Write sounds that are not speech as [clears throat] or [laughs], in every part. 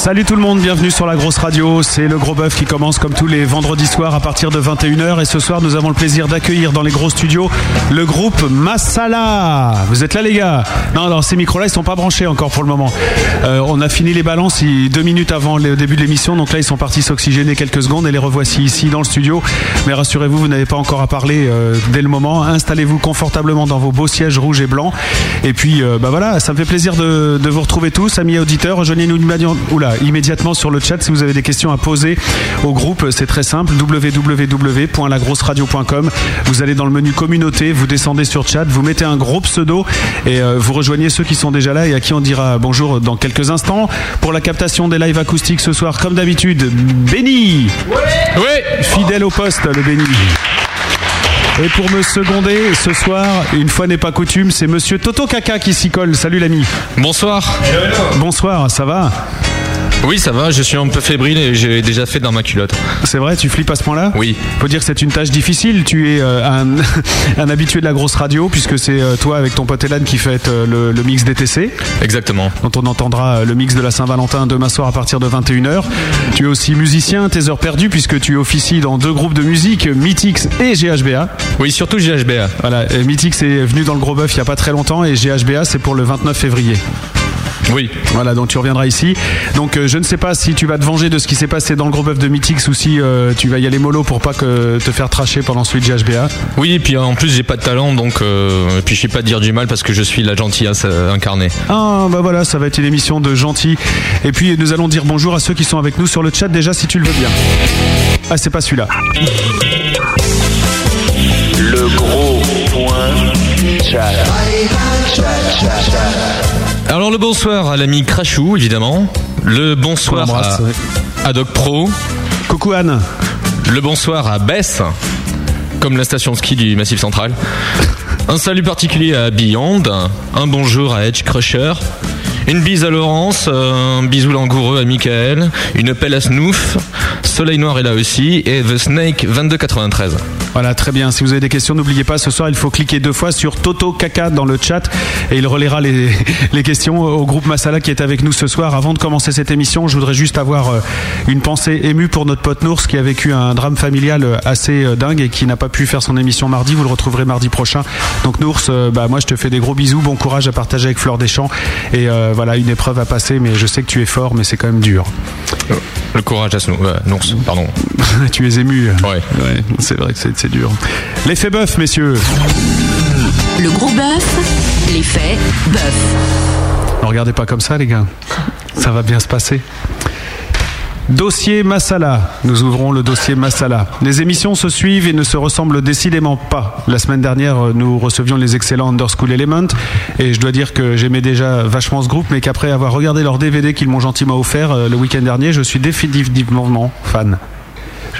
Salut tout le monde, bienvenue sur la grosse radio. C'est le gros bœuf qui commence comme tous les vendredis soirs à partir de 21h. Et ce soir, nous avons le plaisir d'accueillir dans les gros studios le groupe Massala. Vous êtes là, les gars? Non, alors ces micros-là, ils sont pas branchés encore pour le moment. Euh, on a fini les balances deux minutes avant le début de l'émission. Donc là, ils sont partis s'oxygéner quelques secondes et les revoici ici dans le studio. Mais rassurez-vous, vous n'avez pas encore à parler euh, dès le moment. Installez-vous confortablement dans vos beaux sièges rouges et blancs. Et puis, euh, bah voilà, ça me fait plaisir de, vous retrouver tous, amis auditeurs. Rejoignez-nous immédiatement- oula, immédiatement sur le chat si vous avez des questions à poser au groupe. C'est très simple www.lagrosseradio.com. Vous allez dans le menu communauté, vous descendez sur chat, vous mettez un gros pseudo et euh, vous rejoignez ceux qui sont déjà là et à qui on dira bonjour dans quelques instants. Pour la captation des lives acoustiques ce soir, comme d'habitude, Benny Ouais Fidèle au poste, le Benny. Et pour me seconder ce soir, une fois n'est pas coutume, c'est monsieur Toto Kaka qui s'y colle. Salut l'ami. Bonsoir. Bonsoir, ça va? Oui, ça va, je suis un peu fébrile et j'ai déjà fait dans ma culotte. C'est vrai, tu flippes à ce point-là? Oui. Faut dire que c'est une tâche difficile. Tu es euh, un, [laughs] un habitué de la grosse radio, puisque c'est euh, toi avec ton pote Elan qui faites euh, le, le mix DTC, Exactement. dont on entendra euh, le mix de la Saint-Valentin demain soir à partir de 21h. Tu es aussi musicien, tes heures perdues, puisque tu officies dans deux groupes de musique, Mythix et GHBA. Oui, surtout GHBA. Voilà, Mythix est venu dans le gros bœuf il n'y a pas très longtemps, et GHBA c'est pour le 29 février. Oui. Voilà, donc tu reviendras ici. Donc euh, je ne sais pas si tu vas te venger de ce qui s'est passé dans le gros bœuf de Mythix ou si euh, tu vas y aller mollo pour pas que te faire tracher pendant celui de GHBA. Oui, et puis en plus, j'ai pas de talent, donc. Euh, et puis je sais pas dire du mal parce que je suis la gentillesse euh, incarnée. Ah bah voilà, ça va être une émission de gentils. Et puis nous allons dire bonjour à ceux qui sont avec nous sur le chat déjà si tu le veux bien. Ah c'est pas celui-là. Le gros point chat. Alors, le bonsoir à l'ami Crachou, évidemment. Le bonsoir à, Doc Pro. Coucou Anne. Le bonsoir à Bess, comme la station de ski du Massif Central. Un salut particulier à Beyond. Un bonjour à Edge Crusher. Une bise à Laurence, un bisou langoureux à Michael, une pelle à Snoof, Soleil Noir est là aussi, et The Snake 2293. Voilà, très bien. Si vous avez des questions, n'oubliez pas, ce soir, il faut cliquer deux fois sur Toto Kaka dans le chat et il relaiera les, [laughs] les questions au groupe Massala qui est avec nous ce soir. Avant de commencer cette émission, je voudrais juste avoir euh, une pensée émue pour notre pote Nours qui a vécu un drame familial euh, assez euh, dingue et qui n'a pas pu faire son émission mardi. Vous le retrouverez mardi prochain. Donc Nours, bah, moi je te fais des gros bisous, bon courage à partager avec Fleur Deschamps et voilà, une épreuve à passer, mais je sais que tu es fort, mais c'est quand même dur. Le courage à Snoof, euh, Nours, pardon. [laughs] tu es ému. Ouais. Ouais, c'est vrai que c'est c'est dur. L'effet bœuf, messieurs. Le gros bœuf, l'effet bœuf. Ne regardez pas comme ça, les gars. Ça va bien se passer. Dossier Massala. Nous ouvrons le dossier Massala. Les émissions se suivent et ne se ressemblent décidément pas. La semaine dernière, nous recevions les excellents Underschool Element et je dois dire que j'aimais déjà vachement ce groupe, mais qu'après avoir regardé leur DVD qu'ils m'ont gentiment offert euh, le week-end dernier, je suis définitivement fan.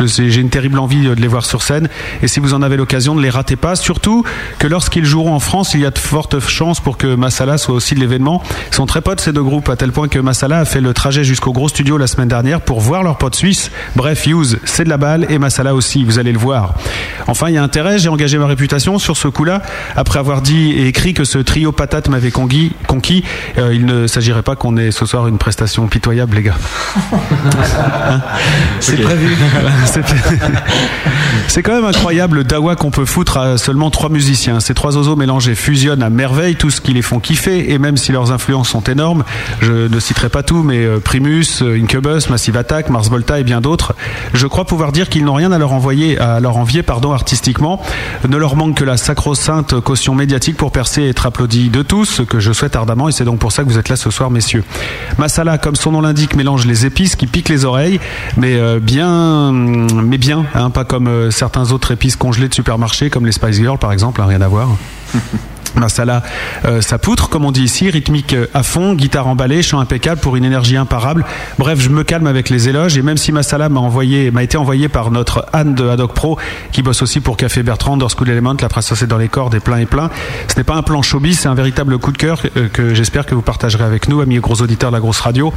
J'ai une terrible envie de les voir sur scène. Et si vous en avez l'occasion, ne les ratez pas. Surtout que lorsqu'ils joueront en France, il y a de fortes chances pour que Massala soit aussi de l'événement. Ils sont très potes ces deux groupes, à tel point que Massala a fait le trajet jusqu'au gros studio la semaine dernière pour voir leurs potes suisses. Bref, Hughes, c'est de la balle et Massala aussi, vous allez le voir. Enfin, il y a intérêt, j'ai engagé ma réputation sur ce coup-là. Après avoir dit et écrit que ce trio patate m'avait conquis, conquis euh, il ne s'agirait pas qu'on ait ce soir une prestation pitoyable, les gars. Hein [laughs] C'est prévu. [laughs] [laughs] C'est- quand même incroyable le dawa qu'on peut foutre à seulement trois musiciens. Ces trois oiseaux mélangés fusionnent à merveille tout ce qui les font kiffer et même si leurs influences sont énormes, je ne citerai pas tout, mais euh, Primus, euh, Incubus, Massive Attack, Mars Volta et bien d'autres, je crois pouvoir dire qu'ils n'ont rien à leur envoyer, à leur envier, pardon, artistiquement. Ne leur manque que la sacro-sainte caution médiatique pour percer et être applaudi de tous, ce que je souhaite ardemment et c'est donc pour ça que vous êtes là ce soir, messieurs. Masala, comme son nom l'indique, mélange les épices qui piquent les oreilles, mais euh, bien, mais bien, hein, pas comme euh, certains autres épices congelées de supermarché, comme les Spice Girls par exemple, hein, rien à voir. Masala, euh, sa poutre, comme on dit ici, rythmique euh, à fond, guitare emballée, chant impeccable pour une énergie imparable. Bref, je me calme avec les éloges et même si Masala m'a envoyé, m'a été envoyé par notre Anne de Haddock Pro, qui bosse aussi pour Café Bertrand, Door School Element, La Princesse est dans les cordes et plein et plein. Ce n'est pas un plan showbiz, c'est un véritable coup de cœur euh, que j'espère que vous partagerez avec nous, amis gros auditeurs de la grosse radio.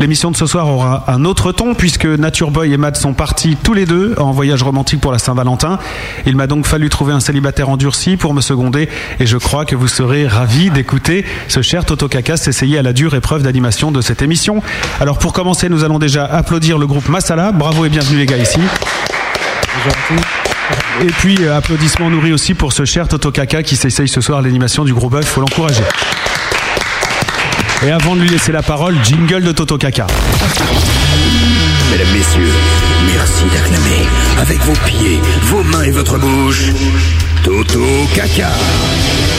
L'émission de ce soir aura un autre ton puisque Nature Boy et Matt sont partis tous les deux en voyage romantique pour la Saint-Valentin. Il m'a donc fallu trouver un célibataire endurci pour me seconder et je crois que vous serez ravis d'écouter ce cher Toto Kakas s'essayer à la dure épreuve d'animation de cette émission. Alors pour commencer, nous allons déjà applaudir le groupe Masala. Bravo et bienvenue les gars ici. Et puis euh, applaudissements nourris aussi pour ce cher Toto Kaka qui s'essaye ce soir l'animation du gros bœuf. Faut l'encourager. Et avant de lui laisser la parole, jingle de Toto Kaka. Mesdames, Messieurs, merci d'acclamer avec vos pieds, vos mains et votre bouche. Toto Caca.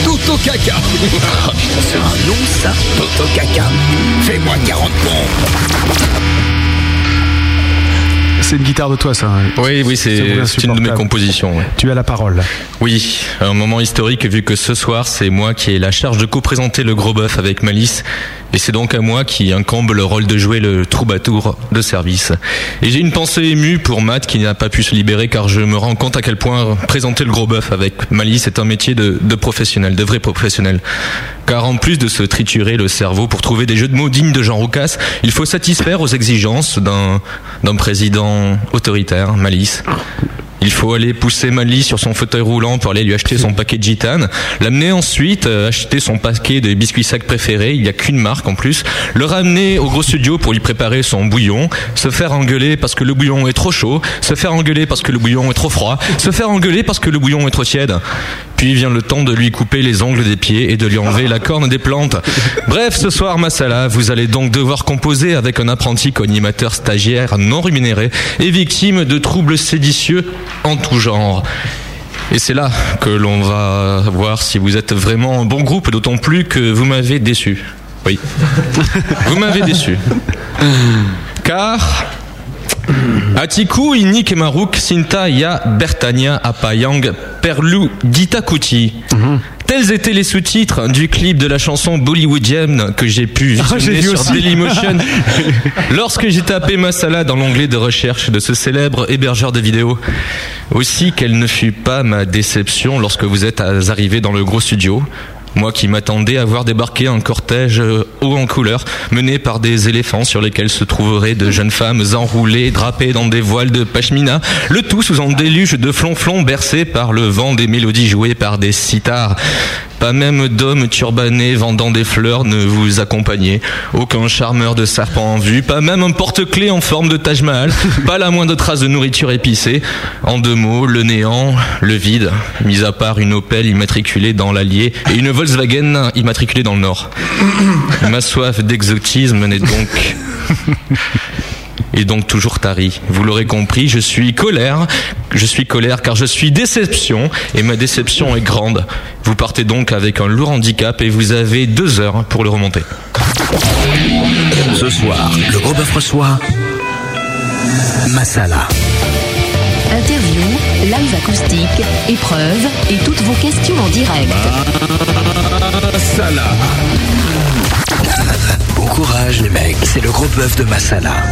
Toto Caca. C'est [laughs] un nom ça, Toto Caca. Fais-moi 40 pompes. C'est une guitare de toi ça. Oui, oui, C'est une de mes compositions. ouais. Tu as la parole. Oui, un moment historique vu que ce soir, c'est moi qui ai la charge de co-présenter le gros bœuf avec Malice. Et c'est donc à moi qui incombe le rôle de jouer le troubadour de service. Et j'ai une pensée émue pour Matt qui n'a pas pu se libérer car je me rends compte à quel point présenter le gros bœuf avec Malice est un métier de, de professionnel, de vrai professionnel. Car en plus de se triturer le cerveau pour trouver des jeux de mots dignes de Jean Roucas, il faut satisfaire aux exigences d'un président autoritaire, Malice. Il faut aller pousser Mali sur son fauteuil roulant pour aller lui acheter son paquet de gitane, l'amener ensuite euh, acheter son paquet de biscuits sacs préférés, il n'y a qu'une marque en plus, le ramener au gros studio pour lui préparer son bouillon, se faire engueuler parce que le bouillon est trop chaud, se faire engueuler parce que le bouillon est trop froid, se faire engueuler parce que le bouillon est trop tiède. Puis vient le temps de lui couper les ongles des pieds et de lui enlever la corne des plantes. Bref, ce soir, Masala, vous allez donc devoir composer avec un apprenti co-animateur stagiaire non rémunéré et victime de troubles séditieux en tout genre. Et c'est là que l'on va voir si vous êtes vraiment un bon groupe, d'autant plus que vous m'avez déçu. Oui. Vous m'avez déçu. Car Atiku, Inik, Marouk, Sinta, Ya, Bertania, Apayang, Perlu, Gitakuti. Tels étaient les sous-titres du clip de la chanson Bollywoodienne que j'ai pu Ah, visionner sur. Dailymotion [laughs] lorsque j'ai tapé Masala dans l'onglet de recherche de ce célèbre hébergeur de vidéos. Aussi, quelle ne fut pas ma déception lorsque vous êtes arrivé dans le gros studio. Moi qui m'attendais à voir débarquer un cortège euh, haut en couleur, mené par des éléphants sur lesquels se trouveraient de jeunes femmes enroulées, drapées dans des voiles de pashmina, le tout sous un déluge de flonflons bercés par le vent des mélodies jouées par des sitars. Pas même d'hommes turbanés vendant des fleurs ne vous accompagnait. Aucun charmeur de serpent en vue. Pas même un porte-clés en forme de Taj Mahal. [laughs] Pas la moindre trace de nourriture épicée. En deux mots, le néant, le vide. Mis à part une Opel immatriculée dans l'Allier et une Volkswagen immatriculée dans le Nord. [laughs] Ma soif d'exotisme n'est donc [laughs] et donc toujours tari. Vous l'aurez compris, je suis colère. Je suis colère car je suis déception et ma déception est grande. Vous partez donc avec un lourd handicap et vous avez deux heures pour le remonter. Ce soir, le gros bœuf reçoit Masala. Interview, live acoustique, épreuves et toutes vos questions en direct. Masala. Bon courage les mecs, c'est le gros bœuf de Masala.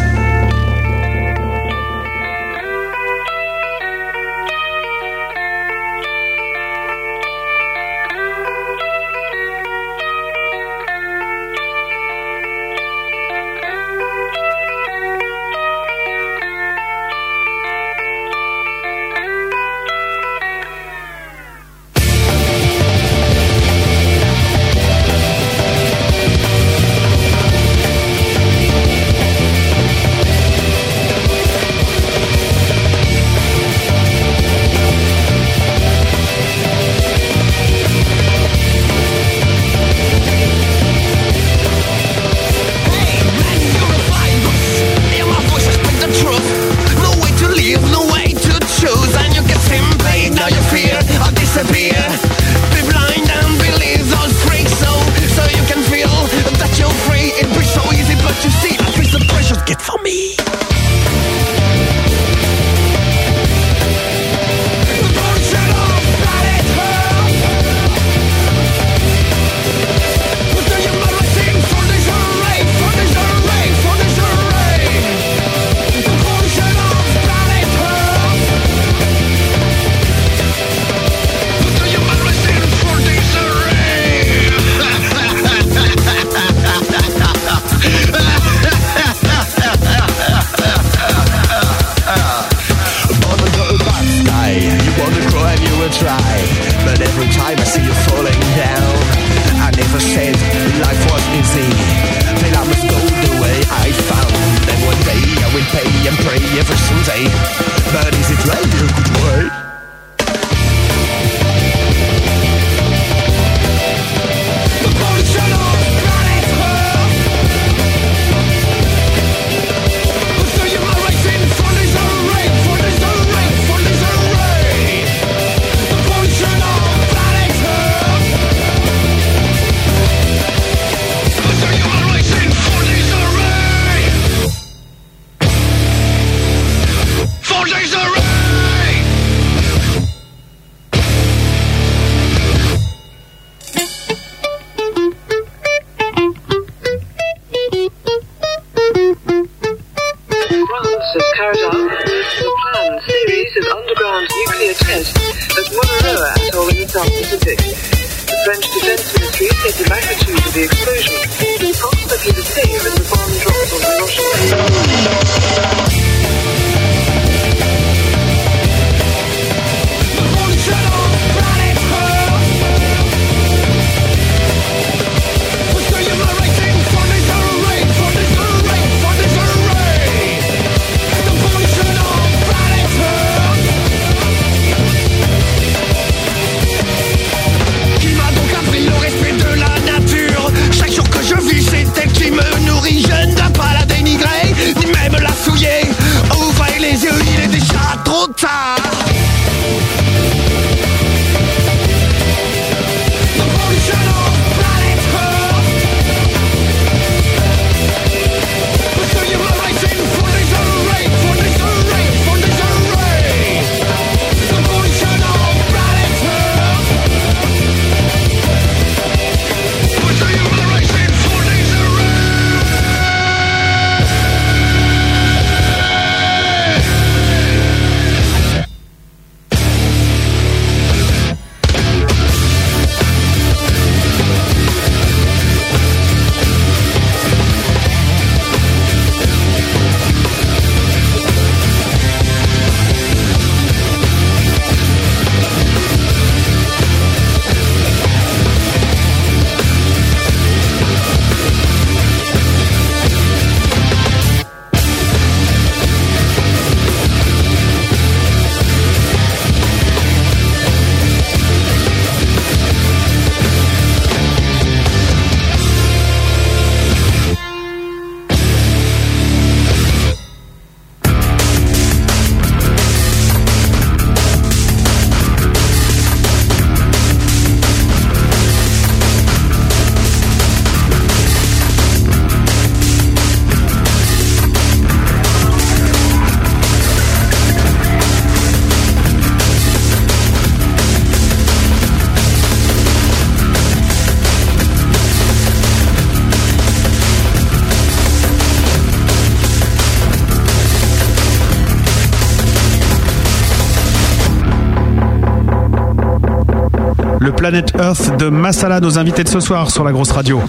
Le Planète Earth de Massala, nos invités de ce soir sur la grosse radio.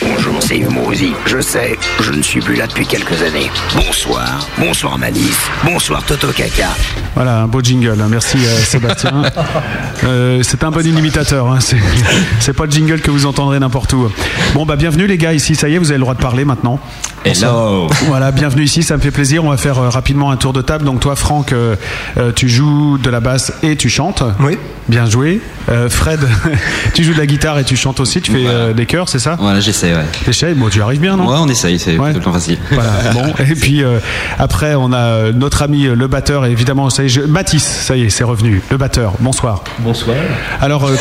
Bonjour, c'est Yves Mourouzi. Je sais, je ne suis plus là depuis quelques années. Bonsoir, bonsoir Malice, bonsoir Toto Kaka. Voilà, un beau jingle. hein. Merci euh, Sébastien. [laughs] Euh, c'est un bon imitateur. hein. C'est- C'est pas le jingle que vous entendrez n'importe où. Bon, bah bienvenue les gars ici. Ça y est, vous avez le droit de parler maintenant. Hello. Voilà, bienvenue ici. Ça me fait plaisir. On va faire euh, rapidement un tour de table. Donc toi, Franck, euh, euh, tu joues de la basse et tu chantes. Oui. Bien joué. Euh, Fred, [laughs] tu joues de la guitare et tu chantes aussi. Tu fais euh, des chœurs, c'est ça? Voilà, j'essaie, ouais. T'essayes? Bon, tu arrives bien, non? Ouais, on essaye, c'est tout le temps facile. [laughs] Voilà. Bon, et puis euh, après, on a euh, notre ami euh, le batteur, et évidemment, ça y est, je- Mathis, ça y est, c'est revenu. Le batteur. Bonsoir. Bonsoir. Alors, euh,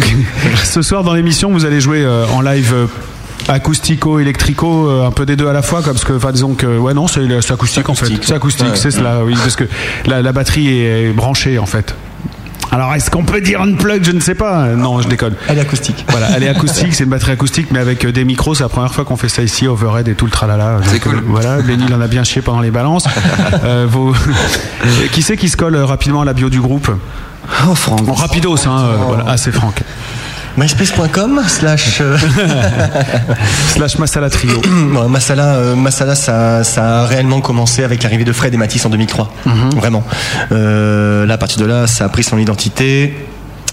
que- [laughs] ce soir dans l'émission, vous allez jouer euh, en live. euh, acoustico, électrico, euh, un peu des deux à la fois, quoi, parce que, enfin, disons que, ouais, non, c'est c'est acoustique, en fait. C'est acoustique, Ouais. c'est cela, oui, parce que la, la batterie est branchée, en fait. Alors, est-ce qu'on peut dire unplug? Je ne sais pas. Non, je déconne. Elle est acoustique. Voilà, elle est acoustique, c'est une batterie acoustique, mais avec euh, des micros. C'est la première fois qu'on fait ça ici, overhead et tout le tralala. C'est Donc, cool. euh, Voilà, Benny il en a bien chié pendant les balances. [laughs] Euh, vos- Qui c'est qui se colle euh, rapidement à la bio du groupe? Oh, Franck. En rapidos, hein. euh, voilà. Ah, c'est Franck. MySpace.com slash euh, [laughs] slash Masala Trio. [clears throat] Bon, Masala, euh, Masala ça, ça a réellement commencé avec l'arrivée de Fred et Mathis en 2003. Vraiment. Euh, là, à partir de là, ça a pris son identité.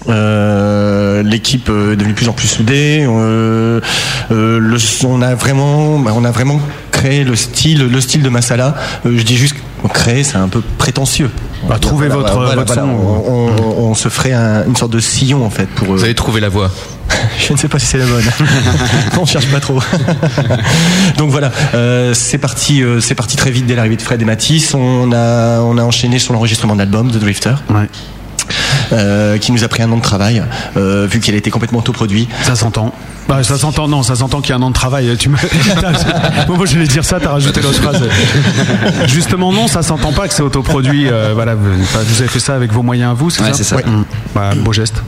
Euh, L'équipe euh, est devenue de plus en plus soudée. Euh, euh, le, on a vraiment, bah, on a vraiment créé le style, le style de Masala. Euh, je dis juste créer, c'est un peu prétentieux. Bah, trouvez votre- votre son. On, on- on se ferait un- une sorte de sillon en fait pour. Vous avez trouvé la voie. [laughs] Je ne sais pas si c'est la bonne. [laughs] on cherche pas trop. [laughs] Donc voilà, euh, c'est parti, euh, c'est parti très vite dès l'arrivée de Fred et Matisse. On a, on a enchaîné sur l'enregistrement de l'album de Drifter. Euh, qui nous a pris un an de travail, euh, vu qu'elle était complètement autoproduit. Ça s'entend. Bah, ça s'entend, non, ça s'entend qu'il y a un an de travail. Tu me... [laughs] T'as- Moi, j'allais dire ça, t'as rajouté l'autre phrase. Justement, non, ça s'entend pas que c'est autoproduit. euh, voilà, vous, avez fait ça avec vos moyens à vous, c'est Ouais, ça c'est ça. Ouais. Mm. Bah, beau geste.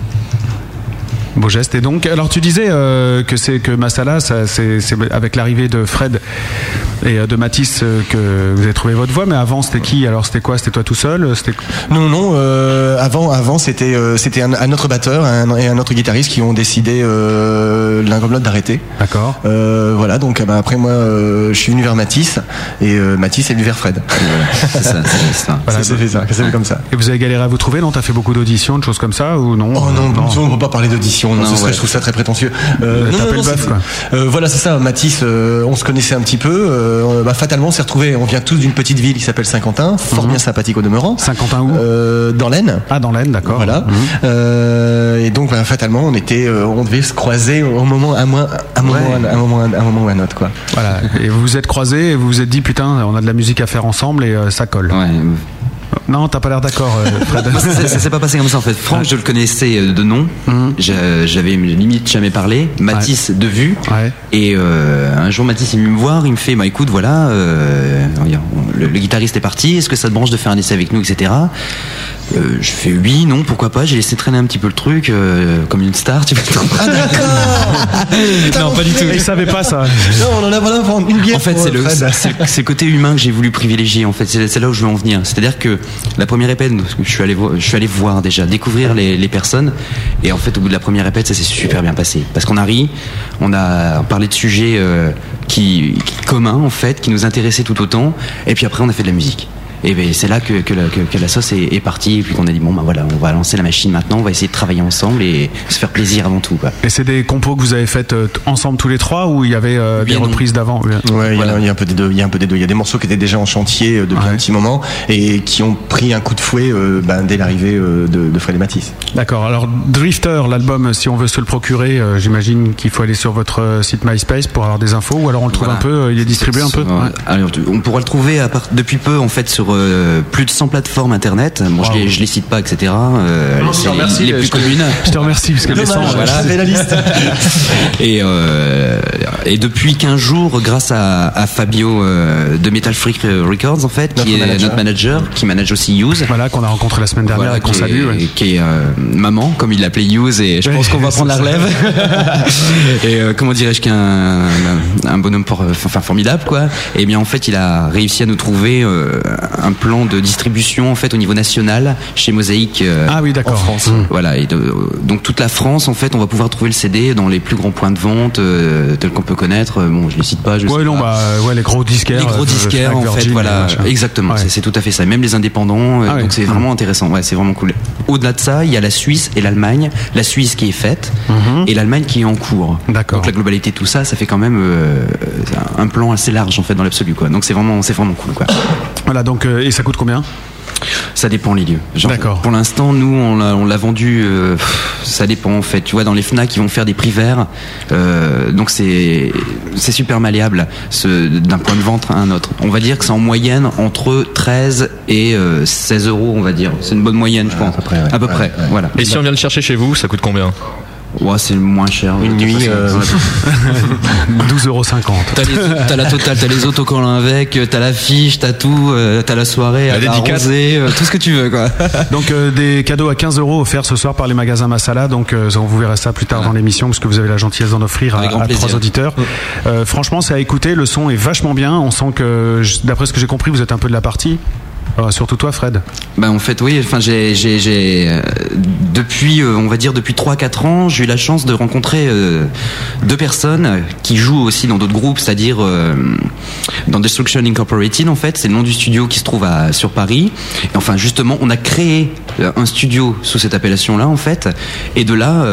Beau geste. Et donc, alors tu disais euh, que c'est que Masala, ça, c'est, c'est avec l'arrivée de Fred Et euh, de Matisse euh, que vous avez trouvé votre voix, mais avant c'était qui? Alors c'était quoi? C'était toi tout seul? C'était Non, non. euh, avant, avant, c'était euh, c'était un, un autre batteur un- et un autre guitariste qui ont décidé euh, l'un comme l'autre d'arrêter. D'accord. Euh, voilà. Donc euh, bah, après moi, euh, je suis venu vers Matisse et euh, Matisse est venu vers Fred. C'est [laughs] ça, c'est ça. Voilà, ça. Fait comme ça. Et vous avez galéré à vous trouver? Non T'as fait beaucoup d'auditions, de choses comme ça ou non? Oh non, on ne va pas parler d'audition, non, Non, ce serait- ouais. je trouve ça très prétentieux. Euh, non, non, le non, bœuf, c'est- quoi. euh, voilà, c'est ça. Matisse, euh, on se connaissait un petit peu. Euh, bah, fatalement, on s'est retrouvés. On vient tous d'une petite ville qui s'appelle Saint-Quentin, fort bien sympathique au demeurant. Saint-Quentin où Euh, Dans l'Aisne. Ah, dans l'Aisne, d'accord. Voilà. Mhm. Euh, et donc, bah, fatalement, on était, euh, on devait se croiser au moment, à moins, un moment, Ouais. un moment, un moment ou un autre, quoi. Voilà. Et vous vous êtes croisés et vous vous êtes dit putain, on a de la musique à faire ensemble et euh, ça colle. Ouais. Non, t'as pas l'air d'accord, euh, [laughs] Fred. Ça, ça s'est pas passé comme ça en fait. Franck, je le connaissais euh, de nom. J'a- J'avais limite jamais parlé. Matisse de vue. Ouais. Et euh, un jour, Matisse est venu me voir. Il me fait, bah écoute, voilà, euh, le, le guitariste est parti. Est-ce que ça te branche de faire un essai avec nous, etc. Euh, je fais oui, non, pourquoi pas. J'ai laissé traîner un petit peu le truc, euh, comme une star, tu vois. Ah d'accord. [laughs] non, pas du tout. Il savait pas ça. Non, on en a voilà prendre une bière. En fait, pour, c'est le, c'est côté humain que j'ai voulu privilégier. En fait, c'est là où je veux en venir. C'est-à-dire que la première répète, je suis allé, je suis allé voir déjà, découvrir les, les personnes. Et en fait, au bout de la première répète, ça s'est super bien passé. Parce qu'on a ri, on a parlé de sujets euh, qui, qui communs en fait, qui nous intéressaient tout autant. Et puis après, on a fait de la musique. Et ben, c'est là que, que, la, que, que la sauce est, est partie. Et puis qu'on a dit bon, bah voilà, on va lancer la machine maintenant. On va essayer de travailler ensemble et se faire plaisir avant tout. Quoi. Et c'est des compos que vous avez faites euh, ensemble tous les trois ou il y avait euh, des reprises d'avant? Ouais, il y, y a un peu des deux. Il y a un peu des deux. Il y a des morceaux qui étaient déjà en chantier euh, depuis Ouais. un petit moment et qui ont pris un coup de fouet euh, ben, dès l'arrivée euh, de, de Fred et Matisse. D'accord. Alors Drifter, l'album, si on veut se le procurer, euh, j'imagine qu'il faut aller sur votre site MySpace pour avoir des infos ou alors on le trouve Voilà. un peu, euh, il est distribué un peu? Ouais. Alors, on pourra le trouver à part- depuis peu en fait sur euh, plus de 100 plateformes internet. Bon, je, les, je les cite pas, etc. Euh, Non, je te c'est remercie, les, les plus je te- communes. Je te remercie parce que les Dommage, sons, voilà. voilà. j'avais la liste. [laughs] Et, euh, et depuis 15 jours, grâce à, à Fabio euh, de Metal Freak Records en fait, Notre qui est manager. notre manager, qui manage aussi Use. Voilà qu'on a rencontré la semaine dernière Voilà, et qu'on salue. ouais. qui est, euh, maman, comme il l'appelait Use, et je Ouais, pense qu'on va prendre la relève. [laughs] et euh, comment dirais-je qu'un un, un bonhomme pour, enfin, formidable, quoi. Et bien en fait, il a réussi à nous trouver euh, un plan de distribution en fait au niveau national chez Mosaïque. euh, Ah oui, d'accord. En France. Mmh. voilà, et de- donc toute la France, en fait, on va pouvoir trouver le CD dans les plus grands points de vente euh, tels qu'on peut connaître. Euh, Bon, je les cite pas. Je Ouais, sais non, pas. bah, euh, ouais, les gros disquaires. les gros euh, disquaires, en fait, voilà, exactement. Ouais. C'est- tout à fait ça. Même les indépendants. euh, Ah oui. donc c'est Mmh. vraiment intéressant. Ouais, c'est vraiment cool. Au-delà de ça, il y a la Suisse et l'Allemagne. La Suisse qui est faite Mhm. et l'Allemagne qui est en cours. D'accord. Donc la globalité de tout ça, ça fait quand même euh, un plan assez large en fait dans l'absolu, quoi. Donc c'est vraiment, c'est vraiment cool, quoi. Voilà, donc, euh, et ça coûte combien? Ça dépend les lieux. D'accord. Pour l'instant, nous, on l'a, on l'a vendu. euh, ça dépend en fait. Tu vois, dans les Fnac, ils vont faire des prix verts. Euh, donc c'est c'est super malléable d'un point de vente à un autre. On va dire que c'est en moyenne entre 13 et euh, 16 euros, on va dire. C'est une bonne moyenne, je pense. à peu près, ouais. À peu Ouais, près. ouais. Voilà. Et si on vient le chercher chez vous, ça coûte combien? Ouais, c'est moins cher. Une nuit, euh, 12,50€. [laughs] T'as, les, t'as la totale, t'as les autocollants avec, t'as l'affiche, t'as tout, euh, t'as la soirée, La dédicace. euh, tout ce que tu veux, quoi. [laughs] Donc euh, des cadeaux à 15 euros offerts ce soir par les magasins Masala. Donc euh, ça, vous verrez ça plus tard dans l'émission parce que vous avez la gentillesse d'en offrir à, Avec trois auditeurs. Euh, franchement, c'est à écouter. Le son est vachement bien. On sent que, d'après ce que j'ai compris, vous êtes un peu de la partie. Euh, surtout toi, Fred. Ben en fait oui, enfin j'ai j'ai j'ai euh, depuis euh, on va dire depuis 3 4 ans, j'ai eu la chance de rencontrer euh, deux personnes qui jouent aussi dans d'autres groupes, c'est-à-dire dans Destruction Incorporated en fait, c'est le nom du studio qui se trouve à sur Paris. Et enfin justement, on a créé un studio sous cette appellation-là en fait et de là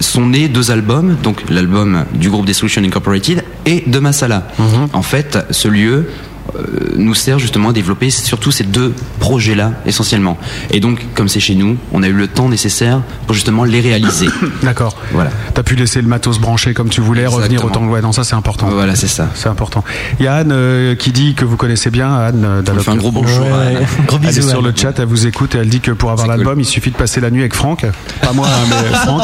sont nés deux albums, donc l'album du groupe Destruction Incorporated et de Masala. En fait, ce lieu nous sert justement à développer surtout ces deux projets-là essentiellement. Et donc, comme c'est chez nous, on a eu le temps nécessaire pour justement les réaliser. [coughs] D'accord. Voilà. T'as pu laisser le matos branché comme tu voulais, revenir Exactement. autant. Ouais, non, ça c'est important. Voilà, c'est ça. C'est important. Il y a Anne euh, qui dit que vous connaissez bien Anne euh, On fait un gros bonjour. Ouais, à Anne. Elle est sur Anne. le chat, elle vous écoute et elle dit que pour avoir l'album, cool. il suffit de passer la nuit avec Franck. Pas moi, hein, mais [laughs] Franck.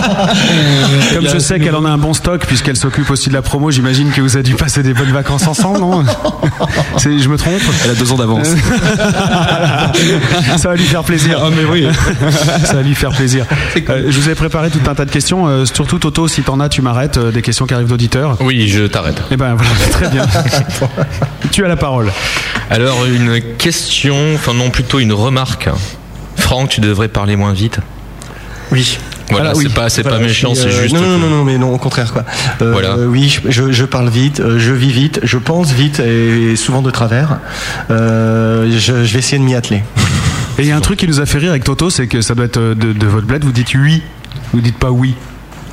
Comme je sais qu'elle en a un bon stock, puisqu'elle s'occupe aussi de la promo, j'imagine que vous avez dû passer des bonnes vacances ensemble, non? c'est- [laughs] je me trompe Elle a deux ans d'avance. [laughs] Ça va lui faire plaisir. Ah, mais oui. Ça va lui faire plaisir. Euh, je vous ai préparé tout un tas de questions. euh, surtout Toto, si t'en as, tu m'arrêtes. euh, des questions qui arrivent d'auditeurs. Oui, je t'arrête. Eh ben voilà, [laughs] très bien. [laughs] tu as la parole. Alors, une question, enfin non, plutôt une remarque. Franck, tu devrais parler moins vite. Oui. Voilà, Voilà, oui. c'est pas, c'est Voilà, pas je méchant, c'est euh, juste. Non, non, non, non, mais non, au contraire, quoi. Euh, Voilà. Oui, je, je parle vite, euh, je vis vite, je pense vite et souvent de travers. Euh, je, je vais essayer de m'y atteler. Et il y a un truc qui nous a fait rire avec Toto, c'est que ça doit être de, de votre bled, vous dites oui. Vous dites pas oui.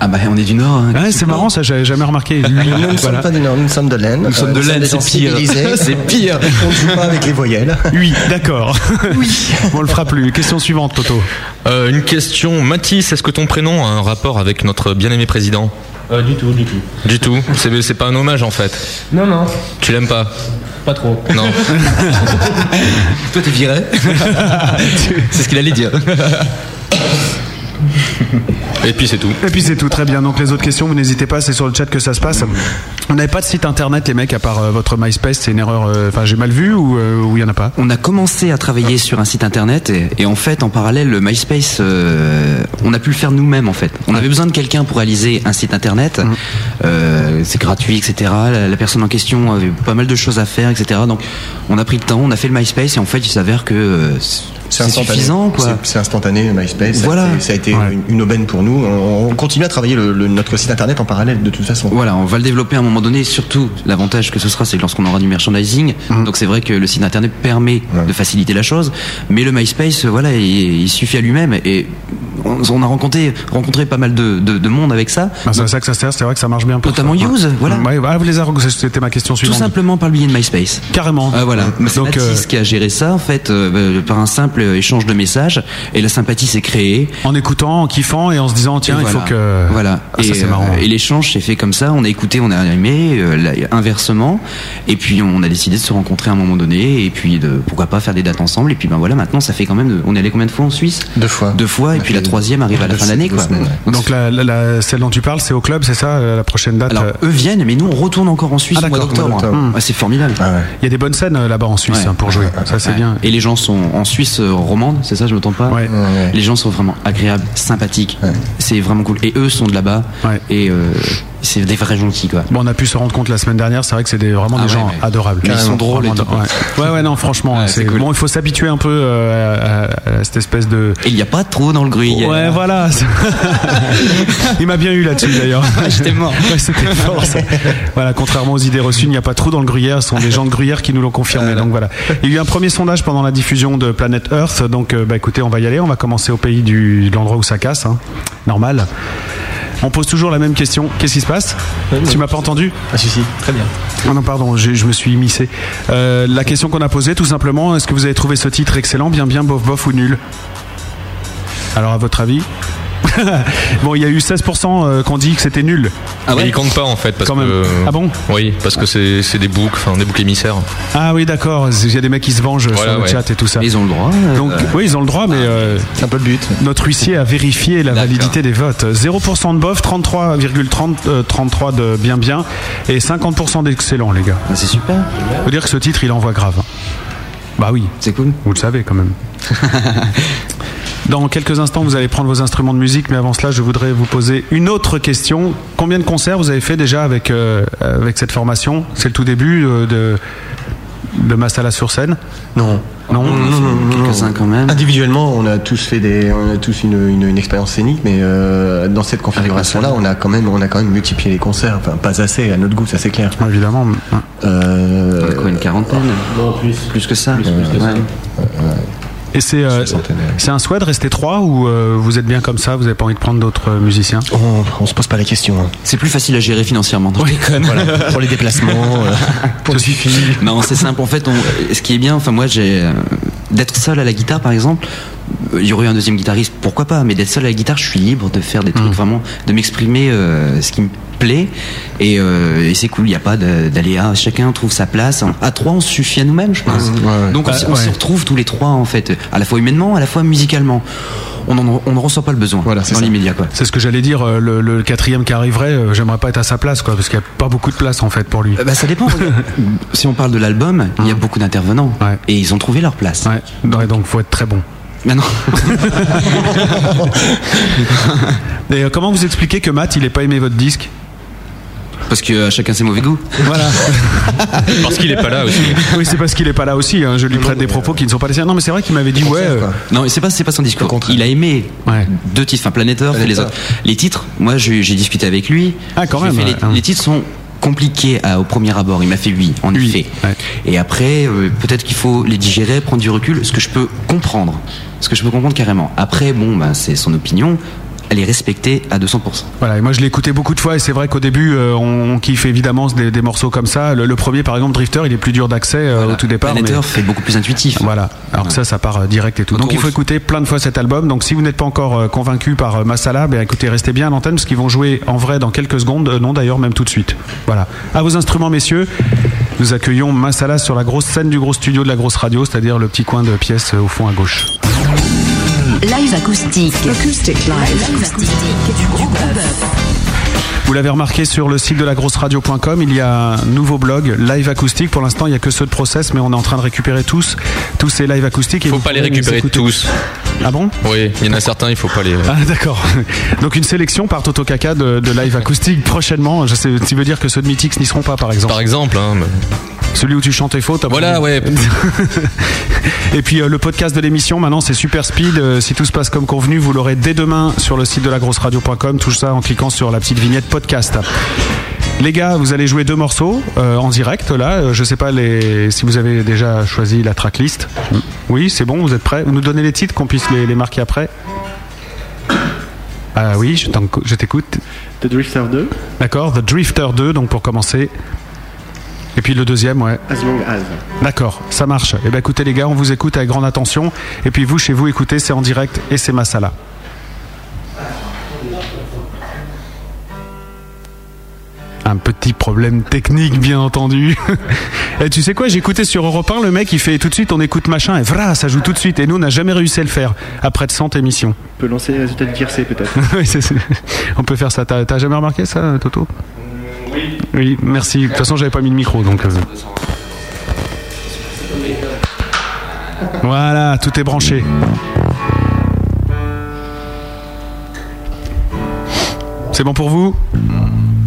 Ah bah on est du Nord. hein. Ouais, c'est marrant, ça, j'avais jamais remarqué. Nous ne sommes pas du Nord, nous sommes de l'Aisne. Nous sommes de l'Aisne, des c'est pire. [laughs] C'est pire. On ne joue pas avec les voyelles. Oui, d'accord. Oui. [laughs] on le fera plus. Question suivante, Toto. Euh, une question, Mathis, est-ce que ton prénom a un rapport avec notre bien-aimé président? Euh, du tout, du tout. Du tout. C'est c'est pas un hommage en fait. Non, non, Tu l'aimes pas? Pas trop. Non. [laughs] Toi t'es viré. c'est ce qu'il allait dire. Et puis c'est tout. Et puis c'est tout, très bien. Donc les autres questions, vous n'hésitez pas, c'est sur le chat que ça se passe. On n'avait pas de site internet, les mecs, à part euh, votre MySpace, c'est une erreur. euh, Enfin, j'ai mal vu ou euh, il y en a pas? On a commencé à travailler sur un site internet et, et en fait en parallèle le MySpace euh, on a pu le faire nous-mêmes en fait. On avait besoin de quelqu'un pour réaliser un site internet. Mmh. Euh, c'est gratuit etc. La, la personne en question avait pas mal de choses à faire etc. Donc on a pris le temps, on a fait le MySpace et en fait il s'avère que euh, c'est instantané. suffisant quoi. C'est- instantané, MySpace. Ça a Voilà. été- Ça a été, une, une aubaine pour nous. On, on continue à travailler le- le- notre site internet en parallèle de toute façon. Voilà, on va le développer à un moment donné. Surtout, l'avantage que ce sera, c'est que lorsqu'on aura du merchandising. Mmh. Donc c'est vrai que le site internet permet de faciliter la chose, mais le MySpace, voilà, il, il suffit à lui-même. Et on, on a rencontré, rencontré pas mal de, de, de monde avec ça. Ah, C'est ça que ça sert, c'est vrai que ça marche bien. Pour Notamment ça. Use, voilà. Vous les avez- c'était ma question Tout suivante. simplement par le biais de MySpace. Carrément. Ah, voilà. C'est euh, qui a géré ça, en fait, euh, par un simple échange de messages. Et la sympathie s'est créée. En écoutant, en kiffant et en se disant tiens, Et il voilà. faut que. Voilà. Ah, ça, et c'est euh, marrant. et l'échange s'est fait comme ça. On a écouté, on a aimé, euh, là, inversement. Et puis on a décidé de se rencontrer à un moment donné. Et puis de pourquoi pas faire des dates ensemble. Et puis ben voilà, maintenant ça fait quand même. de- on est allé combien de fois en Suisse? Deux fois. Deux fois. Et puis la troisième arrive à la fin de l'année, deux quoi. semaines, ouais. Donc la, la- la- celle dont tu parles, c'est au club, c'est ça, euh, la prochaine date Alors euh, eux viennent, mais nous on retourne encore en Suisse Ah, au mois d'accord, d'octobre. Ah, c'est formidable. Ah ouais. Il y a des bonnes scènes là-bas en Suisse Ouais. hein, pour jouer. Ça c'est Ouais. bien. Et les gens sont en Suisse romande, c'est ça, je me trompe pas Ouais. ouais. Les gens sont vraiment agréables, sympathiques. C'est vraiment cool. Et eux sont de là-bas. Ouais. Et euh, c'est des vrais gentils, quoi. Bon, on a pu se rendre compte la semaine dernière, c'est vrai que c'est des, vraiment Ah des ouais, gens ouais. adorables. Mais ils sont drôles et Vraiment, tout. ouais. ouais, ouais, non, franchement, Ouais, c'est cool. bon. Il faut s'habituer un peu euh, à, cette espèce de. Et il n'y a pas trop dans le gruyère. Ouais, voilà. [laughs] il m'a bien eu là-dessus d'ailleurs. J'étais mort. [laughs] Ouais, c'était fort. ça. Voilà, contrairement aux idées reçues, il n'y a pas trop dans le gruyère. Ce sont des gens de gruyère qui nous l'ont confirmé. Donc voilà. Il y a eu un premier sondage pendant la diffusion de Planète Earth. Donc, euh, bah, écoutez, on va y aller. On va commencer au pays du, de l'endroit où ça casse. hein. Normal. On pose toujours la même question. Qu'est-ce qui se passe? Tu m'as pas entendu? Ah si si, très bien. Ah non, pardon, je me suis immiscé. Euh, la question qu'on a posée, tout simplement, est-ce que vous avez trouvé ce titre excellent, bien, bien, bof, bof ou nul? Alors, à votre avis? [laughs] Bon, il y a eu 16% euh, qu'on dit que c'était nul. Ah Mais ouais il compte pas en fait parce Quand même. que. Ah bon Oui, parce que c'est c'est des boucs, enfin des boucs émissaires. Ah oui, d'accord. Il y a des mecs qui se vengent Voilà, sur le ouais. chat et tout ça. Ils ont le droit. euh, Donc, oui, ils ont le droit, mais euh, C'est un peu le but. notre huissier a vérifié la D'accord. validité des votes. 0% de bof, 33,33 euh, 33 de bien, bien, et 50% d'excellent, les gars. bah, c'est super. Faut dire que ce titre, il envoie grave. Bah oui. C'est cool. Vous le savez quand même. [laughs] Dans quelques instants, vous allez prendre vos instruments de musique, mais avant cela, je voudrais vous poser une autre question. Combien de concerts vous avez fait déjà avec, euh, avec cette formation? C'est le tout début euh, de, de Massala sur scène Non. Non, Quelques-uns quand même. Individuellement, on a tous fait des, on a tous une, une, une expérience scénique, mais euh, dans cette configuration-là, on a quand même, on a quand même multiplié les concerts. Enfin, pas assez à notre goût, ça c'est clair. Évidemment. Euh, On a quoi, une quarantaine? Non, plus. Plus que ça. plus que ça. Ouais. Et c'est euh, c'est un souhait de rester trois ou euh, vous êtes bien comme ça Vous n'avez pas envie de prendre d'autres euh, musiciens? On, on se pose pas la question. hein. C'est plus facile à gérer financièrement. Non, je déconne. Voilà. [laughs] pour les déplacements, euh, [laughs] pour le suffit. Non, c'est simple. En fait, on- ce qui est bien, enfin moi, j'ai euh, d'être seul à la guitare, par exemple. Euh, Il y aurait un deuxième guitariste, pourquoi pas Mais d'être seul à la guitare, je suis libre de faire des trucs vraiment, de m'exprimer, euh, ce qui me plaît et, euh, et c'est cool. Il n'y a pas d'aléa. Chacun trouve sa place. À trois, on se suffit à nous-mêmes, je pense. Donc on, Bah, on ouais. retrouve tous les trois en fait, à la fois humainement, à la fois musicalement. On en- on ne ressent pas le besoin dans l'immédiat. C'est ce que j'allais dire. euh, Le, le quatrième qui arriverait, euh, j'aimerais pas être à sa place, quoi, parce qu'il y a pas beaucoup de place en fait pour lui. Euh, Bah, ça dépend. [laughs] si on parle de l'album, il y a beaucoup d'intervenants et ils ont trouvé leur place. Ouais, donc faut être très bon. Mais non. [laughs] Et euh, comment vous expliquez que Matt, il ait pas aimé votre disque Parce que euh, chacun ses mauvais goûts. Voilà. [laughs] Parce qu'il est pas là aussi. Oui, c'est parce qu'il est pas là aussi. hein. Je lui prête des propos qui ne sont pas les siens. Non, mais c'est vrai qu'il m'avait dit ouais. euh, Non, mais c'est pas c'est pas son discours. Il a aimé deux titres, enfin Planet Earth et les autres. Les titres, moi j'ai j'ai discuté avec lui. Ah, quand J'ai même, fait ouais, les, hein. les titres sont compliqués à- au premier abord. Il m'a fait oui, en effet. Et après, euh, peut-être qu'il faut les digérer, prendre du recul, ce que je peux comprendre, ce que je peux comprendre carrément. Après, bon, bah, c'est son opinion. Elle est respectée à 200%. Voilà, et moi je l'ai écouté beaucoup de fois et c'est vrai qu'au début euh, on, on kiffe évidemment des, des morceaux comme ça. Le, le premier par exemple Drifter, il est plus dur d'accès euh, au tout départ. Planet mais- est beaucoup plus intuitif. Voilà. Alors que ça, ça part euh, direct et tout. Donc il faut écouter plein de fois cet album. Donc si vous n'êtes pas encore convaincu par Masala, ben écoutez, restez bien à l'antenne parce qu'ils vont jouer en vrai dans quelques secondes. Non d'ailleurs, même tout de suite. Voilà. À vos instruments, messieurs. Nous accueillons Masala sur la grosse scène du gros studio de la grosse radio, c'est-à-dire le petit coin de pièce au fond à gauche. Live acoustique. Acoustic live. du gros bœuf. Vous l'avez remarqué sur le site de la grosse radio.com, il y a un nouveau blog live acoustique. Pour l'instant, il n'y a que ceux de process, mais on est en train de récupérer tous, tous ces live acoustiques. Faut pas les récupérer tous. Ah bon? Oui, il y en a certains, il faut pas les. Ah d'accord. Donc une sélection par Toto Kaka de, de live acoustique prochainement. Je sais, tu veux dire que ceux de Mythix n'y seront pas par exemple? Par exemple, hein, mais- Celui où tu chantais faux. t'as Voilà, ouais. [laughs] Et puis euh, le podcast de l'émission, maintenant c'est super speed. Euh, si tout se passe comme convenu, vous l'aurez dès demain sur le site de lagrosseradio.com. Tout ça en cliquant sur la petite vignette podcast. Les gars, vous allez jouer deux morceaux euh, en direct là. Euh, Je sais pas les... si vous avez déjà choisi la tracklist. Oui, c'est bon, vous êtes prêts? Vous nous donnez les titres qu'on puisse les, les marquer après Ah oui, je t'écoute. The Drifter 2. D'accord, The Drifter 2, donc pour commencer. Et puis le deuxième, ouais. As long as. D'accord, ça marche. Eh ben écoutez les gars, on vous écoute avec grande attention. Et puis vous, chez vous, écoutez, c'est en direct et c'est Masala. Un petit problème technique, bien entendu. [laughs] et tu sais quoi, j'ai écouté sur Europe 1, le mec, il fait tout de suite, on écoute machin, et voilà, ça joue tout de suite. Et nous, on n'a jamais réussi à le faire, après de 100 émissions. On peut lancer les résultats de tiercé peut-être. [laughs] Oui, c'est- c'est- on peut faire ça. T'as t'as jamais remarqué ça, Toto? Oui. Oui, merci. De toute façon, j'avais pas mis le micro, donc. euh. Voilà, tout est branché. C'est bon pour vous?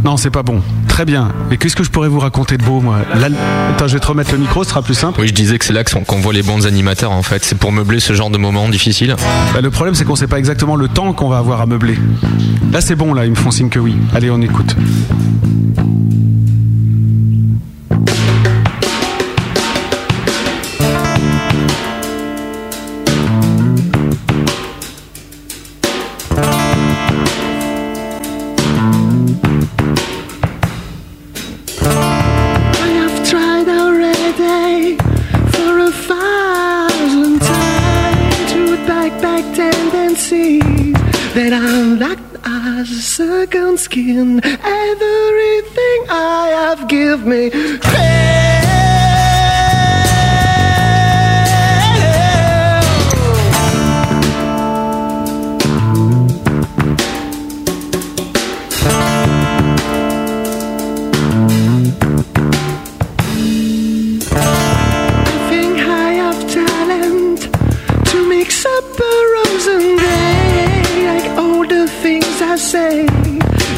Non, c'est pas bon. Très bien. Et qu'est-ce que je pourrais vous raconter de beau, moi Attends, je vais te remettre le micro, ce sera plus simple. Oui, je disais que c'est là qu'on voit les bons animateurs en fait. C'est pour meubler ce genre de moments difficiles. Bah, le problème, c'est qu'on sait pas exactement le temps qu'on va avoir à meubler. Là, c'est bon, là, ils me font signe que oui. Allez, on écoute. I'm locked as a second skin. Everything I have give me. I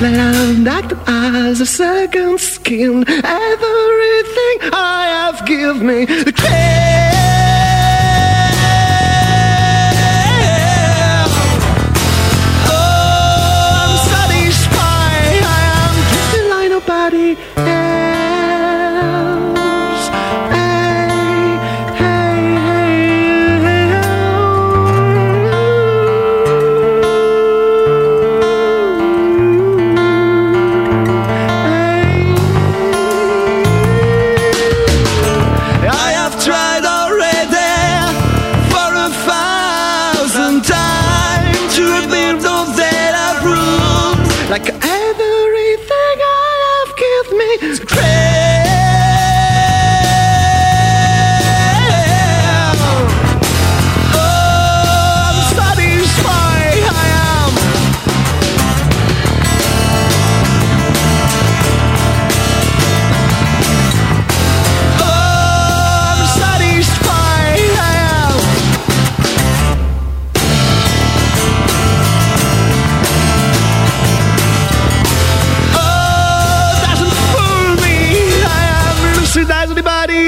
That I'm not as a second skin. Everything I have give me care. everybody.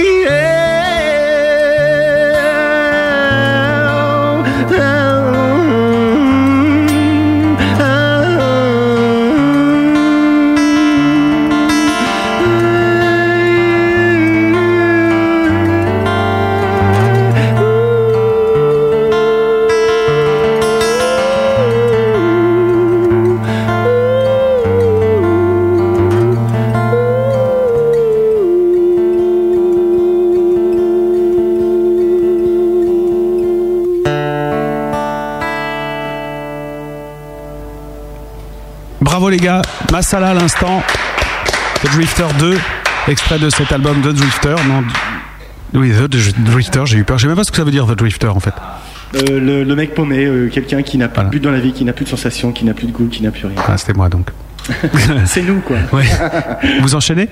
Masala à l'instant, The Drifter 2, extrait de cet album The Drifter. Non, oui, The Drifter, j'ai eu peur. Je sais même pas ce que ça veut dire The Drifter en fait. Euh, le, le mec paumé, euh, quelqu'un qui n'a plus de but dans la vie, qui n'a plus de sensation, qui n'a plus de goût, qui n'a plus rien. Ah, c'était moi donc. [laughs] C'est nous quoi. Ouais. [laughs] Vous enchaînez?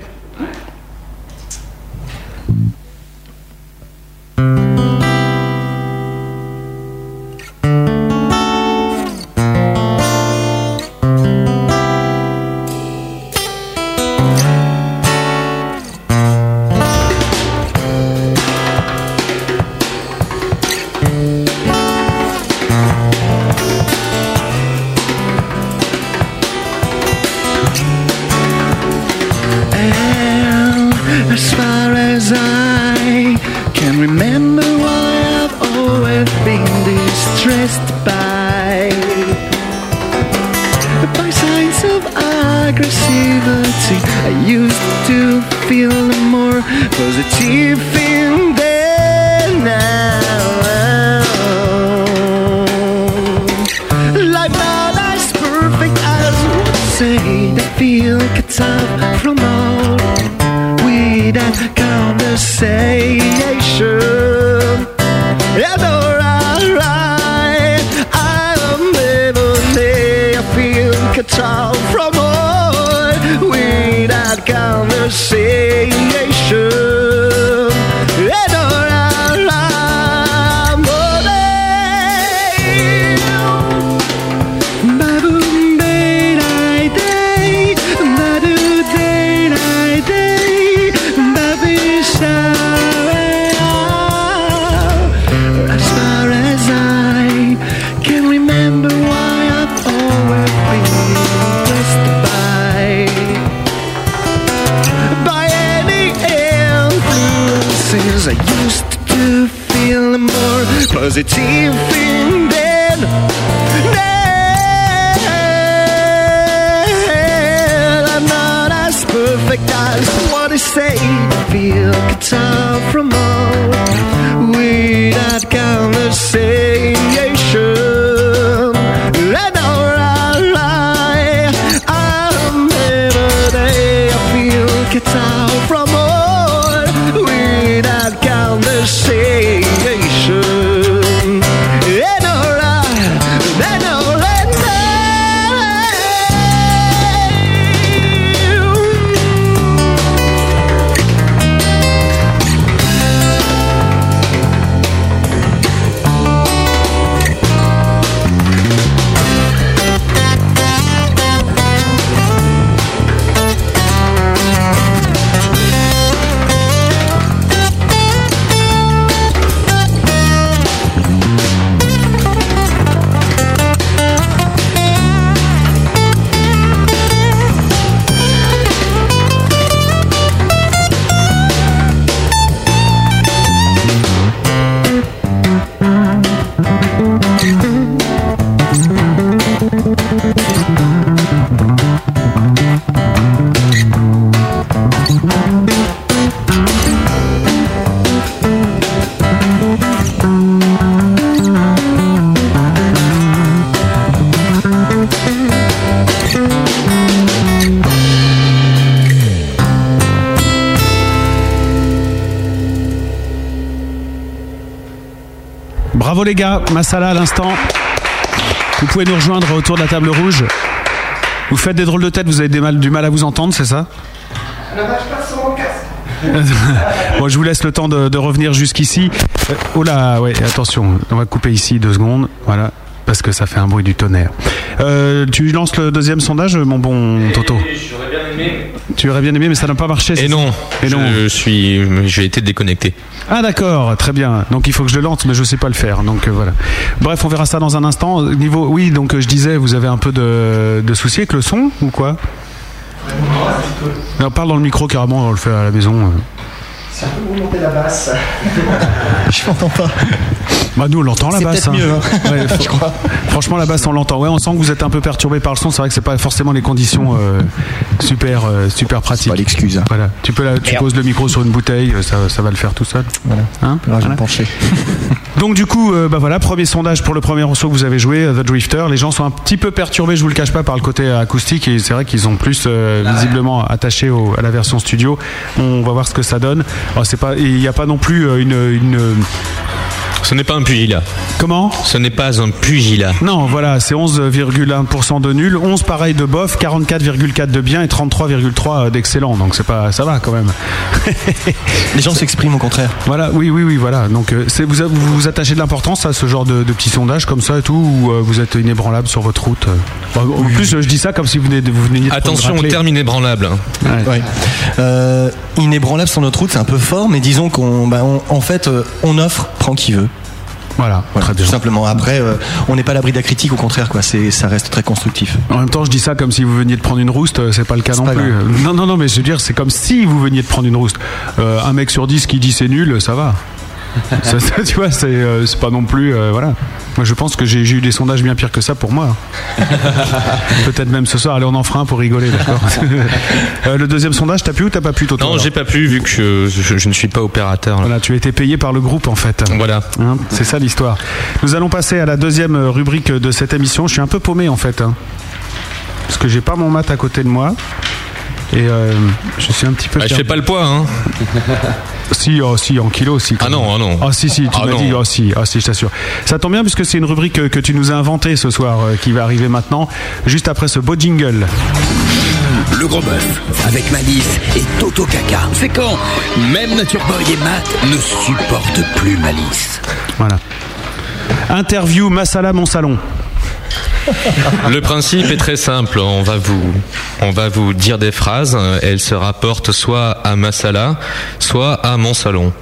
Bravo les gars, Masala à l'instant. Vous pouvez nous rejoindre autour de la table rouge. Vous faites des drôles de tête, vous avez du mal à vous entendre, c'est ça? [laughs] Bon, je vous laisse le temps de, revenir jusqu'ici. Euh, oh là, ouais, attention, on va couper ici deux secondes, voilà, parce que ça fait un bruit du tonnerre. Euh, tu lances le deuxième sondage, mon bon Toto? Tu aurais bien aimé, mais ça n'a pas marché. Et non, Et non. Je suis, j'ai été déconnecté. Ah d'accord, très bien. Donc il faut que je le lance, mais je sais pas le faire. Donc euh, voilà. Bref, on verra ça dans un instant. Euh, Niveau, oui, donc euh, je disais, vous avez un peu de, de soucis avec le son ou quoi? On parle dans le micro carrément, on le fait à la maison. Si on peut remonter la basse. [laughs] je m'entends pas. Bah nous on l'entend la C'est basse. peut-être mieux, hein. Ouais, [laughs] faut- Je crois. Franchement la basse on l'entend. Ouais, on sent que vous êtes un peu perturbé par le son. C'est vrai que c'est pas forcément les conditions euh, Super, euh, super pratique. Pas l'excuse. hein. Voilà. Tu peux la- tu poses le micro sur une bouteille, euh, ça, ça va le faire tout seul. Voilà. Hein Alors, je vais Voilà. me pencher. [laughs] Donc du coup, euh, bah voilà, premier sondage pour le premier morceau que vous avez joué, euh, The Drifter. Les gens sont un petit peu perturbés, je vous le cache pas, par le côté acoustique et c'est vrai qu'ils sont plus euh, visiblement attachés au- à la version studio. On va voir ce que ça donne. Pas, il n'y a pas non plus une, une Ce n'est pas un pugilat. Comment Ce n'est pas un pugilat. non, voilà, c'est 11,1% de nul, 11 pareil de bof, 44,4 de bien et 33,3 d'excellent. Donc c'est pas, ça va quand même. Les gens s'expriment au contraire. Voilà, oui, oui, oui, voilà. Donc euh, c'est vous, vous attachez de l'importance à ce genre de, de petits sondages comme ça et tout, ou euh, vous êtes inébranlable sur votre route. euh. En plus, je dis ça comme si vous venez de vous veniez de Attention au terme inébranlable. Ouais. Euh, inébranlable sur notre route, c'est un peu fort, mais disons qu'on, bah, on- en fait, on offre, prend qui veut. Voilà, Tout simplement. Après, euh, on n'est pas à l'abri de la critique, au contraire, quoi. C'est, ça reste très constructif. En même temps, je dis ça comme si vous veniez de prendre une rouste, euh, c'est pas le cas non plus. grave. Non, non, non, mais je veux dire, c'est comme si vous veniez de prendre une rouste. Euh, un mec sur 10 qui dit c'est nul, ça va. Ça, ça, tu vois, c'est euh, pas non plus. euh, voilà. Moi, je pense que j'ai eu des sondages bien pires que ça pour moi. Peut-être même ce soir. Allez, on en fera un pour rigoler, d'accord [laughs] Euh, Le deuxième sondage, t'as pu ou t'as pas pu, Toto Non, j'ai pas pu vu que je, je- je ne suis pas opérateur. là. Voilà, tu as été payé par le groupe en fait. Voilà. Hein, c'est ça l'histoire. Nous allons passer à la deuxième rubrique de cette émission. Je suis un peu paumé en fait. hein. parce que j'ai pas mon mat à côté de moi. Et euh, je suis un petit peu. Bah, je fais pas le poids, hein. [laughs] Si, oh, si, en kilos aussi. quand Ah non, ah non. Ah si, si, tu Ah m'as dit, oh si, ah si, je t'assure. Ça tombe bien puisque c'est une rubrique euh, que tu nous as inventée ce soir, euh, qui va arriver maintenant, juste après ce beau jingle. Le gros bœuf, avec Malice et Toto Caca. C'est quand même Nature Boy et Matt ne supportent plus Malice. Voilà. Interview Massala Mon Salon. [laughs] Le principe est très simple. On va vous, on va vous dire des phrases. Elles se rapportent soit à Massala, soit à mon salon.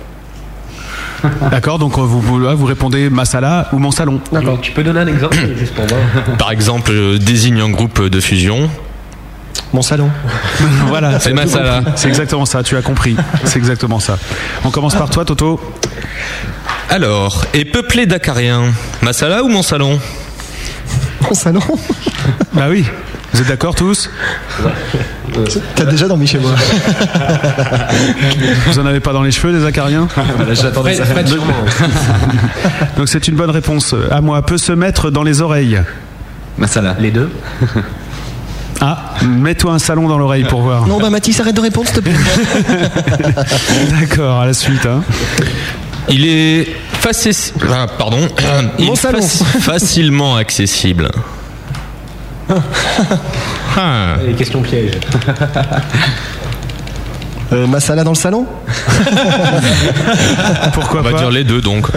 D'accord, donc vous, vous, là, vous répondez Massala ou Mon Salon. D'accord. Tu peux donner un exemple [coughs] juste pour voir Par exemple, euh, désigne un groupe de fusion. Mon salon. [laughs] voilà, C'est compris. C'est exactement ça, tu as compris. C'est exactement ça. On commence par toi, Toto. Alors, est peuplé d'acariens. Massala ou mon salon? Salon Bah oui. Vous êtes d'accord tous T'as déjà dormi chez moi. Vous en avez pas dans les cheveux, des acariens Voilà, j'attendais ça. [laughs] Donc c'est une bonne réponse. À moi, peut se mettre dans les oreilles. Massala. Les deux. [laughs] Ah, mets-toi un salon dans l'oreille pour voir. Non, bah Mathis, arrête de répondre, s'il te plaît. [laughs] D'accord, à la suite. Hein. Il est faci- ah, pardon. [coughs] Il Mon est salon. faci- [laughs] facilement accessible. [laughs] Ah. Les questions pièges. Euh, Massala dans le salon [laughs] Pourquoi On va pas dire les deux donc.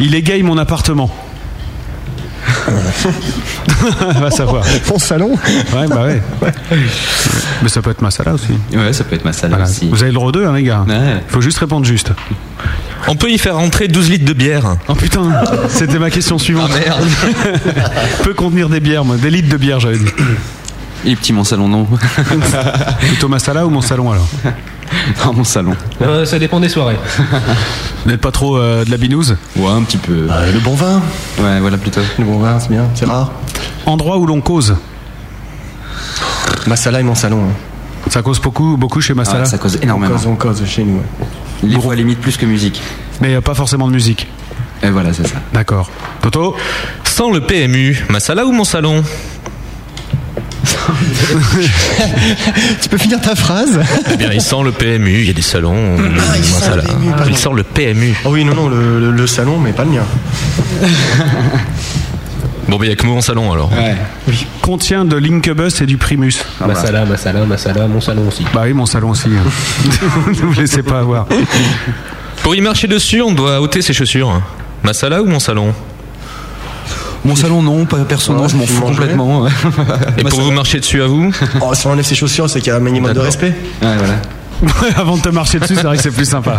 Il égaye mon appartement. [laughs] Va savoir. Mon salon Ouais, bah ouais. Mais ça peut être Massala aussi. Ouais, ça peut être Massala Voilà. aussi. Vous avez le droit deux, hein, les gars. Ouais. Faut juste répondre juste. On peut y faire rentrer 12 litres de bière. Oh putain, c'était ma question suivante. Ah merde. [laughs] peut contenir des bières, moi. Des litres de bière, j'avais dit. Et petit mon salon, non. [laughs] Plutôt Massala ou mon salon alors [laughs] non, mon salon. Euh, ça dépend des soirées. Vous n'êtes pas trop euh, de la binouse Ouais, un petit peu. Euh, Le bon vin. Ouais, voilà plutôt. Le bon vin, c'est bien, c'est rare. Endroit où l'on cause. Massala et mon salon. hein. Ça cause beaucoup, beaucoup chez Massala. Ah, ça cause On énormément. cause, on cause chez nous. ouais. Les limite plus que musique. Mais euh, pas forcément de musique. Et voilà, c'est ça. D'accord. Toto Sans le PMU, Massala ou mon salon? [laughs] Tu peux finir ta phrase Eh bien, il sent le PMU, il y a des salons. Ah, il sent Massala. le PMU, pardon. Il sent le PMU. Oh oui, non, non, le, le- le salon, mais pas le mien. [laughs] Bon, ben, il n'y a que mon salon alors. Ouais. Contient de l'Incubus et du Primus. Massala, Massala, Massala, mon salon aussi. Bah oui, mon salon aussi. hein. [laughs] ne vous laissez pas avoir. Pour y marcher dessus, on doit ôter ses chaussures. Massala ou mon salon? Mon salon, non, pas perso, non, je m'en fous complètement. Et pour vous marcher dessus à vous Oh, si on enlève ses chaussures, c'est qu'il y a un minimum de respect. Ouais, voilà. [laughs] Avant de te marcher dessus, c'est vrai que c'est plus sympa.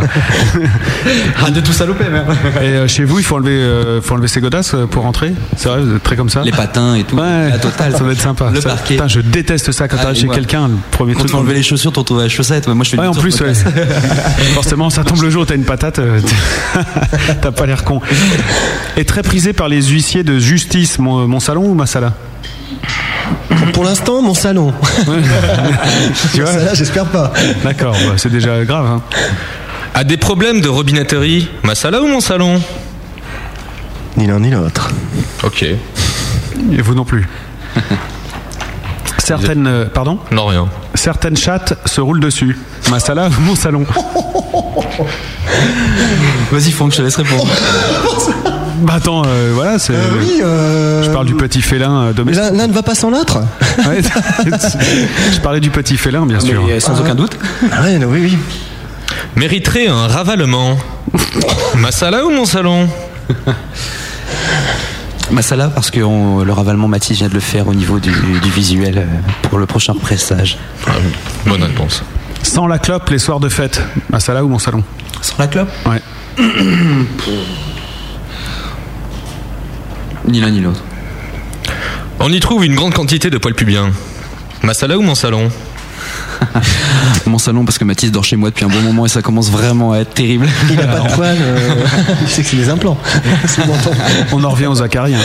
Ah, de tout saloper, même. Et euh, chez vous, il faut enlever, euh, faut enlever ses godasses euh, pour rentrer? C'est vrai, vous êtes très comme ça? Les patins et tout. Ouais, La totale. ça doit être sympa. Le Ça- parquet. Putain, je déteste ça quand Ah, t'arrives chez quelqu'un, le premier Quand truc. tu enlever les chaussures, t'en trouves la chaussette. Moi, je fais Ouais, en plus, ouais. [laughs] forcément, ça tombe le jour où t'as une patate, [laughs] t'as pas l'air con. Et très prisé par les huissiers de justice, mon, mon salon ou ma sala Pour l'instant, mon salon. [laughs] Tu vois j'espère pas. D'accord, bah, c'est déjà grave. hein. A des problèmes de robinetterie Masala ou mon salon? Ni l'un ni l'autre. Ok. Et vous non plus. Certaines, euh, pardon? Non, rien. Certaines chattes se roulent dessus. Masala ou mon salon [laughs] Vas-y, Franck, je te laisse répondre. [laughs] Bah attends, euh, voilà, c'est. oui, euh, Je parle du petit félin euh, Mais domestique. l'un ne va pas sans l'autre Ouais, [laughs] je parlais du petit félin, bien sûr. Mais, euh, sans aucun doute. Ah ouais, non, oui, oui. Mériterait un ravalement Masala ou mon salon? Masala, parce que on- le ravalement Mathis vient de le faire au niveau du, du visuel euh, pour le prochain pressage. Ah, Bonne réponse. Sans la clope, les soirs de fête. Masala ou mon salon? Sans la clope? Ouais. [clears throat] Ni l'un ni l'autre. On y trouve une grande quantité de poils pubiens. Masala ou mon salon? [laughs] Mon salon, parce que Mathis dort chez moi depuis un bon moment et ça commence vraiment à être terrible. Il n'a pas de poils. euh, [laughs] Je sais que c'est des implants. On en revient aux acariens.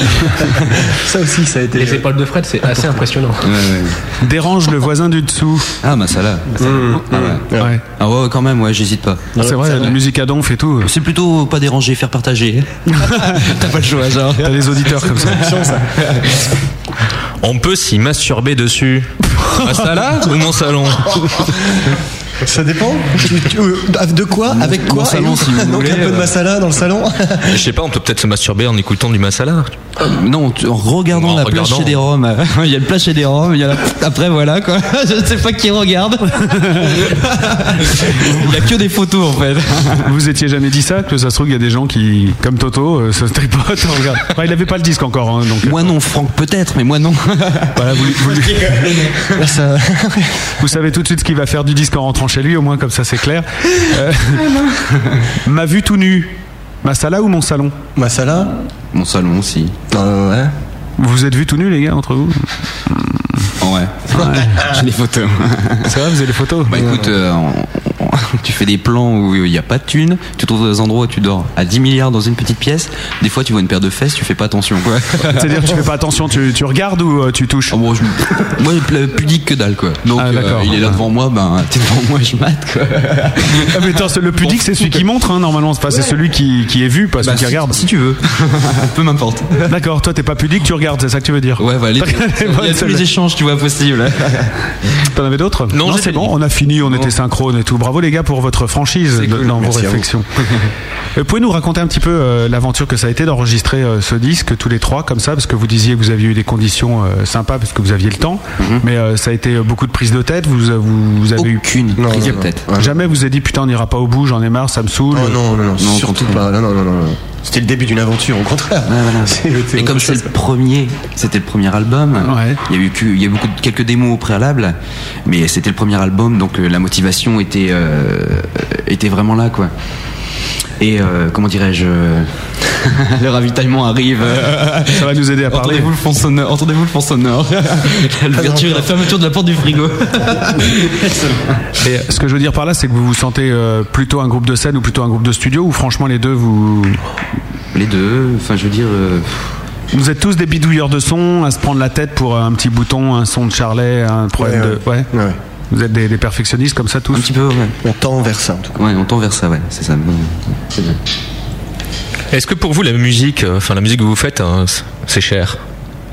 [laughs] Ça aussi, ça a été. Les épaules de Fred, c'est assez impressionnant. Ouais, ouais. Dérange le voisin du dessous. Ah, Masala. Ah ouais. Ouais. Ah ouais, quand même, ouais, j'hésite pas. C'est vrai, la musique à donf et tout. C'est plutôt pas déranger, faire partager. T'as pas le choix, genre. T'as des auditeurs comme ça. On peut s'y masturber dessus. Masala ou mon salon? うん。Ça dépend. [laughs] Euh, de quoi Avec quoi salon, Et où si vous [laughs] Donc voulez, un peu de euh. masala dans le salon. [laughs] Je sais pas, on peut peut-être se masturber en écoutant du masala. Non, tu- en regardant En la plage chez des Roms. Il y a le plage chez des Roms, il y a la... après voilà quoi. Je ne sais pas qui regarde. Il y a que des photos en fait. Vous étiez jamais dit ça Que ça se trouve, il y a des gens qui, comme Toto, euh, se tripotent. en regardant. Enfin, il avait pas le disque encore, hein, donc. euh, Moi non, Franck peut-être, mais moi non. Voilà, vous, vous- vous savez tout de suite ce qu'il va faire du disque en rentrant chez lui, au moins comme ça c'est clair. Euh, [laughs] Ma vue tout nu. Masala ou mon salon Masala Mon salon aussi. Euh, ouais. Vous êtes vus tout nus, les gars, entre vous Ouais. [laughs] J'ai des photos. C'est vrai, vous avez des photos Bah écoute, euh, [laughs] tu fais des plans où il n'y a pas de thunes, tu te trouves dans des endroits où tu dors à 10 milliards dans une petite pièce, des fois tu vois une paire de fesses, tu fais pas attention quoi. [laughs] C'est-à-dire, tu fais pas attention, tu, tu regardes ou euh, tu touches Ah, bon, je- moi, pl- pudique que dalle quoi. Donc, Ah, euh, d'accord. il est là devant moi, ben, t'es devant moi, je mate quoi. [laughs] Ah, mais attends, le pudique, c'est celui qui montre, hein, normalement. C'est celui qui, qui est vu, pas celui Bah, qui si, regarde. si tu veux. Peu m'importe. D'accord, toi, t'es pas pudique, tu regardes, c'est ça que tu veux dire Ouais, voilà. les- Il y a tous les échanges, tu vois, possibles. T'en avais d'autres Non, j'ai c'est bon, on a fini, on était synchrone et tout. Bravo les gars pour votre franchise cool, dans vos merci réflexions. [laughs] Euh, Pouvez-nous raconter un petit peu euh, l'aventure que ça a été d'enregistrer euh, ce disque tous les trois comme ça? Parce que vous disiez que vous aviez eu des conditions euh, sympas parce que vous aviez le temps, mais euh, ça a été beaucoup de prises de tête. Vous, vous, vous avez eu Aucune Non, prise de tête. Jamais vous avez dit putain on n'ira pas au bout, j'en ai marre, ça me saoule. Oh non, non, non, Non, surtout pas. Non, non, non, non. C'était le début d'une aventure, au contraire. Ouais, voilà. [laughs] C'était Et comme c'est le premier, c'était le premier album. Ouais. Il y a eu que- il y a eu beaucoup de, quelques démos au préalable, mais c'était le premier album, donc euh, la motivation était euh, était vraiment là, quoi. Et euh, comment dirais-je [laughs] Le ravitaillement arrive. euh, [laughs] Ça va nous aider à parler. Entendez-vous le fond sonore Entendez-vous le fond sonore [laughs] L'ouverture, la fermeture de la porte du frigo. Et ce que je veux dire par là, c'est que vous vous sentez euh, plutôt un groupe de scène ou plutôt un groupe de studio ou franchement les deux vous Les deux. Enfin, je veux dire. euh, vous êtes tous des bidouilleurs de son à se prendre la tête pour un petit bouton, un son de Charlet, un problème Ouais, de ouais. Ouais. Vous êtes des, des perfectionnistes comme ça tous un petit peu, ouais. On tend vers ça, en tout cas. Ouais, on tend vers ça, ouais. C'est ça. C'est bien. Est-ce que pour vous la musique, euh, enfin la musique que vous faites, hein, c'est cher?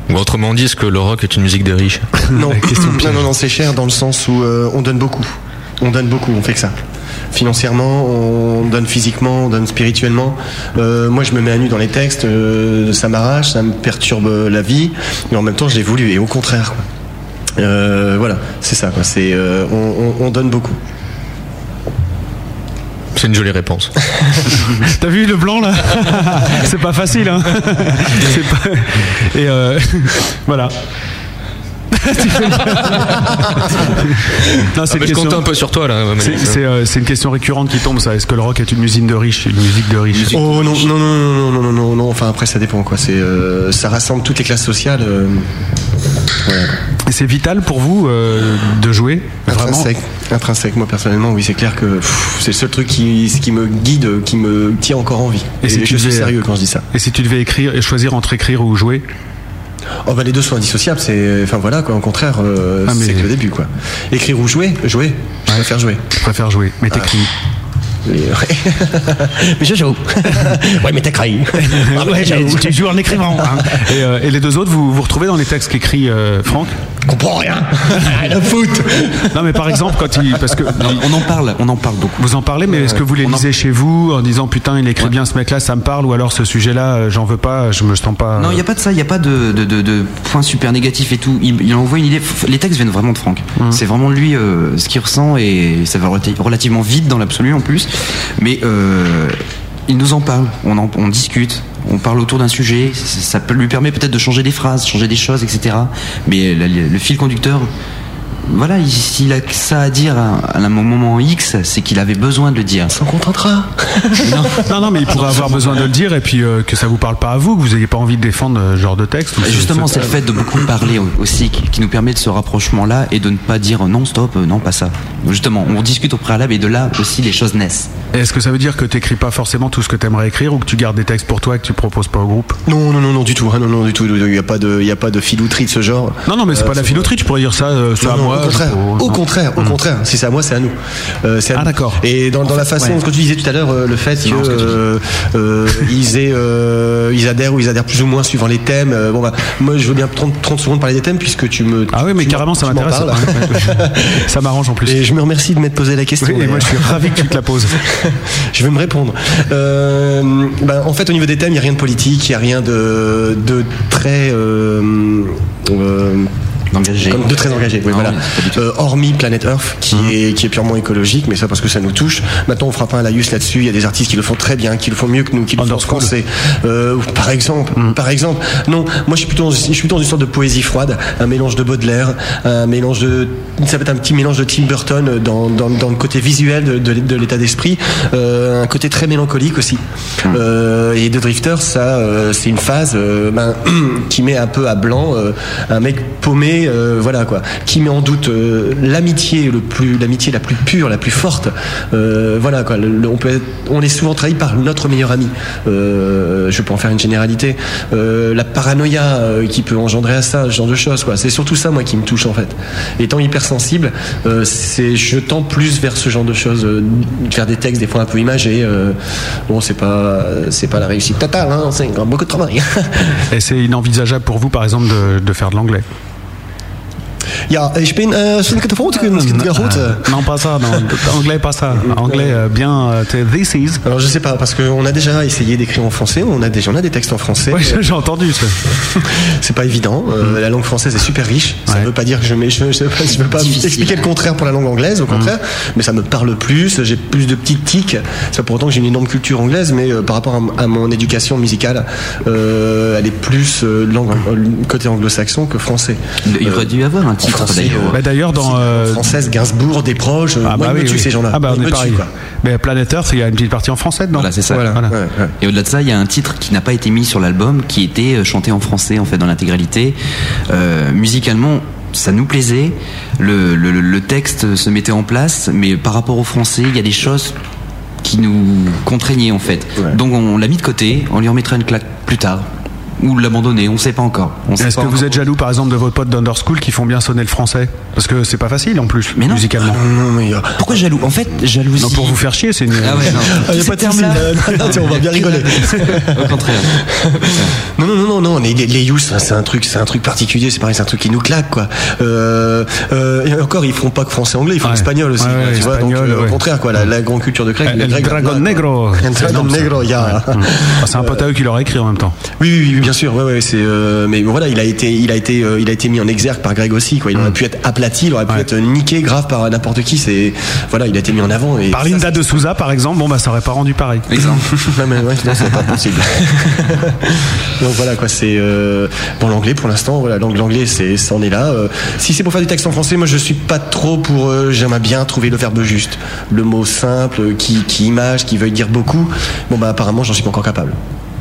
Ou autrement dit, est-ce que le rock est une musique des riches? Non, non, non, non, c'est cher dans le sens où euh, on donne beaucoup. On donne beaucoup, on fait que ça. Financièrement, on donne physiquement, on donne spirituellement. Euh, moi, je me mets à nu dans les textes, euh, ça m'arrache, ça me perturbe la vie, mais en même temps, je l'ai voulu, et au contraire. Quoi. Euh, voilà, c'est ça. Quoi. C'est, euh, on, on- on donne beaucoup. C'est une jolie réponse. [laughs] T'as vu le blanc là? [laughs] C'est pas facile, hein [laughs] Et euh, voilà. Non, Ah, c'est une je compte question. un peu sur toi là. Manu. C'est c'est, euh, c'est une question récurrente qui tombe, ça. Est-ce que le rock est une usine de riches, une musique de riches Oh non, non, non, non, non, non, non, non, enfin après ça dépend quoi. C'est, euh, ça rassemble toutes les classes sociales. euh. Et c'est vital pour vous euh, de jouer Vraiment? Intrinsèque, intrinsèque. Moi personnellement, oui, c'est clair que c'est le seul truc qui, qui me guide, qui me tient encore en vie. Et, si je tu suis devais- sérieux quand je dis ça. Et si tu devais écrire et choisir entre écrire ou jouer? Oh bah les deux sont indissociables, c'est enfin voilà quoi, au contraire, euh, Ah, mais- c'est que le début quoi. Écrire ou jouer, jouer, je préfère jouer. Je préfère jouer, mais t'écris. [laughs] mais je joue. [laughs] ouais, mais t'écris. [laughs] Ah, Ouais, tu joues en écrivant. hein. Et, euh, et les deux autres, vous vous retrouvez dans les textes qu'écrit euh, Franck? Comprends rien. À foutre. Non, mais par exemple, quand il. Parce que. On en parle, on en parle beaucoup. Vous en parlez, mais est-ce que vous les lisez chez vous en disant putain, il écrit bien ce mec-là, ça me parle, ou alors ce sujet-là, euh, j'en veux pas, je me sens pas. Non, il n'y a pas de ça, il n'y a pas de, de, de, de points super négatifs et tout. Il, il envoie une idée. Les textes viennent vraiment de Franck. C'est vraiment lui euh, ce qu'il ressent et ça va relati- relativement vite dans l'absolu en plus. Mais euh, il nous en parle, on, discute, on parle autour d'un sujet. Ça, lui permet peut-être de changer des phrases, changer des choses, etc. Mais le fil conducteur. Voilà, il- s'il a que ça à dire à, un moment X, c'est qu'il avait besoin de le dire. S'en contentera. [laughs] Non, non, mais il pourrait avoir besoin de le dire et puis euh, que ça vous parle pas à vous, que vous n'ayez pas envie de défendre euh, ce genre de texte. Justement, ce- c'est le fait de beaucoup parler au- aussi qui, qui nous permet de ce rapprochement-là et de ne pas dire non, stop, euh, non, pas ça. Justement, on discute au préalable et de là aussi les choses naissent. Est-ce que ça veut dire que t'écris pas forcément tout ce que t'aimerais écrire ou que tu gardes des textes pour toi et que tu proposes pas au groupe? Non, non, non, non, du tout. hein, non, non, du tout. Il n'y a pas de, il y a pas de filouterie de ce genre. Non, non, mais c'est Euh, pas de la filouterie, tu pourrais dire ça, euh, Non, à non, moi. Au contraire, au non. contraire, au contraire. Si c'est à moi, c'est à nous. Euh, c'est à Ah, nous. d'accord. Et dans, dans la façon, ouais. ce que tu disais tout à l'heure, euh, le fait que dis. euh, ils, aient, ils adhèrent ou ils adhèrent plus ou moins suivant les thèmes. bon bah, moi, je veux bien 30, 30 secondes parler des thèmes puisque tu me. Ah oui, mais carrément, ça m'intéresse. ça m'arrange en plus. Et je me remercie de m'être posé la question. Oui, et moi, je suis ravi que tu te la poses. [laughs] je vais me répondre. Ben, en fait, au niveau des thèmes, il n'y a rien de politique, il n'y a rien de, de très. euh, Engagé. comme de très engagé, oui, Non, voilà. Euh, hormis Planet Earth, qui, est, qui est purement écologique, mais ça parce que ça nous touche. Maintenant, on fera pas un laïus là-dessus. Il y a des artistes qui le font très bien, qui le font mieux que nous, qui le font français. Euh, par exemple, par exemple. Non, moi, je suis plutôt, dans, je suis plutôt dans une sorte de poésie froide, un mélange de Baudelaire, un mélange de, ça va être un petit mélange de Tim Burton dans, dans, dans le côté visuel de, de, de l'état d'esprit, euh, un côté très mélancolique aussi. Euh, et de Drifter, ça, c'est une phase ben, [clears throat] qui met un peu à blanc un mec paumé, euh, voilà quoi, qui met en doute euh, l'amitié le plus, l'amitié la plus pure, la plus forte. Euh, voilà quoi. On peut, on est souvent trahi par notre meilleur ami. Je peux en faire une généralité. La paranoïa qui peut engendrer à ça, ce genre de choses quoi. C'est surtout ça moi qui me touche en fait. Étant hypersensible, c'est je tends plus vers ce genre de choses, faire des textes des fois un peu imagés. bon, c'est pas, c'est pas la réussite totale, hein, c'est beaucoup de travail. Et c'est inenvisageable pour vous, par exemple, de, de faire de l'anglais? Ja, ich bin äh, schon getroffen, Euh, Non, pas ça, non. Anglais, pas ça. [laughs] Anglais, euh, bien, euh, this is. Alors je sais pas parce qu'on a déjà essayé d'écrire en français, on a déjà on a des textes en français. Ouais, [laughs] j'ai entendu ça. [laughs] C'est pas évident. euh, La langue française est super riche. Ça Ouais. veut pas dire que je mets, je, je, je veux pas expliquer le contraire pour la langue anglaise, au contraire. Mais ça me parle plus. J'ai plus de petites tics. C'est pas pour autant que j'ai une énorme culture anglaise, mais euh, par rapport à, à mon éducation musicale, euh, elle est plus euh, langue côté anglo-saxon que français. Il aurait dû y avoir un titre d'ailleurs. Bah, D'ailleurs, dans. Euh, française, Gainsbourg, des proches. Ah moi, bah ils me oui, tuent oui. ces gens-là. Ah bah on est pareil. quoi. Mais Planet Earth, il y a une petite partie en français dedans. Voilà, c'est ça. Voilà. Voilà. Ouais, ouais. Et au-delà de ça, il y a un titre qui n'a pas été mis sur l'album, qui était euh, chanté en français en fait dans l'intégralité. Euh, musicalement, ça nous plaisait. Le, le, le texte se mettait en place, mais par rapport au français, il y a des choses qui nous contraignaient en fait. Ouais. Donc on l'a mis de côté. On lui en mettra une claque plus tard. Ou l'abandonner, on ne sait pas encore. Est-ce que vous êtes jaloux, par exemple, de vos potes d'Underschool qui font bien sonner le français Parce que c'est pas facile en plus, Mais non. musicalement. Non, mais, euh, Pourquoi jaloux En fait, jalousie. Non, pour vous faire chier, c'est une. Ah ouais, non. [laughs] Ah, y a Ces pas de termes-là- là. On va bien rigoler. [laughs] Au contraire. Non, non, non, non, non, les, les, youths, c'est un truc, c'est un truc particulier, c'est pareil, c'est un truc qui nous claque, quoi. Euh, euh, et encore, ils font pas que français-anglais, ils font Ouais. espagnol aussi, Ouais, quoi, ouais, tu vois, espagnol, euh, ouais. au contraire, quoi, la, la grande culture de grec, El, Dragon. Negro. [laughs] El Dragon. Negro, il y a. Ah, c'est un pote à eux qui leur a écrit en même temps. Oui, oui, oui, bien sûr, ouais, ouais, c'est, euh, mais voilà, il a été, il a été, euh, il a été mis en exergue par Greg aussi, quoi. Il aurait pu être aplati, il aurait pu Mm. Ouais. être niqué grave par n'importe qui, c'est, voilà, il a été mis en avant et. Par ça, Linda de Souza, par exemple, bon, bah, ça aurait pas rendu pareil. Exemple. [laughs] non, mais ouais, non, c'est pas possible. [laughs] Donc voilà quoi, c'est euh, bon l'anglais pour l'instant. Voilà, l'ang- l'anglais c'est c'en est là. Euh, si c'est pour faire du texte en français, moi je suis pas trop pour. euh, J'aimerais bien trouver le verbe juste, le mot simple qui qui image, qui veuille dire beaucoup. Bon bah apparemment j'en suis pas encore capable.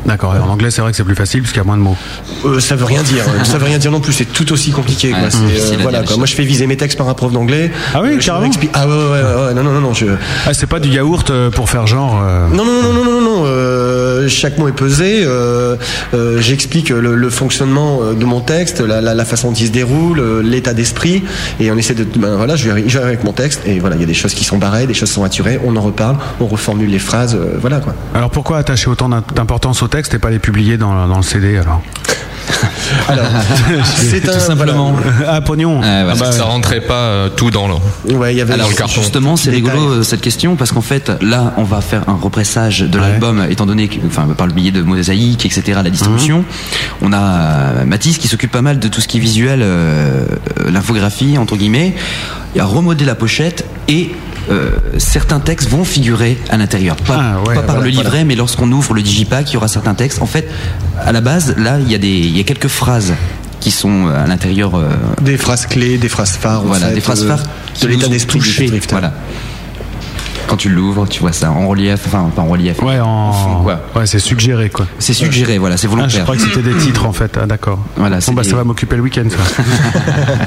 D'accord, et en anglais, c'est vrai que c'est plus facile parce qu'il y a moins de mots. Euh, ça veut rien dire. [laughs] Ça veut rien dire non plus. C'est tout aussi compliqué. Ouais, euh, voilà. Quoi. Moi je fais viser mes textes par un prof d'anglais. Ah oui, Euh, carrément. explique- Ah ouais, ouais, ouais, ouais, non non non non. Je, Ah, c'est pas du yaourt euh, pour faire genre. euh, Non, non, non, non, non, non, non. chaque mot est pesé. euh, euh, J'explique le, le fonctionnement de mon texte, la, la- la façon dont il se déroule, l'état d'esprit, et on essaie de. Ben voilà, je vais, avec mon texte, et voilà, il y a des choses qui sont barrées, des choses qui sont maturées. On en reparle, on reformule les phrases, euh, voilà quoi. Alors pourquoi attacher autant d'im- d'importance au texte et pas les publier dans, dans le CD alors [laughs] Alors, [laughs] c'est un simplement. Ah, pognon. Ah bah, ça rentrait pas euh, tout dans le. Ouais, il y avait Alors le carton. justement, c'est rigolo euh, cette question parce qu'en fait, là, on va faire un repressage de l'album, étant donné que, enfin, par le biais de mosaïque, etc., la distribution. On a euh, Mathis qui s'occupe pas mal de tout ce qui est visuel, l'infographie entre guillemets. Il a remodé la pochette et euh, certains textes vont figurer à l'intérieur. Pas, Ah, ouais, pas par voilà, le livret, voilà. mais lorsqu'on ouvre le digipack, il y aura certains textes. En fait, à la base, là, il y a des, il y a quelques phrases qui sont euh, à l'intérieur. euh, Des phrases clés, des phrases phares. en voilà, fait, des phrases phares de l'état d'esprit. Voilà. Quand tu l'ouvres, tu vois ça en relief, enfin pas en relief. Ouais, en... fond, quoi. ouais c'est suggéré quoi. C'est suggéré, voilà, c'est Ah, je volontaire. crois que c'était des [clears throat] titres en fait. Ah, d'accord. Voilà, bon, bah, des- ça va m'occuper le week-end, ça. [laughs]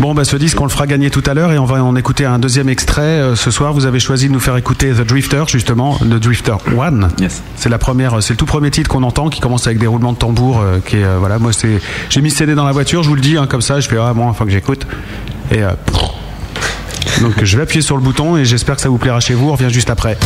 bon, bah, ce disque, on le fera gagner tout à l'heure et on va en écouter un deuxième extrait. Euh, ce soir, vous avez choisi de nous faire écouter The Drifter, justement, The Drifter One. Yes. C'est la première, c'est le tout premier titre qu'on entend qui commence avec des roulements de tambour. euh, qui est, euh, voilà, moi, c'est, j'ai mis CD dans la voiture, je vous le dis, hein, comme ça, je fais, ah, bon, enfin que j'écoute. Et, euh, donc, je vais appuyer sur le bouton et j'espère que ça vous plaira chez vous. On revient juste après.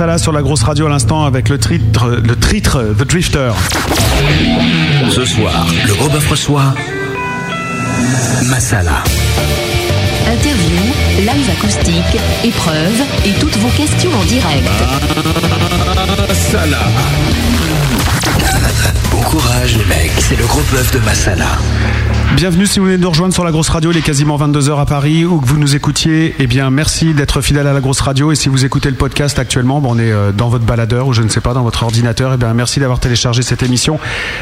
Sur la grosse radio à l'instant avec le titre, le titre The Drifter. Ce soir, le gros bœuf reçoit Masala. Interview, live acoustique, épreuves et toutes vos questions en direct. Masala. Bon courage les mecs, c'est le gros bœuf de Masala. Bienvenue si vous venez de nous rejoindre sur la grosse radio, il est quasiment 22h à Paris, ou que vous nous écoutiez, eh bien merci d'être fidèle à la grosse radio, et si vous écoutez le podcast actuellement, bon, on est euh, dans votre baladeur, ou je ne sais pas, dans votre ordinateur, eh bien merci d'avoir téléchargé cette émission.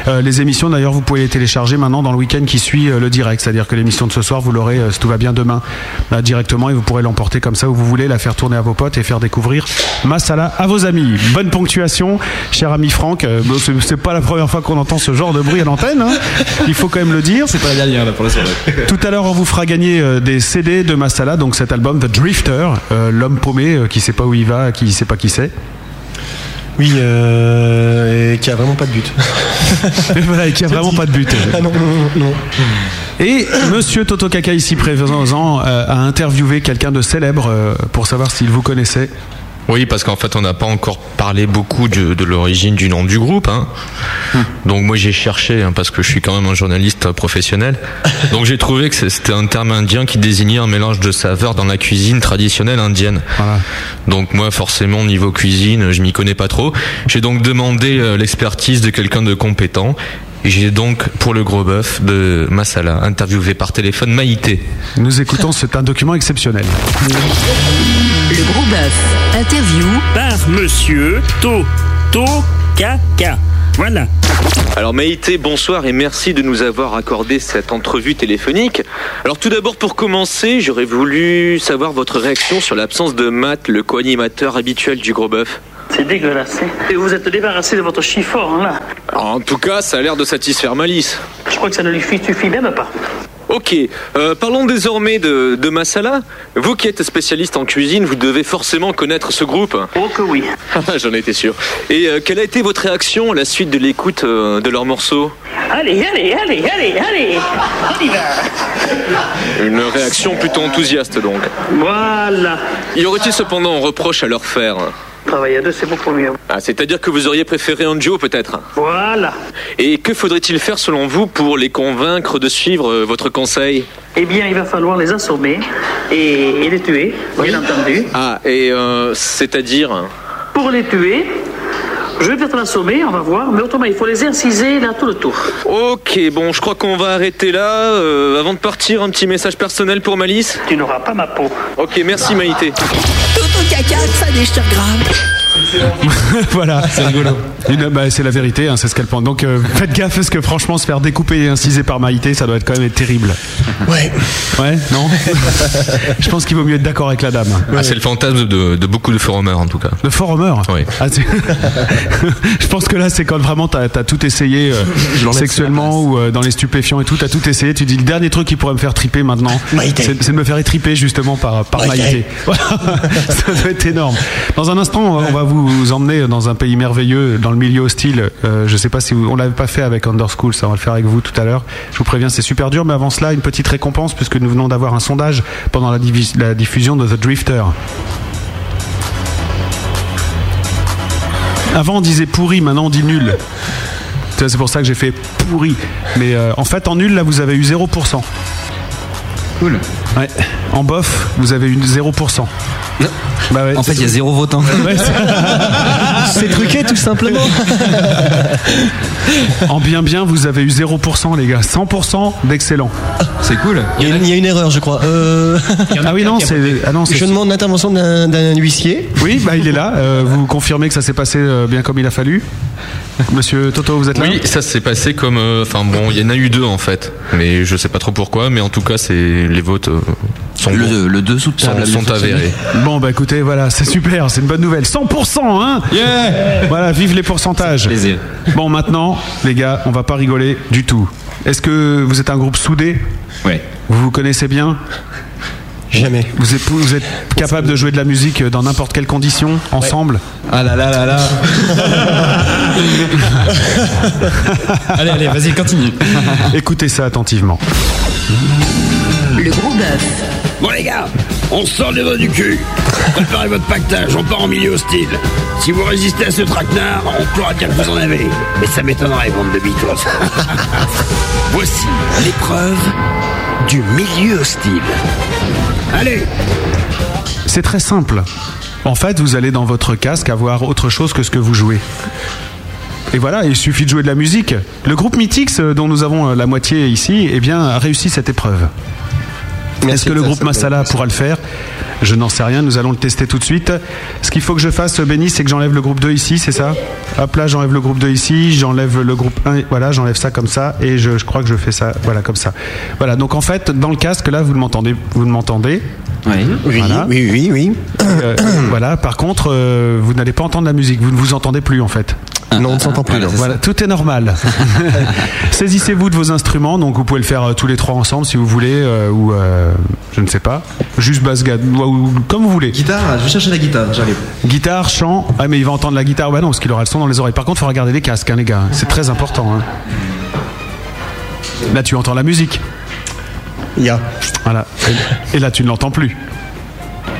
Euh, les émissions d'ailleurs, vous pouvez les télécharger maintenant dans le week-end qui suit euh, le direct, c'est-à-dire que l'émission de ce soir, vous l'aurez, si tout va bien, demain, directement, et vous pourrez l'emporter comme ça où vous voulez, la faire tourner à vos potes et faire découvrir Masala à vos amis. Bonne ponctuation, cher ami Franck, bon, c'est pas la première fois qu'on entend ce genre de bruit à l'antenne, hein. il faut quand même le dire. C'est pas la dernière là pour la soirée. [laughs] Tout à l'heure, on vous fera gagner euh, des CD de Masala, donc cet album The Drifter, euh, l'homme paumé euh, qui sait pas où il va, qui sait pas qui c'est. Oui, euh, et qui a vraiment pas de but. Et [laughs] voilà, et qui a vraiment pas de but. Ah non, non, non. Et Monsieur Toto Kaka ici présent euh, a interviewé quelqu'un de célèbre euh, pour savoir s'il vous connaissait. Oui, parce qu'en fait, on n'a pas encore parlé beaucoup de, de l'origine du nom du groupe. hein. Donc moi, j'ai cherché, hein, parce que je suis quand même un journaliste professionnel. Donc j'ai trouvé que c'était un terme indien qui désignait un mélange de saveurs dans la cuisine traditionnelle indienne. Donc moi, forcément, niveau cuisine, je m'y connais pas trop. J'ai donc demandé euh, l'expertise de quelqu'un de compétent. J'ai donc, pour le gros bœuf de Masala, interviewé par téléphone Maïté. Nous écoutons, c'est un document exceptionnel. Le gros bœuf. Interview. Par monsieur Toto Kaka. Voilà. Alors Maïté, bonsoir et merci de nous avoir accordé cette entrevue téléphonique. Alors tout d'abord pour commencer, j'aurais voulu savoir votre réaction sur l'absence de Matt, le co-animateur habituel du gros bœuf. C'est dégueulasse. hein. Et vous êtes débarrassé de votre chiffon, là. En tout cas, ça a l'air de satisfaire Malice. Je crois que ça ne lui suffit même pas. Ok, euh, parlons désormais de, de Masala. Vous qui êtes spécialiste en cuisine, vous devez forcément connaître ce groupe. [laughs] Oh que oui. J'en étais sûr. Et euh, quelle a été votre réaction à la suite de l'écoute euh, de leurs morceaux? Allez, allez, allez, allez, allez. On y va. Une réaction plutôt enthousiaste donc. Voilà. Y aurait-il cependant un reproche à leur faire? Travailler à deux, c'est beaucoup mieux. Ah, c'est-à-dire que vous auriez préféré un duo peut-être? Voilà. Et que faudrait-il faire selon vous pour les convaincre de suivre euh, votre conseil? Eh bien, il va falloir les assommer et, et les tuer, bien entendu. Ah, et euh, c'est-à-dire? Pour les tuer, je vais peut-être l'assommer, on va voir, mais autrement, il faut les inciser là tout le tour. Ok, bon, je crois qu'on va arrêter là. Euh, avant de partir, un petit message personnel pour Malice Tu n'auras pas ma peau. Ok, merci Maïté. Toto caca, ça déchire grave. [laughs] voilà. C'est rigolo. bah, c'est la vérité, hein, c'est ce qu'elle pense. Donc euh, faites gaffe parce que franchement, se faire découper et inciser par Maïté, ça doit être quand même être terrible. Ouais. Ouais, non [laughs] Je pense qu'il vaut mieux être d'accord avec la dame. Ah, c'est le fantasme de, de beaucoup de forumers en tout cas. Le forumer Oui. Ah, [laughs] Je pense que là, c'est quand vraiment t'as as tout essayé euh, sexuellement ou euh, dans les stupéfiants et tout. T'as tout essayé. Tu dis le dernier truc qui pourrait me faire triper maintenant, c'est de me faire étriper justement par, par Maïté. Maïté. Voilà. Ça doit être énorme. Dans un instant, on va- on va vous emmener dans un pays merveilleux, dans le milieu hostile. Euh, je sais pas si vous, on l'avait pas fait avec Underschool, ça on va le faire avec vous tout à l'heure. Je vous préviens, c'est super dur, mais avant cela, une petite récompense puisque nous venons d'avoir un sondage pendant la, la diffusion de The Drifter. Avant on disait pourri, maintenant on dit nul. C'est pour ça que j'ai fait pourri. Mais euh, en fait, en nul, là, vous avez eu 0%. Cool. Ouais. En bof, vous avez eu 0%. Bah ouais, En fait, il y a zéro votant. Ouais, c'est- [laughs] C'est truqué tout simplement. [laughs] en bien bien, vous avez eu 0%, les gars. 100% d'excellent. C'est cool. Il y, a, il y a une erreur, je crois. Euh, [laughs] Ah oui, non, c'est. Ah non, c'est- je demande l'intervention d'un d'un huissier. Oui, bah il est là. Euh, vous confirmez que ça s'est passé euh, bien comme il a fallu Monsieur Toto, vous êtes là Oui, ça s'est passé comme. euh, Enfin bon, il y en a eu deux en fait. Mais je sais pas trop pourquoi, mais en tout cas, c'est les votes euh, sont, bons. Le, le dessous de sont, table sont fonctionné. avérés. Bon, bah écoutez, voilà, c'est super, c'est une bonne nouvelle. 100%, hein Yeah Voilà, vive les pourcentages. Plaisir. Bon, maintenant, les gars, on va pas rigoler du tout. Est-ce que vous êtes un groupe soudé? Ouais. Vous vous connaissez bien? Jamais. vous êtes, vous êtes capable de jouer de la musique dans n'importe quelle condition, ensemble Ah là là là là. [laughs] allez, allez, vas-y, continue. Écoutez ça attentivement. Le gros bœuf. Bon les gars, on sort les doigts du cul. Préparez votre pactage, on part en milieu hostile. Si vous résistez à ce traquenard, on pourra dire que vous en avez. Mais ça m'étonnerait, bande de bitos. [laughs] Voici l'épreuve du milieu hostile. Allez C'est très simple. En fait, vous allez dans votre casque avoir autre chose que ce que vous jouez. Et voilà, il suffit de jouer de la musique. Le groupe Mythix, euh, dont nous avons euh, la moitié ici, eh bien, a réussi cette épreuve. Est-ce que le groupe ça, Masala pourra le faire Je n'en sais rien, nous allons le tester tout de suite. Ce qu'il faut que je fasse, Benny, c'est que j'enlève le groupe 2 ici, c'est ça Hop là, j'enlève le groupe 2 ici, j'enlève le groupe 1, voilà, j'enlève ça comme ça, et je, je crois que je fais ça, voilà, comme ça. Voilà, donc en fait, dans le casque, là, vous m'entendez, vous m'entendez Oui. Oui, oui, oui, oui. Euh, [coughs] voilà, par contre, euh, vous n'allez pas entendre la musique, vous ne vous entendez plus en fait. Non, on ne s'entend plus. non. Voilà, tout est normal. [laughs] Saisissez-vous de vos instruments, donc vous pouvez le faire euh, tous les trois ensemble si vous voulez, euh, ou euh, je ne sais pas, juste basse ou, ou comme vous voulez. Guitare, je vais chercher la guitare, j'arrive. Guitare, chant, ah mais il va entendre la guitare, bah non, parce qu'il aura le son dans les oreilles. Par contre, il faut regarder les casques, hein, les gars, c'est très important. hein. Là, tu entends la musique. Ya. Voilà. Et, et là, tu ne l'entends plus.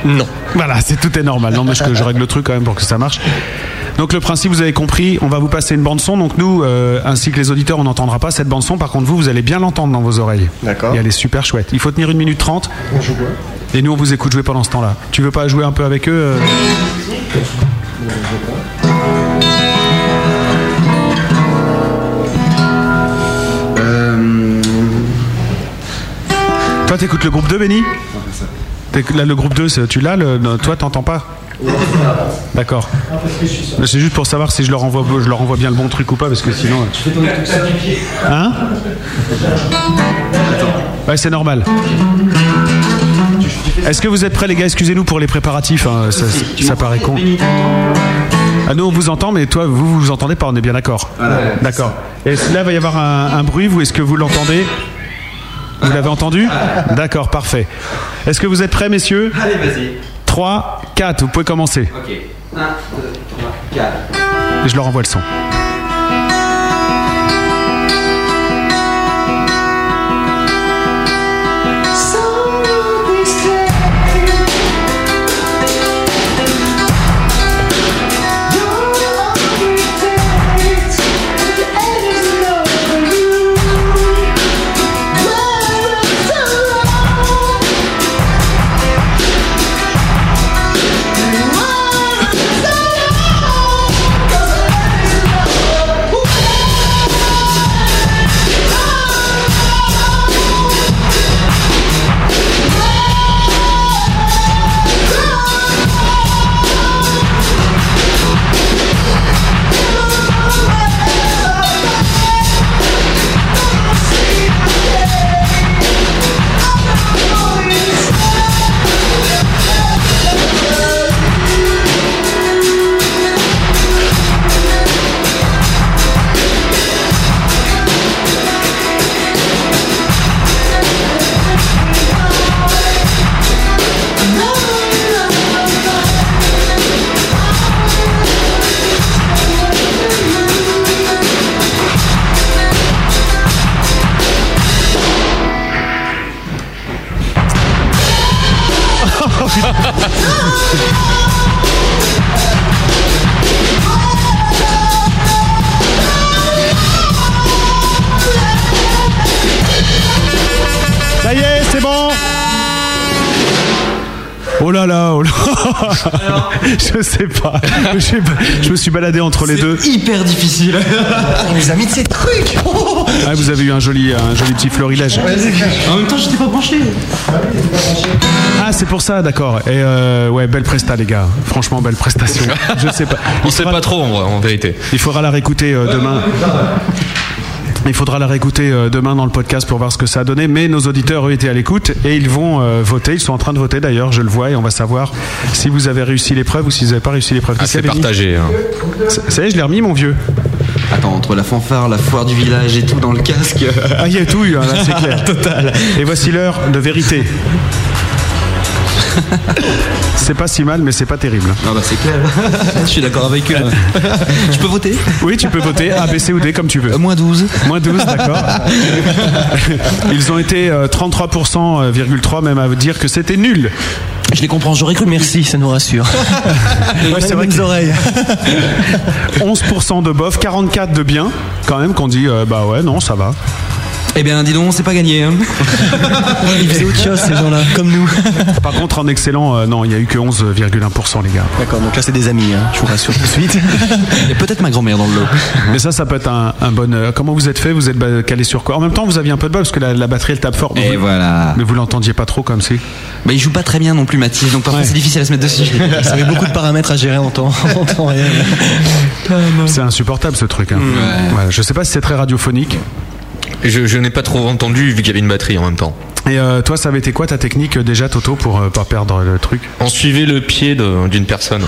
Non. Voilà, c'est tout est normal. Non, mais je, je règle le truc quand même pour que ça marche. Donc le principe, vous avez compris, on va vous passer une bande son. Donc nous, euh, ainsi que les auditeurs, on n'entendra pas cette bande son. Par contre, vous, vous allez bien l'entendre dans vos oreilles. D'accord. Et elle est super chouette. Il faut tenir une minute trente. Et nous, on vous écoute jouer pendant ce temps-là. Tu veux pas jouer un peu avec eux euh? Euh, Toi, t'écoutes le groupe 2, Benny? Là, le groupe 2, c'est- tu l'as le- Toi, t'entends pas? D'accord. C'est juste pour savoir si je leur envoie, je leur envoie bien le bon truc ou pas, parce que sinon. Hein Ouais, c'est normal. Est-ce que vous êtes prêts, les gars? Excusez-nous pour les préparatifs, hein, ça, ça paraît con. Ah, nous, on vous entend, mais toi, vous, vous vous entendez pas, on est bien d'accord D'accord. Et là, il va y avoir un, un bruit, vous, est-ce que vous l'entendez? Vous l'avez entendu? D'accord, parfait. Est-ce que vous êtes prêts, messieurs? Allez, vas-y. 3, 4, vous pouvez commencer. Ok. 1, 2, 3, 4. Et je leur envoie le son. Ça Oh là là, oh là [laughs] Je sais pas. Je, sais pas. Je me suis baladé entre les deux. Hyper difficile. On nous a mis de ces trucs. Ah, vous avez eu un joli, un joli petit florilège. En même temps, j'étais pas branché. Ah, c'est pour ça, d'accord. Et euh, ouais, belle presta, les gars. Franchement, belle prestation. Je sais pas. [laughs] On sait pas trop en, vrai, en vérité. Il faudra la réécouter euh, demain. Il faudra la réécouter euh, demain dans le podcast pour voir ce que ça a donné. Mais nos auditeurs, eux, étaient à l'écoute et ils vont euh, voter. Ils sont en train de voter d'ailleurs, je le vois, et on va savoir si vous avez réussi l'épreuve ou si vous n'avez pas réussi l'épreuve. Ah, c'est partagé. hein. Ça ça y est, je l'ai remis, mon vieux. Attends, entre la fanfare, la foire du village et tout dans le casque. Ah, il y a tout eu, hein, là, c'est [laughs] clair. Total. Et voici l'heure de vérité. [laughs] C'est pas si mal, mais c'est pas terrible. Ah bah c'est clair. [laughs] Je suis d'accord avec eux. [laughs] Je peux voter Oui, tu peux voter A, B, C ou D comme tu veux. moins 12. Moins 12, d'accord. Ils ont été euh, 33,3% même à dire que c'était nul. Je les comprends, j'aurais cru. Merci, ça nous rassure. Ouais, c'est vrai que- oreilles. 11% de bof, 44 de bien, quand même, qu'on dit euh, bah ouais, non, ça va. Eh bien, dis donc, c'est pas gagné. Hein. [laughs] Ils faisaient autre chose, ces gens-là, comme nous. Par contre, en excellent, euh, non, il y a eu que 11,1% les gars. D'accord, donc là, c'est des amis, hein, je vous rassure tout de suite. [laughs] Il y a peut-être ma grand-mère dans le lot. Mais ça, ça peut être un, un bon. euh, comment vous êtes fait? Vous êtes ba- calé sur quoi? En même temps, vous aviez un peu de bol parce que la, la batterie elle tape fort. Et Vous- voilà. Mais vous l'entendiez pas trop comme si. Bah, il joue pas très bien non plus, Mathis, donc parfois Ouais. c'est difficile à se mettre dessus. [laughs] Ça avait beaucoup de paramètres à gérer en temps, en temps réel. C'est insupportable ce truc. hein. Voilà, je sais pas si c'est très radiophonique. Je, je n'ai pas trop entendu vu qu'il y avait une batterie en même temps. Et euh, toi, ça avait été quoi ta technique euh, déjà, Toto, pour euh, pas perdre le truc? On suivait le pied de- d'une personne.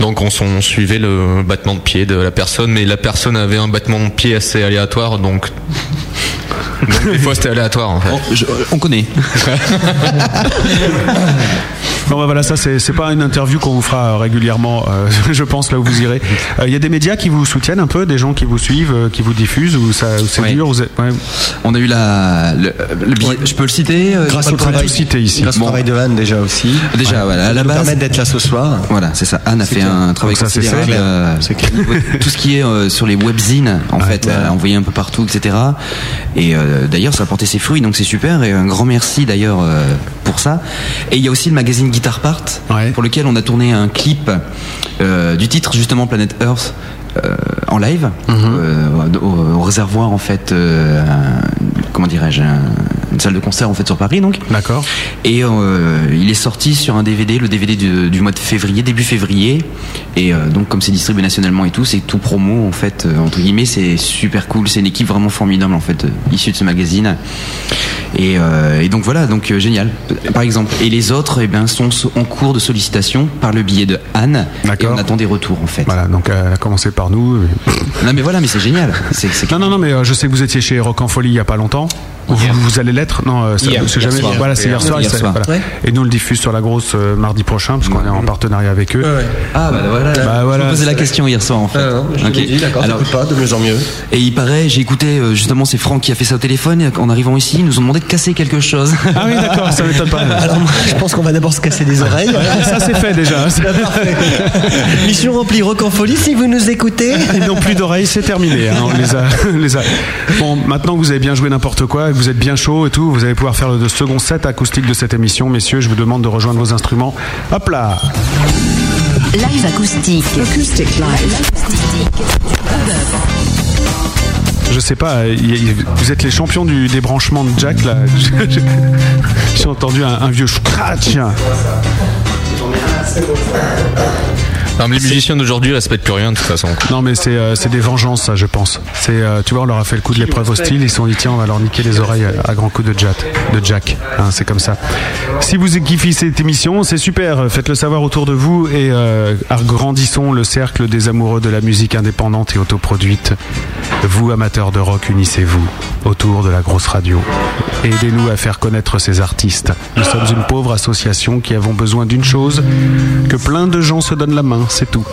Donc on, s- on suivait le battement de pied de la personne, mais la personne avait un battement de pied assez aléatoire, donc, [laughs] donc des fois c'était aléatoire en fait. Je- on connaît. [laughs] Bon, bah voilà, ça c'est c'est pas une interview qu'on vous fera euh, régulièrement, euh, [laughs] je pense là où vous irez. Euh, Il y a des médias qui vous soutiennent un peu, des gens qui vous suivent, euh, qui vous diffusent, ou ça ou c'est dur vous êtes- ouais. On a eu la. Le, le Je peux le citer Grâce au travail, tout citer ici. grâce au Bon. travail de Anne déjà aussi. Déjà, voilà, à la base. permettre d'être là ce soir. Voilà, c'est ça. Anne a fait clair. un travail Donc ça, considérable. clair. euh, C'est clair. [laughs] tout ce qui est euh, sur les webzines, en fait, envoyé un peu partout, etc. Et euh, d'ailleurs, ça a porté ses fruits, donc c'est super. Et un grand merci d'ailleurs euh, pour ça. Et il y a aussi le magazine Guitar Part, Ouais. pour lequel on a tourné un clip euh, du titre justement Planet Earth. euh, en live euh, au, au réservoir en fait comment dirais-je une salle de concert en fait sur Paris donc D'accord. et euh, il est sorti sur un DVD, le DVD du, du mois de février, début février. Et euh, donc comme c'est distribué nationalement et tout, c'est tout promo en fait euh, entre guillemets. C'est super cool. C'est une équipe vraiment formidable en fait issue de ce magazine. Et, et donc voilà, donc génial. Par exemple. Et les autres, eh ben sont en cours de sollicitation par le biais de Anne. Et on attend des retours en fait. Voilà, donc elle a commencé par nous. Non mais voilà, mais c'est génial. Non, non, non, mais je sais que vous étiez chez Rock en Folie il y a pas longtemps. Vous, vous allez l'être Non, euh, c'est Hier jamais. soir. Voilà, c'est hier soir. Hier soir. voilà. Ouais. Et nous on le diffuse sur la grosse euh, mardi prochain parce qu'on est en partenariat avec eux. Ah bah voilà. Bah, voilà. Je me posais la question hier soir en fait. Je Ok. l'ai dit, d'accord, ça Alors, pas, de mieux en mieux. Et il paraît, j'ai écouté euh, justement, c'est Franck qui a fait ça au téléphone. Et en arrivant ici, ils nous ont demandé de casser quelque chose. Ah oui, d'accord, ça m'étonne pas. [laughs] Alors moi, je pense qu'on va d'abord se casser les oreilles. Ça c'est fait déjà. [laughs] Mission remplie, rock en folie, si vous nous écoutez. Ils n'ont plus d'oreilles, c'est terminé. hein, on les a, [laughs] on les a. Bon, maintenant que vous avez bien joué n'importe quoi, vous êtes bien chaud et tout, vous allez pouvoir faire le second set acoustique de cette émission. Messieurs, je vous demande de rejoindre vos instruments. Hop là Live acoustique. Acoustic live. Je sais pas, y- y- vous êtes les champions du débranchement de Jack là. [laughs] J'ai entendu un, un vieux scratch. Alors, les musiciens d'aujourd'hui respectent plus rien de toute façon. Non mais c'est euh, des vengeances ça je pense. Euh, tu vois on leur a fait le coup de l'épreuve hostile, ils se sont dit tiens on va leur niquer les oreilles à, à grands coups de Jack, de Jack. Hein, c'est comme ça. Si vous kiffez cette émission, c'est super. Faites-le savoir autour de vous et euh, agrandissons le cercle des amoureux de la musique indépendante et autoproduite. Vous amateurs de rock, unissez-vous autour de la grosse radio. Aidez-nous à faire connaître ces artistes. Nous sommes une pauvre association qui avons besoin d'une chose que plein de gens se donnent la main, c'est tout.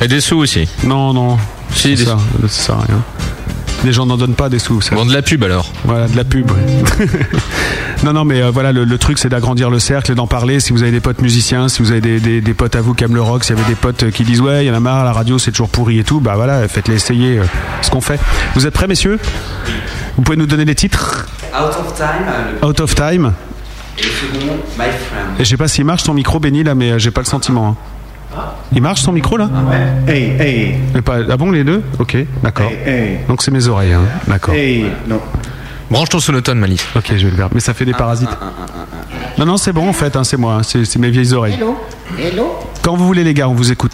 Et des sous aussi. Non, non. Si, des ça, ça sert à rien. Les gens n'en donnent pas des sous. Ça. Bon, de la pub alors. Voilà, de la pub. ouais. [laughs] non, non, mais euh, voilà, le, le truc, c'est d'agrandir le cercle et d'en parler. Si vous avez des potes musiciens, si vous avez des, des- des potes à vous qui aiment le rock, s'il y avait des potes euh, qui disent ouais, il y en a marre, la radio, c'est toujours pourri et tout, bah voilà, faites-les essayer euh, ce qu'on fait. Vous êtes prêts, messieurs? Vous pouvez nous donner les titres? Out of time. Out of Time. Et le second, My Friend. Et je sais pas s'il marche ton micro, Benny, là, mais euh, j'ai pas le sentiment. hein. Il marche son micro là Hey, hey, Mais pas- Ah bon, les deux Ok, d'accord. hey, Donc c'est mes oreilles, hein. d'accord. hey. Non. Branche ton sonotone, Malice. Ok, je vais le faire. Mais ça fait des parasites. Non, non, c'est bon en fait, hein, c'est moi, hein, c'est c'est mes vieilles oreilles. Hello Hello Quand vous voulez, les gars, on vous écoute.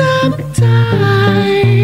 Sometimes.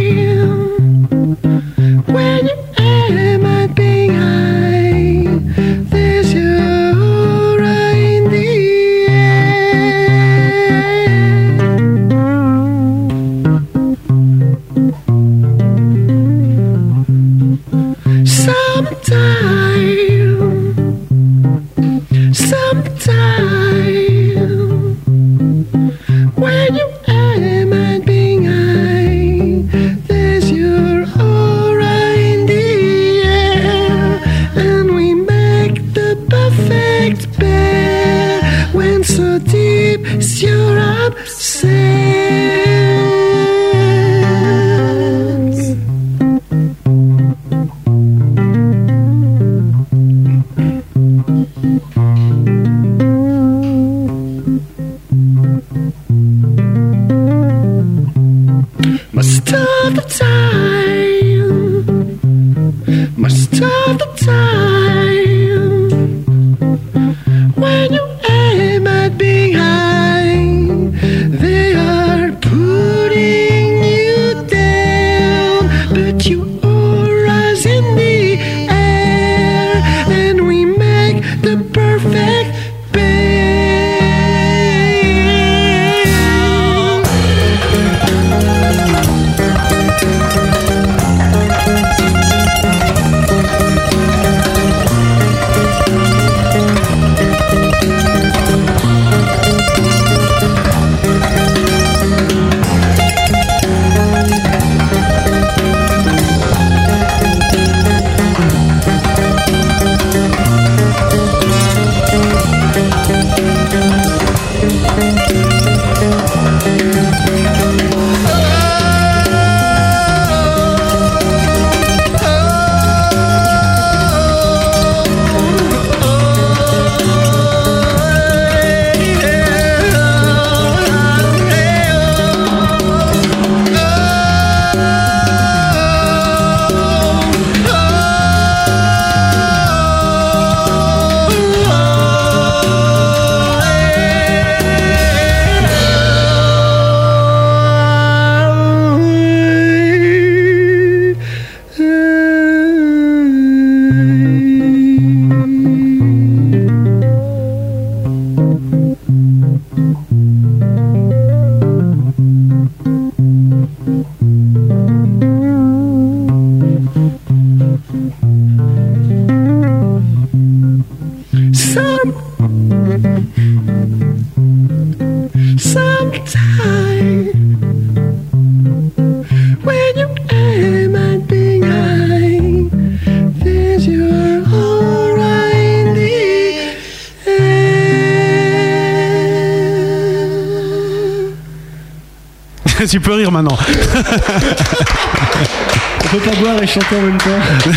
en même temps.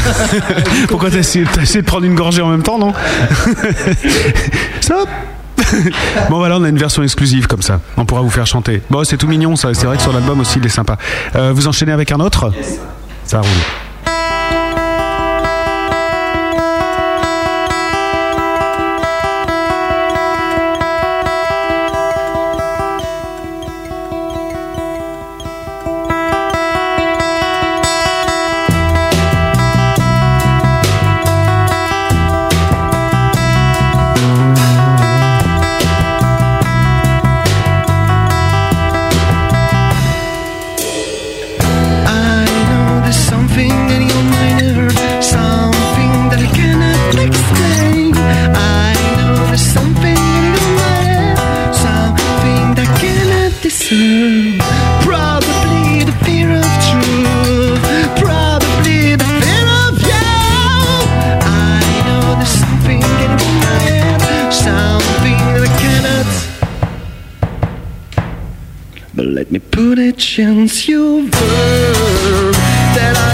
[laughs] Pourquoi t'as essayé, de prendre une gorgée en même temps, non [laughs] Stop bon voilà on a une version exclusive comme ça. On pourra vous faire chanter. Bon c'est tout mignon ça. C'est vrai que sur l'album aussi il est sympa. Euh, vous enchaînez avec un autre? Ça roule. Let me put a chance your verb that I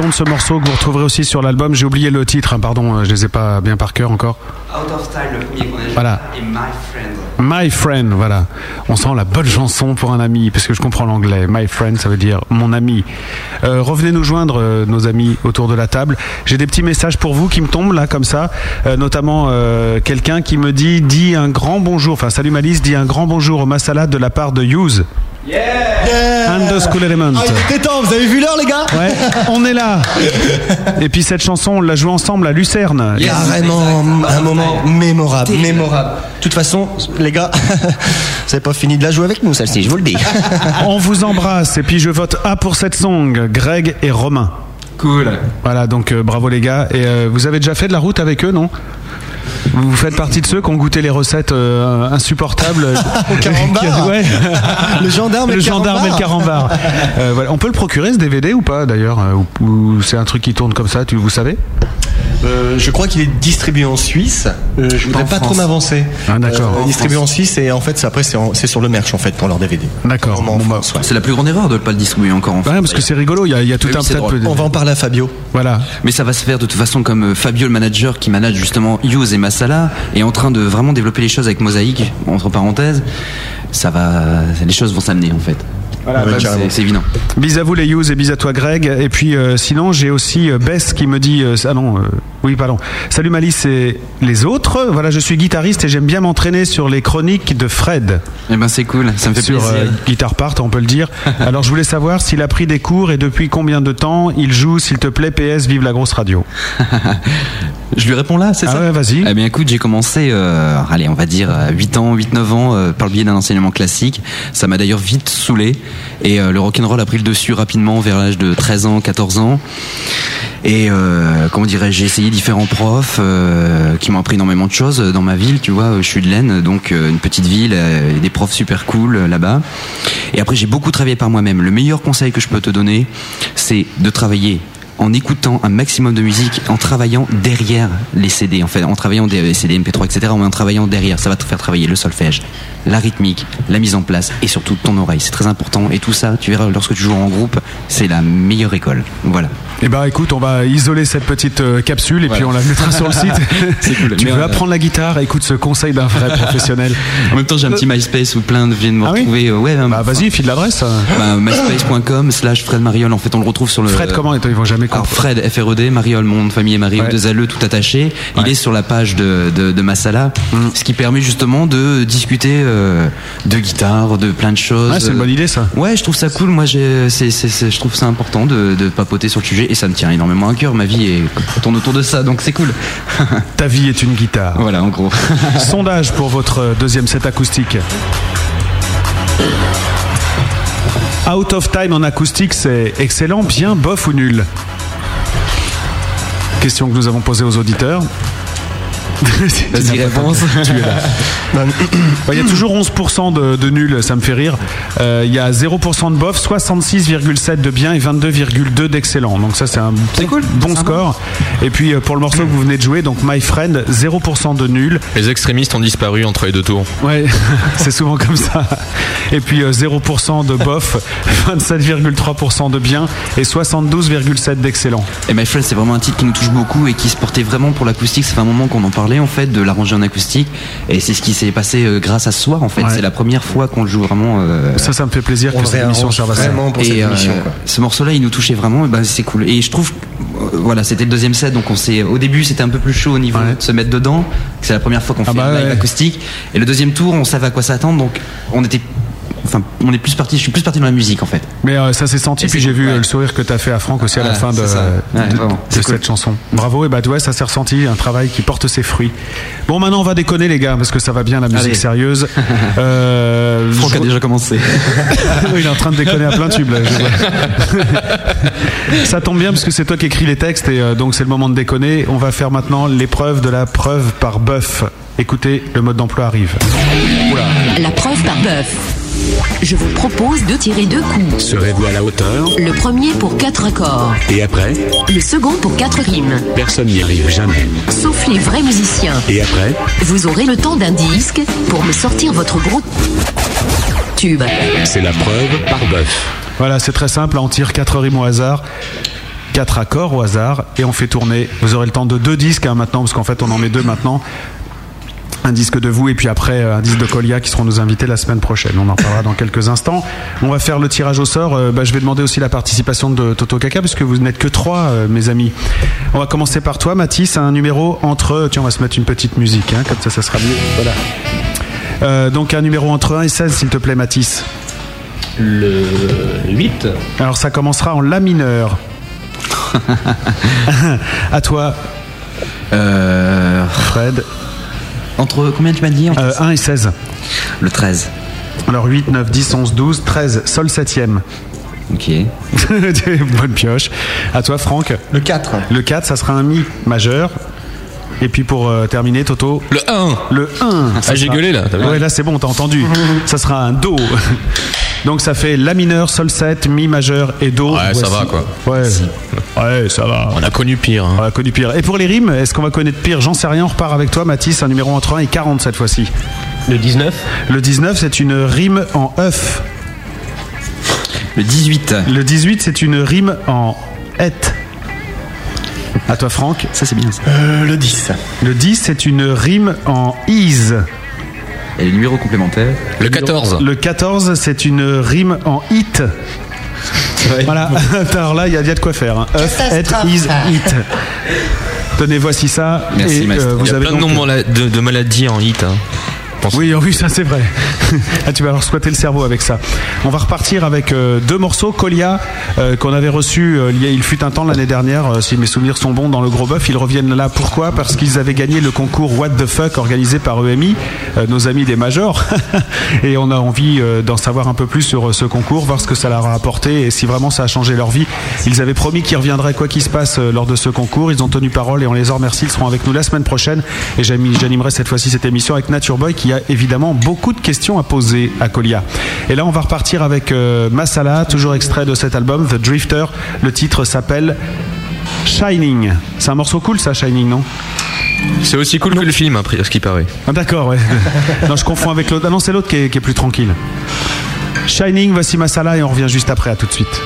de ce morceau que vous retrouverez aussi sur l'album. J'ai oublié le titre, hein, pardon, euh, je les ai pas bien par cœur encore. Out of Style, le premier qu'on a joué, Voilà. et My Friend. My Friend, voilà. On sent la bonne chanson pour un ami, parce que je comprends l'anglais. My Friend, ça veut dire mon ami. Euh, revenez nous joindre, euh, nos amis, autour de la table. J'ai des petits messages pour vous qui me tombent là, comme ça. Euh, notamment euh, quelqu'un qui me dit, dit un grand bonjour, enfin salut Malice, dit un grand bonjour au Masala de la part de Hughes. And the School Element. Ah, il était temps, vous avez vu l'heure, les gars Ouais, on est là. Et puis cette chanson, on l'a jouée ensemble à Lucerne. Carrément, un moment mémorable, mémorable. De toute façon, les gars, [laughs] vous n'avez pas fini de la jouer avec nous, celle-ci, je vous le dis. [laughs] On vous embrasse et puis je vote A pour cette song, Greg et Romain. Cool. Voilà, donc euh, bravo les gars. Et euh, vous avez déjà fait de la route avec eux, non? Vous faites partie de ceux qui ont goûté les recettes euh, insupportables. [laughs] Au carambar. [laughs] Ouais. Le gendarme et le le gendarme et le carambar. Euh, voilà. On peut le procurer ce DVD ou pas d'ailleurs euh, Ou, ou c'est un truc qui tourne comme ça, tu, vous savez? Euh, je crois qu'il est distribué en Suisse. Euh, je voudrais pas trop m'avancer. Ah, d'accord. Euh, distribué en Suisse et en fait, c'est- après, c'est sur le merch en fait pour leur DVD. D'accord. Bon, bah, ouais. C'est la plus grande erreur de ne pas le distribuer encore en Ouais, France. parce que c'est rigolo, il y y a tout Oui, un tas de. On va en parler à Fabio. Voilà. Mais ça va se faire de toute façon comme euh, Fabio, le manager qui manage justement Hughes et Masala, est en train de vraiment développer les choses avec Mosaïque, entre parenthèses. Ça va, les choses vont s'amener en fait. Voilà, bah, c'est évident. Bis à vous les Hughes et bis à toi Greg. Et puis euh, sinon j'ai aussi euh, Bess qui me dit euh, ah non euh, oui pardon. Salut Malice et les autres. Voilà je suis guitariste et j'aime bien m'entraîner sur les chroniques de Fred. Eh ben c'est cool, ça me fait sur plaisir. euh, Guitar Part, on peut le dire. [laughs] Alors je voulais savoir s'il a pris des cours et depuis combien de temps il joue, s'il te plaît, PS, vive la grosse radio. [laughs] Je lui réponds là, c'est Ah ça ouais, vas-y. Eh bien écoute, j'ai commencé, euh, allez, on va dire euh, 8 ans, 8-9 ans, euh, par le biais d'un enseignement classique. Ça m'a d'ailleurs vite saoulé. Et euh, le rock'n'roll a pris le dessus rapidement vers l'âge de 13 ans, 14 ans. Et euh, comment dirais-je, j'ai essayé différents profs euh, qui m'ont appris énormément de choses dans ma ville, tu vois. Je suis de l'Aisne, donc une petite ville, et des profs super cool là-bas. Et après, j'ai beaucoup travaillé par moi-même. Le meilleur conseil que je peux te donner, c'est de travailler en écoutant un maximum de musique, en travaillant derrière les CD, en fait, en travaillant des CD, MP3, etc., mais en travaillant derrière. Ça va te faire travailler le solfège, la rythmique, la mise en place et surtout ton oreille. C'est très important. Et tout ça, tu verras, lorsque tu joues en groupe, c'est la meilleure école. Voilà. Eh ben écoute, on va isoler cette petite euh, capsule et puis on la mettra sur le site. [laughs] C'est cool. tu Mais, veux euh, apprendre la guitare? Écoute ce conseil d'un vrai professionnel. [laughs] En même temps, j'ai un petit MySpace où plein de viennent me Ah oui retrouver. euh, ouais, Bah vas-y, file l'adresse. bah, myspace.com slash Fred Mariol. En fait, on le retrouve sur le. Fred comment? Ils vont jamais Alors comprendre. Fred, F-R-E-D, Mariol, mon nom de famille Mariol, Ouais. deux alleux, tout attaché. Il est sur la page de, de, de Masala, Mm. ce qui permet justement de discuter euh, de guitare, de plein de choses. Ouais, c'est une bonne idée ça. Ouais, je trouve ça cool. Moi, j'ai, c'est, c'est, c'est- je trouve ça important de, de papoter sur le sujet et ça me tient énormément à cœur. Ma vie est, tourne autour de ça, donc c'est cool. [laughs] Ta vie est une guitare. Voilà, en gros. [laughs] Sondage pour votre deuxième set acoustique. Out of time en acoustique, c'est excellent, bien, bof ou nul Question que nous avons posée aux auditeurs. [laughs] Vas-y, réponse. Bah, [laughs] Il y a toujours 11% de, de nul, ça me fait rire. Euh, Il y a 0% de bof, 66,7 de bien et 22,2 d'excellent. Donc ça c'est un bon, bon score. Et puis euh, pour le morceau que vous venez de jouer, donc My Friend, 0% de nul. Les extrémistes ont disparu entre les deux tours. Ouais, [laughs] c'est souvent comme ça. Et puis euh, 0% de bof, 27,3% de bien et 72,7 d'excellent. Et My Friend, c'est vraiment un titre qui nous touche beaucoup et qui se portait vraiment pour l'acoustique. Ça fait un moment qu'on en parlait parler en fait de l'arranger en acoustique et c'est ce qui s'est passé euh, grâce à ce soir en fait. Ouais. C'est la première fois qu'on le joue vraiment. euh, Ça, ça me fait plaisir que cette émission serve à ça. vraiment pour cette émission, quoi. ce morceau-là, il nous touchait vraiment. et Ben, c'est cool. Et je trouve, euh, voilà, c'était le deuxième set, donc on s'est. Au début, c'était un peu plus chaud au niveau de se mettre dedans. C'est la première fois qu'on fait bah un live ouais. acoustique. Et le deuxième tour, on savait à quoi s'attendre, donc on était. Enfin, on est plus parti. Je suis plus parti dans la musique en fait. Mais euh, ça s'est senti, Et puis j'ai vu ouais. euh, le sourire que tu as fait à Franck aussi à la fin de. Ouais, cool. cette chanson. Bravo, et bah ouais, ça s'est ressenti, un travail qui porte ses fruits. Bon, maintenant on va déconner les gars, parce que ça va bien la musique Allez. sérieuse. [laughs] Euh, Franck je- a déjà commencé. [laughs] Il est en train de déconner à plein tube là. je vois. [laughs] ça tombe bien parce que c'est toi qui écris les textes et euh, donc c'est le moment de déconner. On va faire maintenant l'épreuve de la preuve par bœuf. Écoutez, le mode d'emploi arrive. Oula. La preuve par bœuf. Je vous propose de tirer deux coups. Serez-vous à la hauteur? Le premier pour quatre accords. Et après? Le second pour quatre rimes. Personne n'y arrive jamais. Sauf les vrais musiciens. Et après? Vous aurez le temps d'un disque pour me sortir votre gros tube. C'est la preuve par bœuf. Voilà, c'est très simple. On tire quatre rimes au hasard. Quatre accords au hasard et on fait tourner. Vous aurez le temps de deux disques hein, maintenant, parce qu'en fait on en met deux maintenant. Un disque de vous et puis après euh, un disque de Colia qui seront nos invités la semaine prochaine. On en parlera dans quelques instants. On va faire le tirage au sort. Euh, bah, je vais demander aussi la participation de Toto Kaka puisque vous n'êtes que trois, euh, mes amis. On va commencer par toi, Mathis. Un numéro entre. Tiens, on va se mettre une petite musique, hein, comme ça, ça sera mieux. Voilà. Euh, donc un numéro entre 1 et 16, s'il te plaît, Mathis. Le 8. Alors ça commencera en La mineur. [laughs] à toi. Fred. Entre combien tu m'as dit 1 et 16. Le 13. Alors 8, 9, 10, 11, 12, 13. Sol 7ème. Ok. [laughs] Bonne pioche. À toi, Franck. Le 4. Le 4, ça sera un Mi majeur. Et puis pour euh, terminer, Toto. Le 1. Le 1. Ah, j'ai gueulé, là, t'as vu Ouais, là c'est bon, t'as entendu. [laughs] ça sera un Do. [laughs] Donc ça fait La mineur, Sol 7, Mi majeur et Do. Ouais, ça va, quoi. Ouais. Ouais, ça va. On a connu pire. hein. On a connu pire. Et pour les rimes, est-ce qu'on va connaître pire? J'en sais rien, on repart avec toi, Mathis, un numéro entre 1 et 40 cette fois-ci. Le 19. Le 19, c'est une rime en œuf. Le 18. Le 18, c'est une rime en et. À toi, Franck. Ça, c'est bien ça. Euh, le 10. Le 10, c'est une rime en is. Et le numéro complémentaire Le 14. Le 14, c'est une rime en it. Voilà. [laughs] Alors là, il y, a de quoi faire. Œuf, et, is, it. [laughs] Tenez, voici ça. Merci, Et, euh, Il y vous a avez plein de, donc- de, de maladies en hit. hein. Pense- Oui, oui, ça c'est vrai. [laughs] Ah, tu vas alors squatter le cerveau avec ça. On va repartir avec euh, deux morceaux. Colia, euh, qu'on avait reçu euh, il fut un temps l'année dernière, si mes souvenirs sont bons, dans le Gros Bœuf. Ils reviennent là. Pourquoi? Parce qu'ils avaient gagné le concours What the Fuck organisé par EMI, nos amis des Majors. [laughs] et on a envie d'en savoir un peu plus sur ce concours, voir ce que ça leur a apporté et si vraiment ça a changé leur vie. Ils avaient promis qu'ils reviendraient quoi qu'il se passe lors de ce concours. Ils ont tenu parole et on les en remercie. Ils seront avec nous la semaine prochaine. Et j'animerai cette fois-ci cette émission avec Nature Boy qui a évidemment beaucoup de questions à poser à Colia. Et là, on va repartir avec euh, Masala, toujours extrait de cet album, The Drifter. Le titre s'appelle Shining. C'est un morceau cool, ça, Shining, non? C'est aussi cool que le film, après, ce qui paraît. ah, D'accord, ouais. [laughs] non, je confonds avec l'autre. Ah non, c'est l'autre qui est, qui est plus tranquille. Shining, voici Masala et on revient juste après. À tout de suite.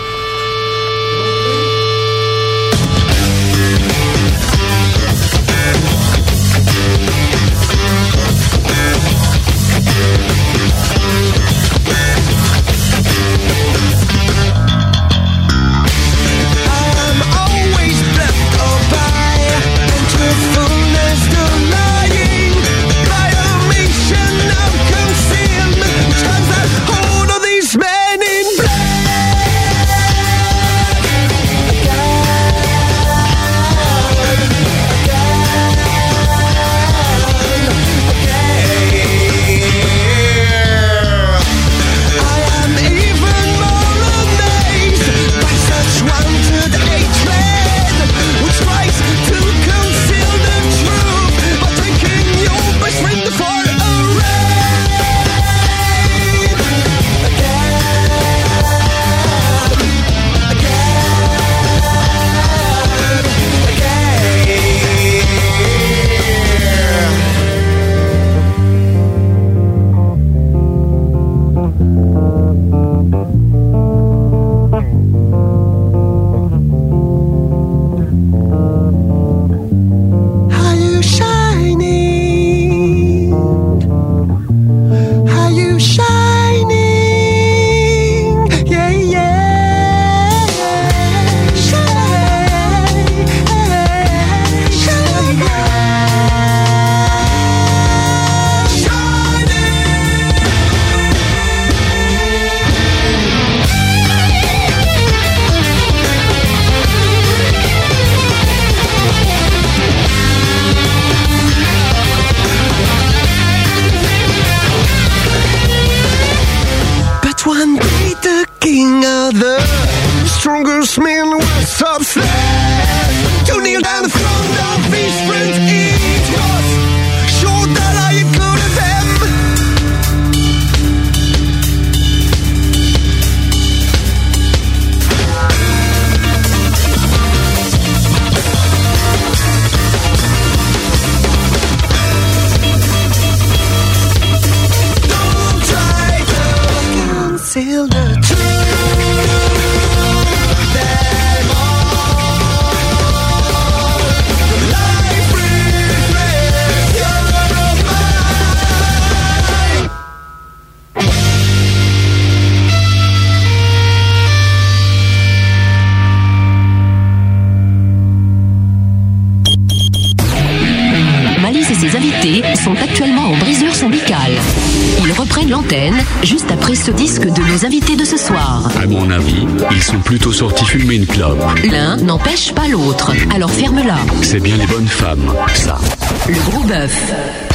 Ce disque de nos invités de ce soir. À mon avis, ils sont plutôt sortis fumer une clope. L'un n'empêche pas l'autre, alors ferme-la. C'est bien les bonnes femmes, ça. Le gros bœuf.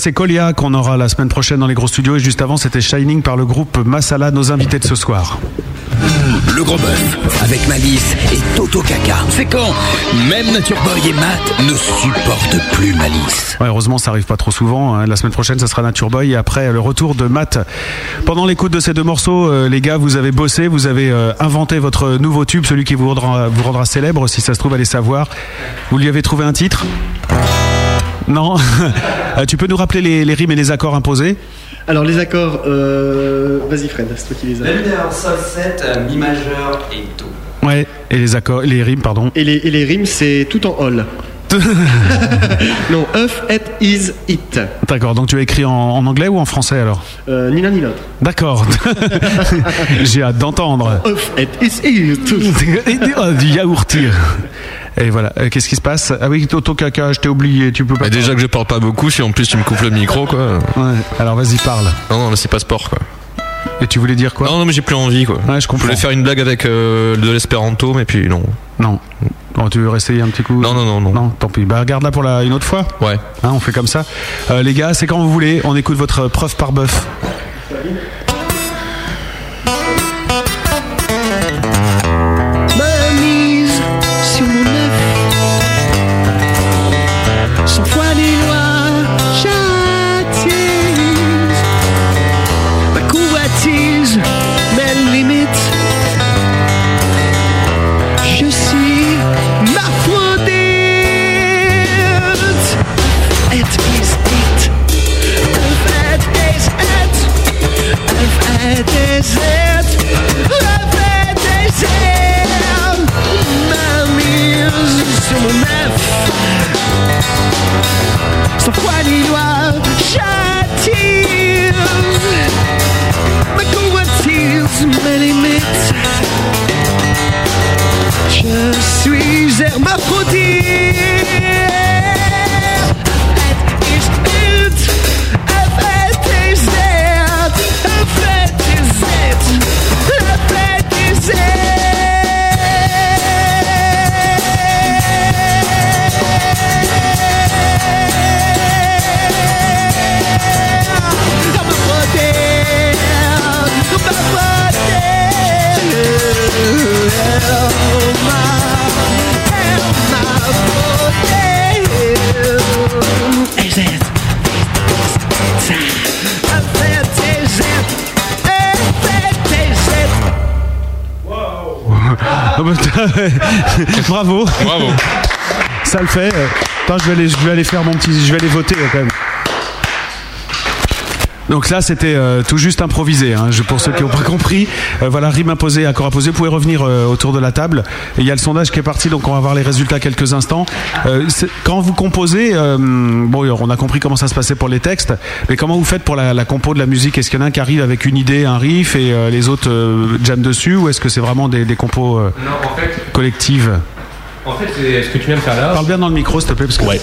C'est Colia qu'on aura la semaine prochaine dans les gros studios. Et juste avant, c'était Shining par le groupe Masala, nos invités de ce soir. Le gros bœuf avec Malice et Toto Kaka. C'est quand même Nature Boy et Matt ne supportent plus Malice. Ouais, heureusement, ça arrive pas trop souvent. hein. La semaine prochaine, ça sera Nature Boy. Et après, le retour de Matt. Pendant l'écoute de ces deux morceaux, euh, les gars, vous avez bossé, vous avez euh, inventé votre nouveau tube, celui qui vous rendra, vous rendra célèbre. Si ça se trouve, allez savoir. Vous lui avez trouvé un titre? Non [laughs] Euh, Tu peux nous rappeler les, les rimes et les accords imposés Alors les accords, euh... vas-y Fred, c'est toi qui les as. Bender, sol 7, mi majeur et do. Ouais, et les accords, les rimes, pardon. Et les, et les rimes, c'est tout en hall. [laughs] [laughs] non, Euf et is it. D'accord, donc tu as écrit en, en anglais ou en français alors Euh, ni l'un ni l'autre. D'accord. J'ai hâte d'entendre. Euf et is it. Du yaourt. Et voilà, Euh, qu'est-ce qui se passe? Ah oui, Toto Caca, je t'ai oublié, tu peux pas. Mais déjà que je parle pas beaucoup, si en plus tu me coupes le micro, quoi. Ouais, alors vas-y, parle. Non, non, là, c'est pas sport, quoi. Et tu voulais dire quoi? Non, non, mais j'ai plus envie, quoi. Ouais, je comprends. voulais faire une blague avec euh, de l'espéranto, mais puis non. Non. Bon, tu veux réessayer un petit coup? Non, non, non, non. Non, tant pis. Bah, regarde-la pour la, une autre fois. Ouais. Hein, on fait comme ça. Euh, les gars, c'est quand vous voulez. On écoute votre preuve par bœuf. Bravo. Bravo. Ça le fait. Attends, je vais aller, je vais aller faire mon petit, je vais aller voter quand même. Donc là, c'était euh, tout juste improvisé. hein, je- pour ceux qui n'ont pas compris, Euh, voilà, rime imposée, accord imposé. Vous pouvez revenir euh, autour de la table. Et il y a le sondage qui est parti, donc on va voir les résultats quelques instants. Euh, quand vous composez, euh, bon, on a compris comment ça se passait pour les textes, mais comment vous faites pour la, la compo de la musique? Est-ce qu'il y en a un qui arrive avec une idée, un riff, et euh, les autres euh, jamment dessus, ou est-ce que c'est vraiment des, des compos euh, Non, en fait, collectives? En fait c'est ce que tu viens de faire là. Parle bien dans le micro, s'il te plaît, parce que. Ouais.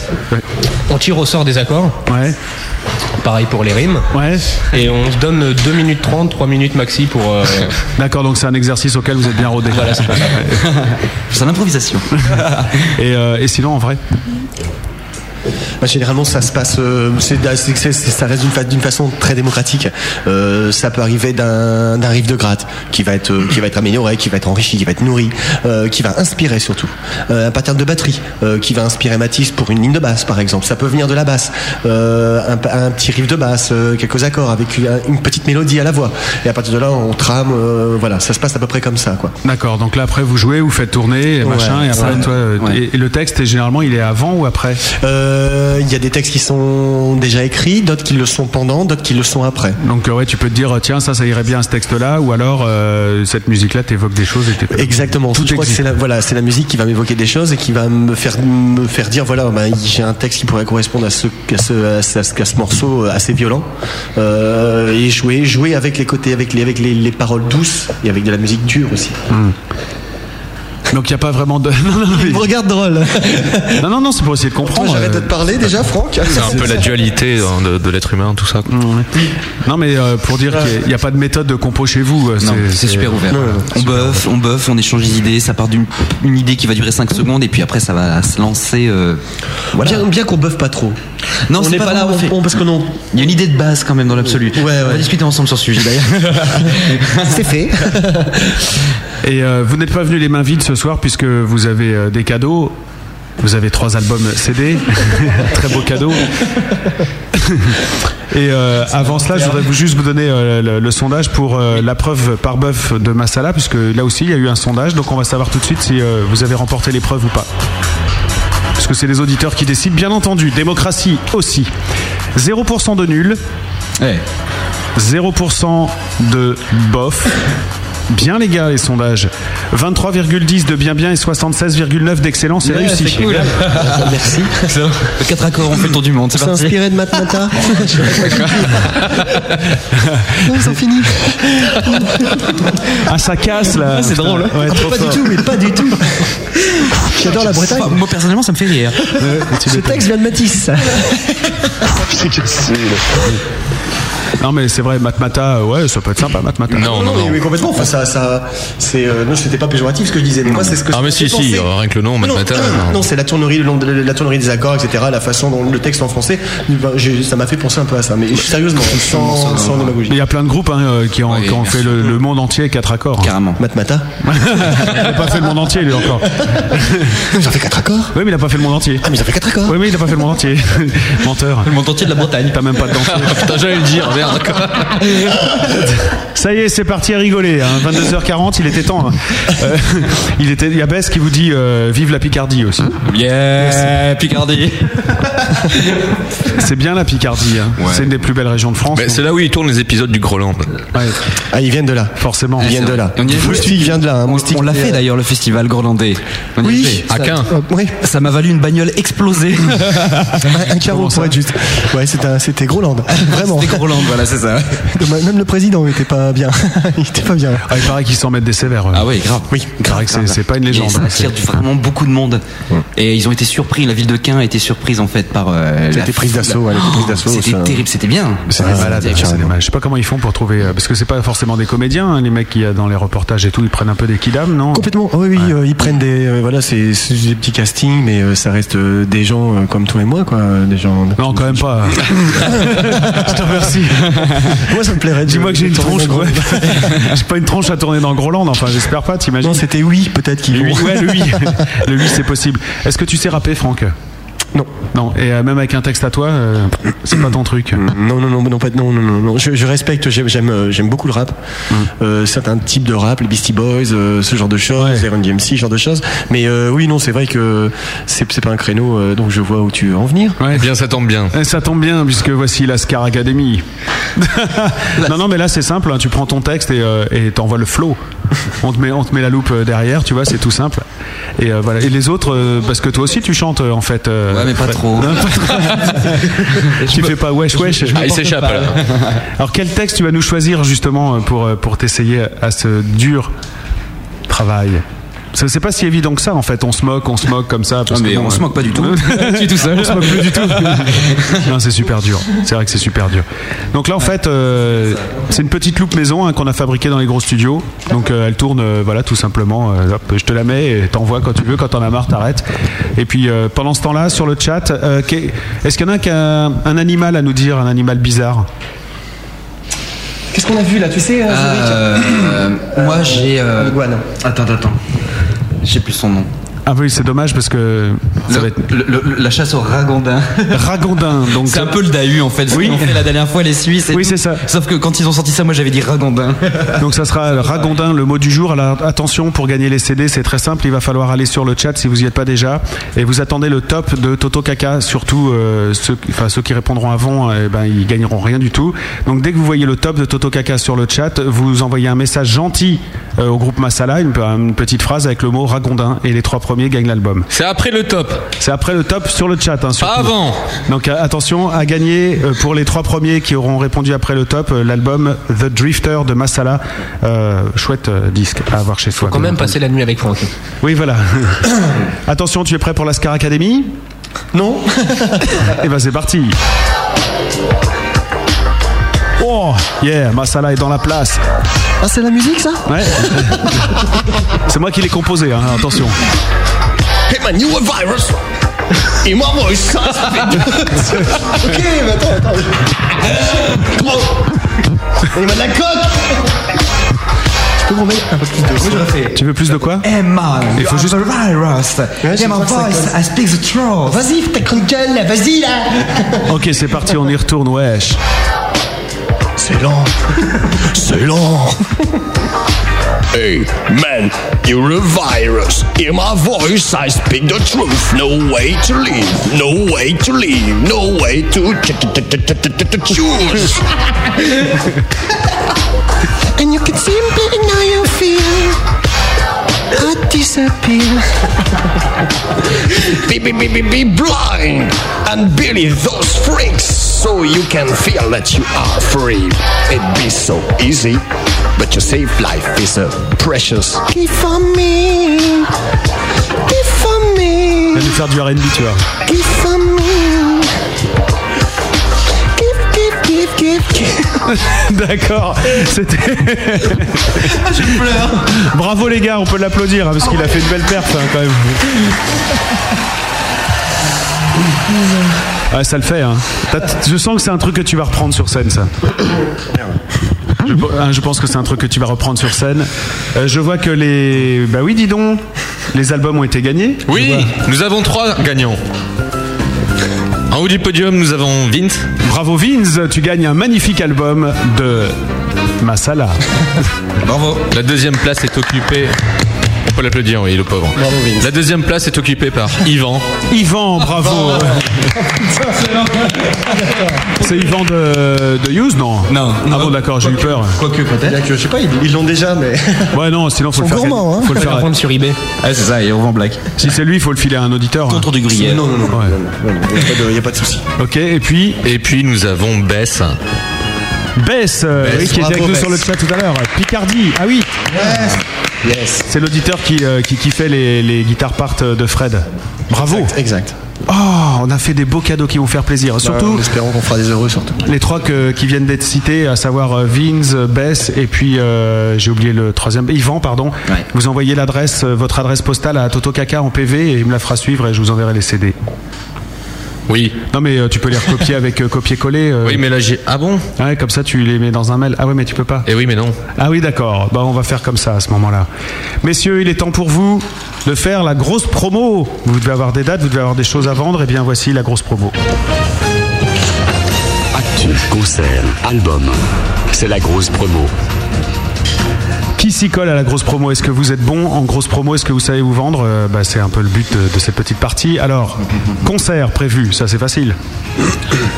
On tire au sort des accords. Ouais. Pareil pour les rimes. Ouais. Et on se donne 2 minutes 30, 3 minutes maxi pour. euh, [laughs] D'accord, donc c'est un exercice auquel vous êtes bien rodé. Voilà, c'est ça. [laughs] C'est l'improvisation. [laughs] et, euh, et sinon, en vrai? Bah, généralement, ça se passe, euh, c'est- c'est- c'est- c'est- ça reste d'une fa- d'une façon très démocratique. Euh, ça peut arriver d'un d'un riff de gratte qui va être euh, qui va être amélioré, qui va être enrichi, qui va être nourri, qui va inspirer surtout. Un pattern de batterie qui va inspirer Matisse pour une ligne de basse, par exemple. Ça peut venir de la basse, un, petit riff de basse, quelques accords avec une, une petite mélodie à la voix. Et à partir de là, on trame. voilà, ça se passe à peu près comme ça, quoi. D'accord, donc là après vous jouez, vous faites tourner, et Ouais, machin, et après toi, Ouais. et, et le texte, généralement, il est avant ou après? Euh, Il y a des textes qui sont déjà écrits, d'autres qui le sont pendant, d'autres qui le sont après. Donc euh, ouais, tu peux te dire, tiens, ça, ça irait bien à ce texte-là, ou alors euh, cette musique-là t'évoque des choses et t'es- Exactement. Tout je crois que c'est la, voilà, c'est la musique qui va m'évoquer des choses et qui va me faire me faire dire voilà, ben, j'ai un texte qui pourrait correspondre à ce à ce, à ce, à ce morceau euh, assez violent Euh, et jouer jouer avec les côtés avec les avec les, les paroles douces et avec de la musique dure aussi. Hmm. Donc il n'y a pas vraiment de. [laughs] Non, non, non, mais- me regarde drôle. [laughs] non, non, non, c'est pour essayer de comprendre. j'arrête de euh, te parler déjà, Franck. C'est un [laughs] peu la dualité hein, de, de l'être humain, tout ça. Non, mais euh, pour dire qu'il n'y a pas de méthode de compo chez vous. euh, Non, c'est super ouvert. On buff, on buff, on échange des idées. Ça part d'une une idée qui va durer 5 secondes et puis après ça va se lancer. euh, voilà. Bien, bien qu'on buffe pas trop. Non, on c'est n'est pas pas là on- fait. on- parce que non. Il y a une idée de base quand même dans l'absolu. Ouais, On va discuter ensemble sur ce sujet d'ailleurs. C'est fait. Et euh, vous n'êtes pas venu les mains vides ce soir puisque vous avez euh, des cadeaux. Vous avez trois albums CD, [laughs] très beau cadeau. [laughs] Et euh, avant cela, je voudrais vous juste vous donner euh, le, le sondage pour euh, la preuve par bœuf de Massala, puisque là aussi il y a eu un sondage, donc on va savoir tout de suite si vous avez remporté l'épreuve ou pas. Parce que c'est les auditeurs qui décident, bien entendu. Démocratie aussi. 0% de nul. 0% de bof. Bien les gars, les sondages. 23,10 de bien bien et 76,9 d'excellent, c'est réussi. c'est cool. [laughs] Merci. Le 4 accords, on fait le tour du monde. C'est C'est inspiré de Matmata [laughs] Non, ont fini. Ah, ça casse là. Ah, c'est drôle. Ouais, Ah, pas fort. du tout, mais pas du tout. J'adore la Bretagne. Moi personnellement, ça me fait rire. Ce texte vient de Matisse. Non, mais c'est vrai, Matmata, ouais, ça peut être sympa, Matmata. Non, non, mais complètement. Enfin, ça, ça, c'est, euh, non, c'était pas péjoratif ce que je disais. Mais moi, c'est ce que Ah, je mais si, si, euh, rien que le nom, Matmata. non, non. non, c'est la tournerie, le long de- la tournerie des accords, etc. La façon dont le texte en français, ben, j'ai- ça m'a fait penser un peu à ça. Mais sérieusement, sans, sans démagogie. Il y a plein de groupes hein, euh, qui ont, Ouais, qui ont bien fait le, le monde entier quatre accords. Carrément. Matmata. [laughs] il n'a pas fait le monde entier, lui, encore. J'en fais quatre accords. Oui, mais il n'a pas fait le monde entier. Ah, mais j'en fais quatre accords. Oui, mais il n'a pas fait le monde entier. [laughs] Menteur. Le monde entier de la Bretagne. T'as même pas de [laughs] dentier. Putain, j'allais le dire, merde. [laughs] Ça y est, c'est parti à rigoler. Hein. 22h40, il était temps. hein. Euh, il, était, il y a Bess qui vous dit euh, Vive la Picardie aussi. Yeah, Picardie. C'est bien la Picardie. hein. Ouais. C'est une des plus belles régions de France. C'est là où ils tournent les épisodes du Groland. Ouais, Ah, ils viennent de là. forcément. Ils viennent de là. On y. Moustique vient de là. hein. On, Moustique, on l'a fait d'ailleurs le festival grolandais. On y est Oui. fait. À Caen. Euh, oui. Ça m'a valu une bagnole explosée. Un, [laughs] un carreau pour être juste. Ouais, c'était Groland. [laughs] Vraiment. C'était Groland, voilà, c'est ça. [laughs] Même le président était pas bien. [laughs] il était pas bien. Ah, il paraît qu'ils s'en mettent des sévères. Ah oui, grave. Oui. Il paraît que c'est- pas une légende. Et ça hein, attire vraiment beaucoup de monde. Et ils ont été surpris, la ville de Caen a été surprise en fait par. Euh, été prise d'assaut, elle a été prise d'assaut, C'était ça. terrible, c'était bien. Carrément. malades. Je sais pas comment ils font pour trouver. euh, Parce que c'est pas forcément des comédiens, hein, les mecs qui y a dans les reportages et tout, ils prennent un peu des kidam, non? Complètement. Oui, oui, euh, ils prennent des, euh, voilà, c'est des petits castings, mais euh, ça reste euh, des gens euh, comme toi et moi, quoi, des gens. Non, quand même pas. [laughs] Je te remercie. [laughs] Moi, ça me plairait. Dis-moi que j'ai une tronche, quoi. [laughs] J'ai pas une tronche à tourner dans Groland, enfin, j'espère pas, t'imagines Non, c'était oui, peut-être vont. oui, ouais, le oui. [laughs] Le oui, c'est possible. Est-ce que tu sais rapper, Franck? Non. Non. Et euh, même avec un texte à toi, euh, c'est pas ton truc. Non, non, non, non, pas, non, non, non, non. Je, je respecte, j'aime, j'aime, euh, beaucoup le rap. Mm. Euh, certains types de rap, les Beastie Boys, euh, ce genre de choses, les Run DMC, ce genre de choses. Mais euh, oui, non, c'est vrai que c'est, pas un créneau, euh, donc je vois où tu veux en venir. Ouais. Bien, ça tombe bien. Eh, Ça tombe bien puisque voici la Scar Academy. [laughs] non, non, mais là c'est simple. hein, tu prends ton texte et euh, t'envoies le flow. On te met, on te met la loupe derrière, tu vois, c'est tout simple. Et euh, voilà. Et les autres, euh, parce que toi aussi tu chantes en fait. euh, Ouais, mais pas trop. Non, pas trop. [laughs] tu fais pas wesh wesh. Ah, il s'échappe là. Alors quel texte tu vas nous choisir justement pour euh, pour t'essayer à ce dur travail? C'est c'est pas si évident que ça en fait. On se moque, on se moque comme ça. parce Ah, mais que bon, on se moque pas du tout. [laughs] Je suis tout seul. on se moque plus du tout. [laughs] non, c'est super dur. C'est vrai que c'est super dur. Donc là, en fait, euh, c'est une petite loupe maison hein, qu'on a fabriquée dans les gros studios. Donc euh, elle tourne, euh, voilà, tout simplement. euh, hop, je te la mets et t'envoies quand tu veux. Quand t'en as marre, t'arrêtes. Et puis euh, pendant ce temps-là, sur le chat, euh, est-ce qu'il y en a qui a un animal à nous dire, un animal bizarre? Qu'est-ce qu'on a vu là, tu sais euh, Euh, [clears throat] moi j'ai. euh. Attends, attends. J'ai plus son nom. Ah oui, c'est dommage parce que ça Le- va être le- le- la chasse au ragondin. [laughs] ragondin. Donc C'est un peu le Dahu en fait. Oui. fait la dernière fois les Suisses. et Oui, c'est ça. Sauf que quand ils ont sorti ça, moi j'avais dit ragondin. [laughs] Donc ça sera ragondin, le mot du jour. Alors attention, pour gagner les CD, c'est très simple. Il va falloir aller sur le chat si vous n'y êtes pas déjà. Et vous attendez le top de Toto Kaka. Surtout euh, ceux, enfin, ceux qui répondront avant, eh ben, ils gagneront rien du tout. Donc dès que vous voyez le top de Toto Kaka sur le chat, vous envoyez un message gentil euh, au groupe Masala, une, une petite phrase avec le mot ragondin. Et les trois premiers gagnent l'album. C'est après le top. C'est après le top sur le chat. Hein, avant. Donc euh, attention à gagner euh, pour les trois premiers qui auront répondu après le top euh, l'album The Drifter de Masala. Euh, chouette euh, disque à avoir chez soi. Faut quand même passer la nuit avec Franck. Oui, voilà. [coughs] attention, tu es prêt pour la Scar Academy? Non. [laughs] Et ben c'est parti. Oh, yeah, Masala est dans la place. Ah, c'est la musique ça? Ouais. [laughs] c'est moi qui l'ai composé, hein, attention. Hey man, you a virus. Et moi, moi, ça, ça fait. Ok, mais attends, attends. Il m'a de la coque Tu peux m'en mettre un peu plus de. Tu veux plus de quoi? Hey man, Il faut you juste- a virus. Yeah, my voice. I speak the truth. Vas-y, ta grande gueule là, vas-y là [laughs] Ok, c'est parti, on y retourne, wesh. C'est lent. [laughs] C'est lent. Hey, man, you're a virus. Hear my voice, I speak the truth. No way to live, no way to live, no way to ch- ch- ch- ch- ch- ch- ch- choose. [laughs] And you can see beating how you feel. disappears. be, be, be, be, be blind and believe those freaks so you can feel that you are free. It'd be so easy, but your safe life is a precious gift for me. Gift for me. Il va nous faire du R&B, tu vois. Gift for me. Give, give, give, give, give. D'accord. C'était. Je pleure. Bravo les gars, on peut l'applaudir hein, parce qu'il a fait une belle perf hein, quand même. [laughs] Ah, ça le fait. Hein. Je sens que c'est un truc que tu vas reprendre sur scène, ça. Je, hein, je pense que c'est un truc que tu vas reprendre sur scène. Euh, je vois que les. Bah oui, dis donc. Les albums ont été gagnés. Oui, nous avons trois gagnants. En haut du podium, nous avons Vince. Bravo Vince, tu gagnes un magnifique album de Masala. Bravo. La deuxième place est occupée. On peut l'applaudir, oui, le pauvre. La deuxième place est occupée par Yvan. Yvan, bravo. C'est Yvan de, de Hughes, non Non. Ah bon, d'accord, j'ai eu peur. Quoique peut-être. Je sais pas, ils ils l'ont déjà, mais. Ouais, non, sinon faut Ils le sont faire. gourmands, hein. Faut le faire sur eBay. Ah, c'est ça, et on vend black. Si c'est lui, il faut le filer à un auditeur. Contre du gruyère. Non, non, non. Ouais. Il n'y a pas de souci. Ok, et puis Et puis nous avons Bess. Bess, euh, Bess, oui, qui était avec nous Bess. sur le chat tout à l'heure. Picardie, ah oui. Yes. C'est l'auditeur qui, euh, qui, qui fait les, les guitares part de Fred. Bravo. Exact. exact. Oh, on a fait des beaux cadeaux qui vont faire plaisir. Surtout Bah, espérons qu'on fera des heureux, surtout. les trois que- qui viennent d'être cités, à savoir euh, Vince, Bess et puis euh, j'ai oublié le troisième, Yvan, pardon. Vous envoyez l'adresse, votre adresse postale à Toto Kaka en PV et il me la fera suivre et je vous enverrai les CD. Oui. Non mais euh, tu peux les recopier [laughs] avec euh, copier-coller. euh. Oui, mais là j'ai. Ah bon? Ouais, comme ça tu les mets dans un mail. Ah ouais, mais tu peux pas. Eh oui, mais non. Ah oui, d'accord. Bah, on va faire comme ça à ce moment-là. Messieurs, il est temps pour vous de faire la grosse promo. Vous devez avoir des dates, vous devez avoir des choses à vendre. Et bien voici la grosse promo. Actu, concert, album. C'est la grosse promo. Qui s'y colle à la grosse promo? Est-ce que vous êtes bon en grosse promo? Est-ce que vous savez vous vendre? Euh, bah, C'est un peu le but de, de cette petite partie. Alors, concert prévu, ça c'est facile.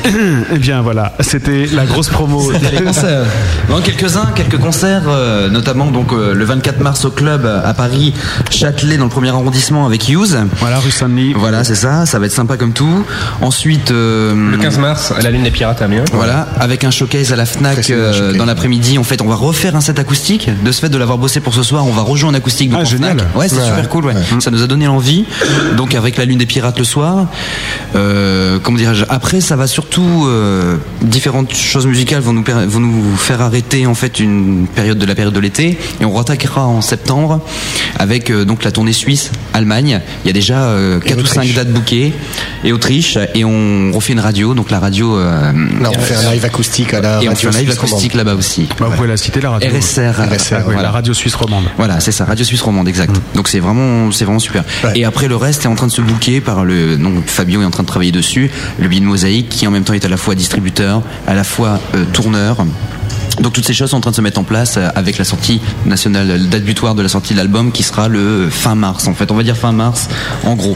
[coughs] eh bien voilà, c'était la grosse promo. Les concerts. Non, quelques-uns, quelques concerts, euh, notamment donc euh, le 24 mars au club à Paris, Châtelet dans le premier arrondissement avec Hughes. Voilà, rue Saint-Denis. Voilà, c'est ça, ça va être sympa comme tout. Ensuite, euh, Le 15 mars, à la Lune des Pirates à Amiens. Voilà, avec un showcase à la Fnac euh, dans l'après-midi. En fait, on va refaire un set acoustique. De ce fait de l'avoir bossé pour ce soir, on va rejouer en acoustique. donc Ah, en génial. Fnac. Ouais, c'est Ouais, super cool. Ouais. Ça nous a donné l'envie. Donc avec la Lune des Pirates le soir. Euh, comment dirais-je Après, ça va surtout euh, différentes choses musicales vont nous vont nous faire arrêter en fait une période de la période de l'été et on rattaquera en septembre avec euh, donc la tournée Suisse, Allemagne. Il y a déjà euh, quatre ou Autriche. cinq dates bookées et Autriche et on refait une radio. Donc la radio. euh, Non, on fait un live acoustique à la et on radio fait un live acoustique là-bas aussi. Bah, vous pouvez la citer, la radio. RSR, oui, voilà. La radio suisse romande. Voilà, c'est ça, Radio Suisse Romande, exact. Donc c'est vraiment, c'est vraiment super. Et après le reste est en train de se bouquer par le, non, Fabio est en train de travailler dessus, le bin mosaïque qui en même temps est à la fois distributeur, à la fois euh, tourneur. Donc toutes ces choses sont en train de se mettre en place euh, avec la sortie nationale, la date butoir de la sortie de l'album qui sera le fin mars. En fait, on va dire fin mars, en gros.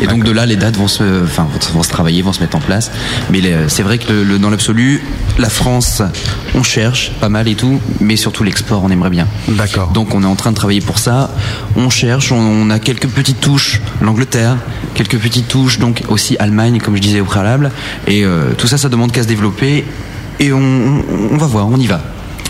Et donc de là, les dates vont se, enfin, vont, se travailler, vont se mettre en place. Mais c'est vrai que le- le- dans l'absolu, la France, on cherche pas mal et tout, mais surtout l'export, on aimerait bien. D'accord. Donc on est en train de travailler pour ça. On cherche, on, on a quelques petites touches, l'Angleterre, quelques petites touches, donc aussi Allemagne, comme je disais au préalable. Et euh, tout ça, ça demande qu'à se développer. Et on, va voir, on y va.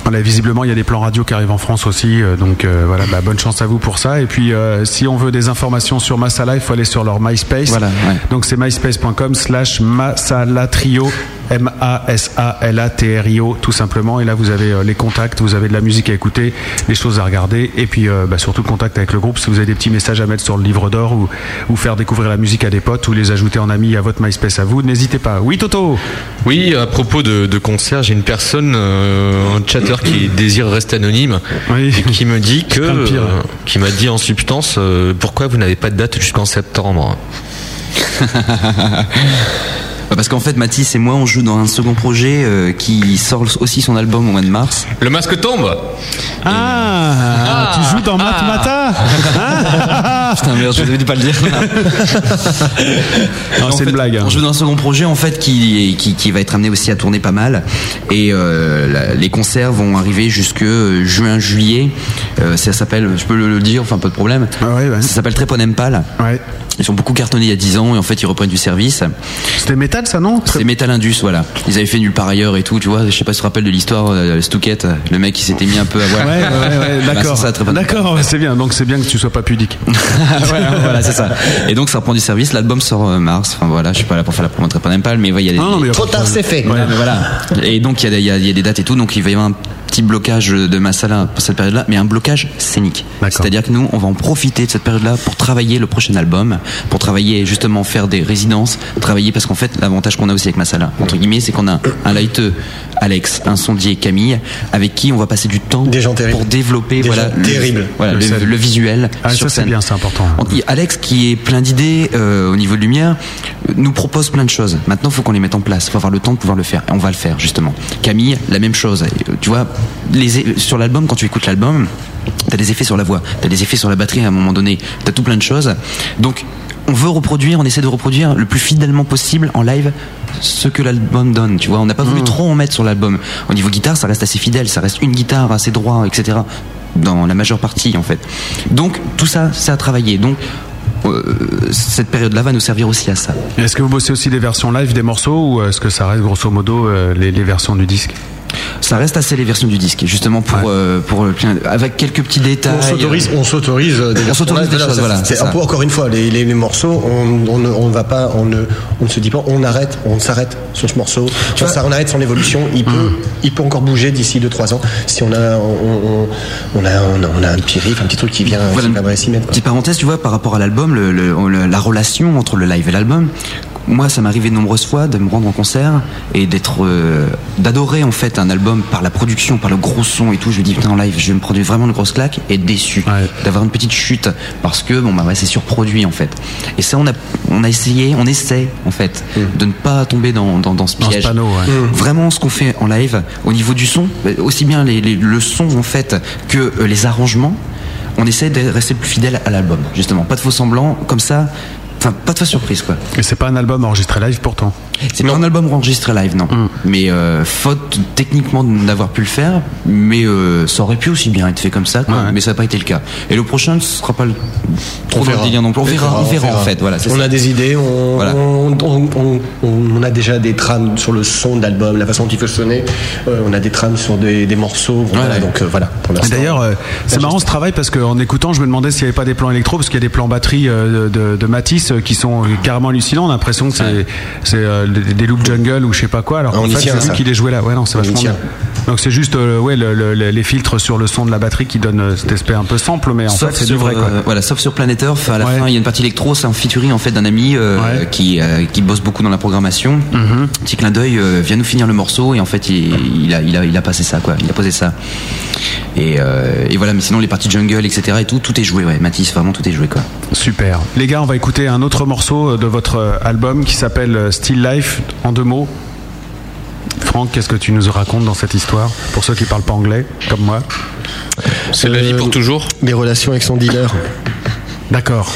Voilà, visiblement, il y a des plans radio qui arrivent en France aussi, euh, donc euh, voilà, bah, bonne chance à vous pour ça. Et puis, euh, si on veut des informations sur Masala, il faut aller sur leur MySpace. Voilà, ouais. Donc c'est myspace.com slash Masala Trio, M-A-S-A-L-A-T-R-I-O, tout simplement. Et là, vous avez euh, les contacts, vous avez de la musique à écouter, des choses à regarder, et puis euh, bah, surtout le contact avec le groupe. Si vous avez des petits messages à mettre sur le livre d'or ou, ou faire découvrir la musique à des potes ou les ajouter en ami à votre MySpace à vous, n'hésitez pas. Oui, Toto Oui, à propos de, de concert, j'ai une personne, euh, un chatter qui [clears throat] désire rester anonyme, et qui me dit que, crains le pire. euh, qui m'a dit en substance, euh, pourquoi vous n'avez pas de date jusqu'en septembre? [laughs] Parce qu'en fait, Mathis et moi, on joue dans un second projet euh, qui sort aussi son album au mois de mars. Le masque tombe Ah, tu joues dans Matmata [laughs] Putain, merde, je devais pas le dire. [laughs] Non, c'est une blague. hein. On joue dans un second projet en fait qui, qui, qui va être amené aussi à tourner pas mal et euh, la- les concerts vont arriver jusque euh, juin juillet. Euh, ça s'appelle, je peux le, le dire, enfin pas de problème. Ça s'appelle Treponempal. Ils sont beaucoup cartonnés il y a 10 ans et en fait ils reprennent du service. C'était métal ça non C'était Metal Indus voilà. Ils avaient fait nulle part ailleurs et tout, tu vois. Je sais pas si tu te rappelles de l'histoire euh, Stouquette, le mec qui s'était mis un peu à voir. Ouais, ouais, ouais, Bah, [laughs] d'accord. c'est. D'accord, c'est bien. Donc c'est bien que tu sois pas pudique. [laughs] voilà, voilà, c'est ça. Et donc ça reprend du service. L'album sort euh, mars. Enfin voilà, je suis pas là pour faire la promo de Treponempal, mais ouais, il y a des. Non, non, mais y a Trop tard, c'est fait. Voilà, mais voilà. Et donc il y, y a des dates et tout, donc il va y avoir un petit blocage de Massala pour cette période-là, mais un blocage scénique. C'est-à-dire que nous, on va en profiter de cette période-là pour travailler le prochain album, pour travailler justement faire des résidences, travailler parce qu'en fait l'avantage qu'on a aussi avec Massala, entre guillemets, c'est qu'on a un lighteux Alex, un sondier Camille, avec qui on va passer du temps pour développer Des voilà gens le- voilà, Le le, sel. le visuel Ah, sur ça c'est bien, c'est important. Alex, qui est plein d'idées euh, au niveau de lumière, nous propose plein de choses. Maintenant, il faut qu'on les mette en place. Il faut avoir le temps de pouvoir le faire. Et on va le faire, justement. Camille, la même chose. Euh, Tu vois, les, sur l'album, quand tu écoutes l'album, t'as des effets sur la voix, t'as des effets sur la batterie à un moment donné, t'as tout plein de choses. Donc, on veut reproduire, on essaie de reproduire le plus fidèlement possible en live ce que l'album donne. Tu vois, on n'a pas voulu trop en mettre sur l'album. Au niveau guitare, ça reste assez fidèle, ça reste une guitare assez droit, etc. Dans la majeure partie, en fait. Donc, tout ça, c'est à travailler. Donc, euh, cette période-là va nous servir aussi à ça. Est-ce que vous bossez aussi des versions live des morceaux ou est-ce que ça reste grosso modo euh, les, les versions du disque? Ça reste assez les versions du disque, justement pour, euh, pour le plein- avec quelques petits détails. On s'autorise, on s'autorise euh, des On versions s'autorise des choses, voilà, c'est-. Encore une fois, les, les- les morceaux, on, on ne on ne va pas, on ne, on ne se dit pas, on arrête, on s'arrête sur ce morceau. Tu vois, ça, on arrête son évolution. Il peut, il peut encore bouger d'ici 2-3 ans si on a, on, on- on a, on a, on a un petit riff, un petit truc qui vient, Voilà. qui mettre. Petite parenthèse, tu vois, par rapport à l'album, le- le- le- la relation entre le live et l'album. Moi, ça m'est arrivé de nombreuses fois de me rendre en concert et d'être, euh, d'adorer en fait un album par la production, par le gros son et tout. Je me dis putain en live, je vais me produire vraiment une grosse claque et être déçu d'avoir une petite chute parce que bon bah ouais, c'est surproduit en fait. Et ça, on a, on a essayé, on essaie en fait de ne pas tomber dans, dans, dans ce Dans ce piège. panneau, ouais. Mm. Vraiment, ce qu'on fait en live, au niveau du son, euh, aussi bien les, les- le son en fait que euh, les arrangements, on essaie de rester plus fidèle à l'album, justement. Pas de faux semblants, comme ça, enfin, pas de fausse surprise, quoi. Et c'est pas un album enregistré live pourtant C'est pas un album enregistré live, non. Mais euh, faute techniquement de n'avoir pu le faire, mais euh, ça aurait pu aussi bien être fait comme ça, quoi. mais ça n'a pas été le cas. Et le prochain ne sera pas le... trop On dans le délire non plus. On verra, on verra, en fait. Voilà, on ça. a des idées, on, Voilà. on, on- on- on a déjà des trames sur le son de l'album, la façon dont il faut sonner. Euh, on a des trames sur des, des morceaux. Voilà, donc euh, voilà. D'ailleurs, euh, c'est marrant ce travail parce qu'en écoutant, je me demandais s'il n'y avait pas des plans électro parce qu'il y a des plans batterie euh, de, de Matisse euh, qui sont carrément hallucinants. On a l'impression que c'est euh, des, des loops jungle ou je sais pas quoi. Alors qu'en fait, c'est lui qui les jouait là. Ouais, non, c'est vachement bien. Donc c'est juste euh, ouais, le- le- le- les filtres sur le son de la batterie qui donnent euh, cet aspect un peu sample, mais en sauf fait c'est du vrai quoi. euh, voilà, sauf sur Planet Earth, à la fin, il y a une partie électro, c'est un featuring en fait d'un ami euh, qui, qui bosse beaucoup dans la programmation. Mhm. Petit clin d'œil, vient nous finir le morceau et en fait il, il a, il, a, il a passé ça, quoi. Il a posé ça. Et, et voilà, mais sinon les parties jungle, etc. et tout, tout est joué, ouais. Matisse, vraiment tout est joué, quoi. Super. Les gars, on va écouter un autre morceau de votre album qui s'appelle Still Life en deux mots. Franck, qu'est-ce que tu nous racontes dans cette histoire Pour ceux qui parlent pas anglais, comme moi? C'est la vie pour toujours Des relations avec son dealer. D'accord.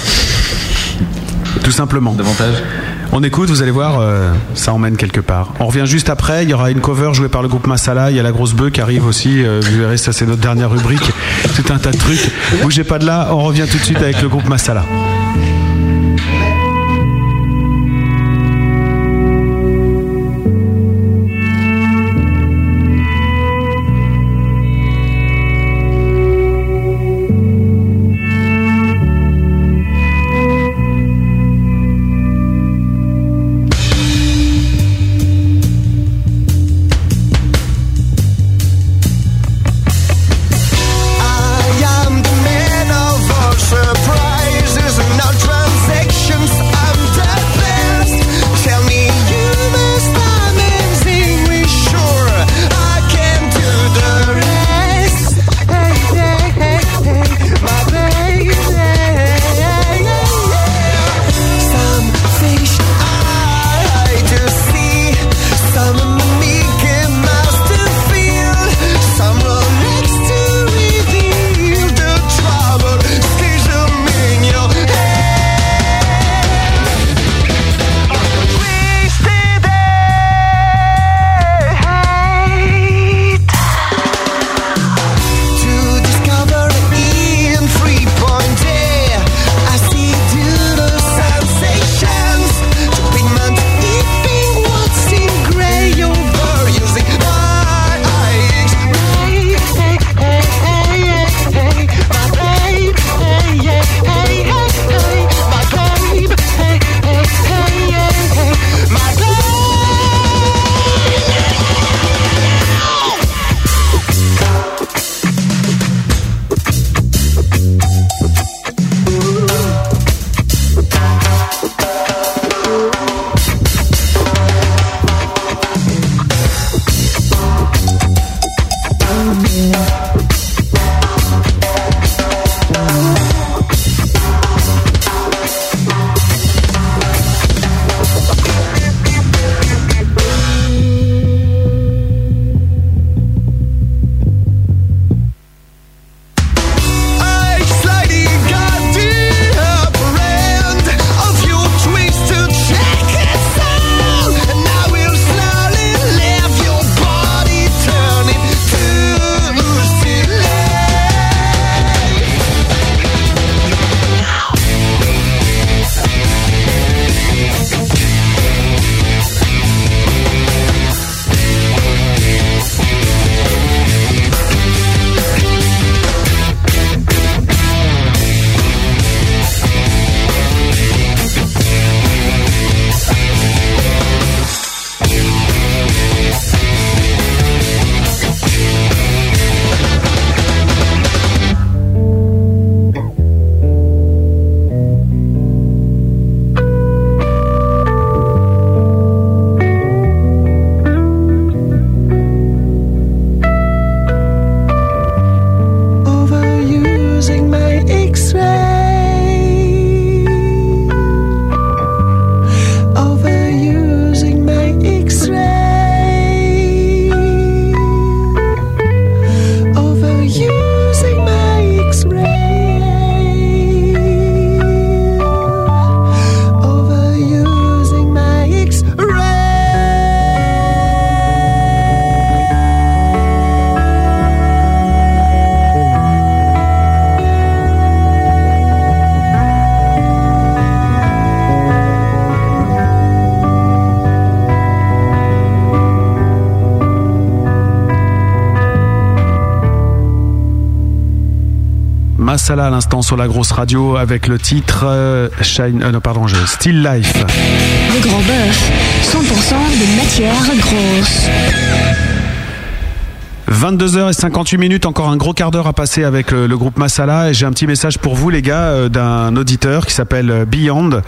Tout simplement. Davantage. On écoute, vous allez voir, euh, ça emmène quelque part. On revient juste après, il y aura une cover jouée par le groupe Masala, il y a la grosse bœuf qui arrive aussi, euh, vous verrez, ça c'est notre dernière rubrique, tout un tas de trucs. Bougez pas de là, on revient tout de suite avec le groupe Masala. Masala à l'instant sur la grosse radio avec le titre euh, Shine. euh, non, pardon, je, Still Life. Le grand bœuf, 100% de matière grosse. 22h58 minutes, encore un gros quart d'heure à passer avec le, le groupe Masala. Et j'ai un petit message pour vous les gars euh, d'un auditeur qui s'appelle euh, Beyond.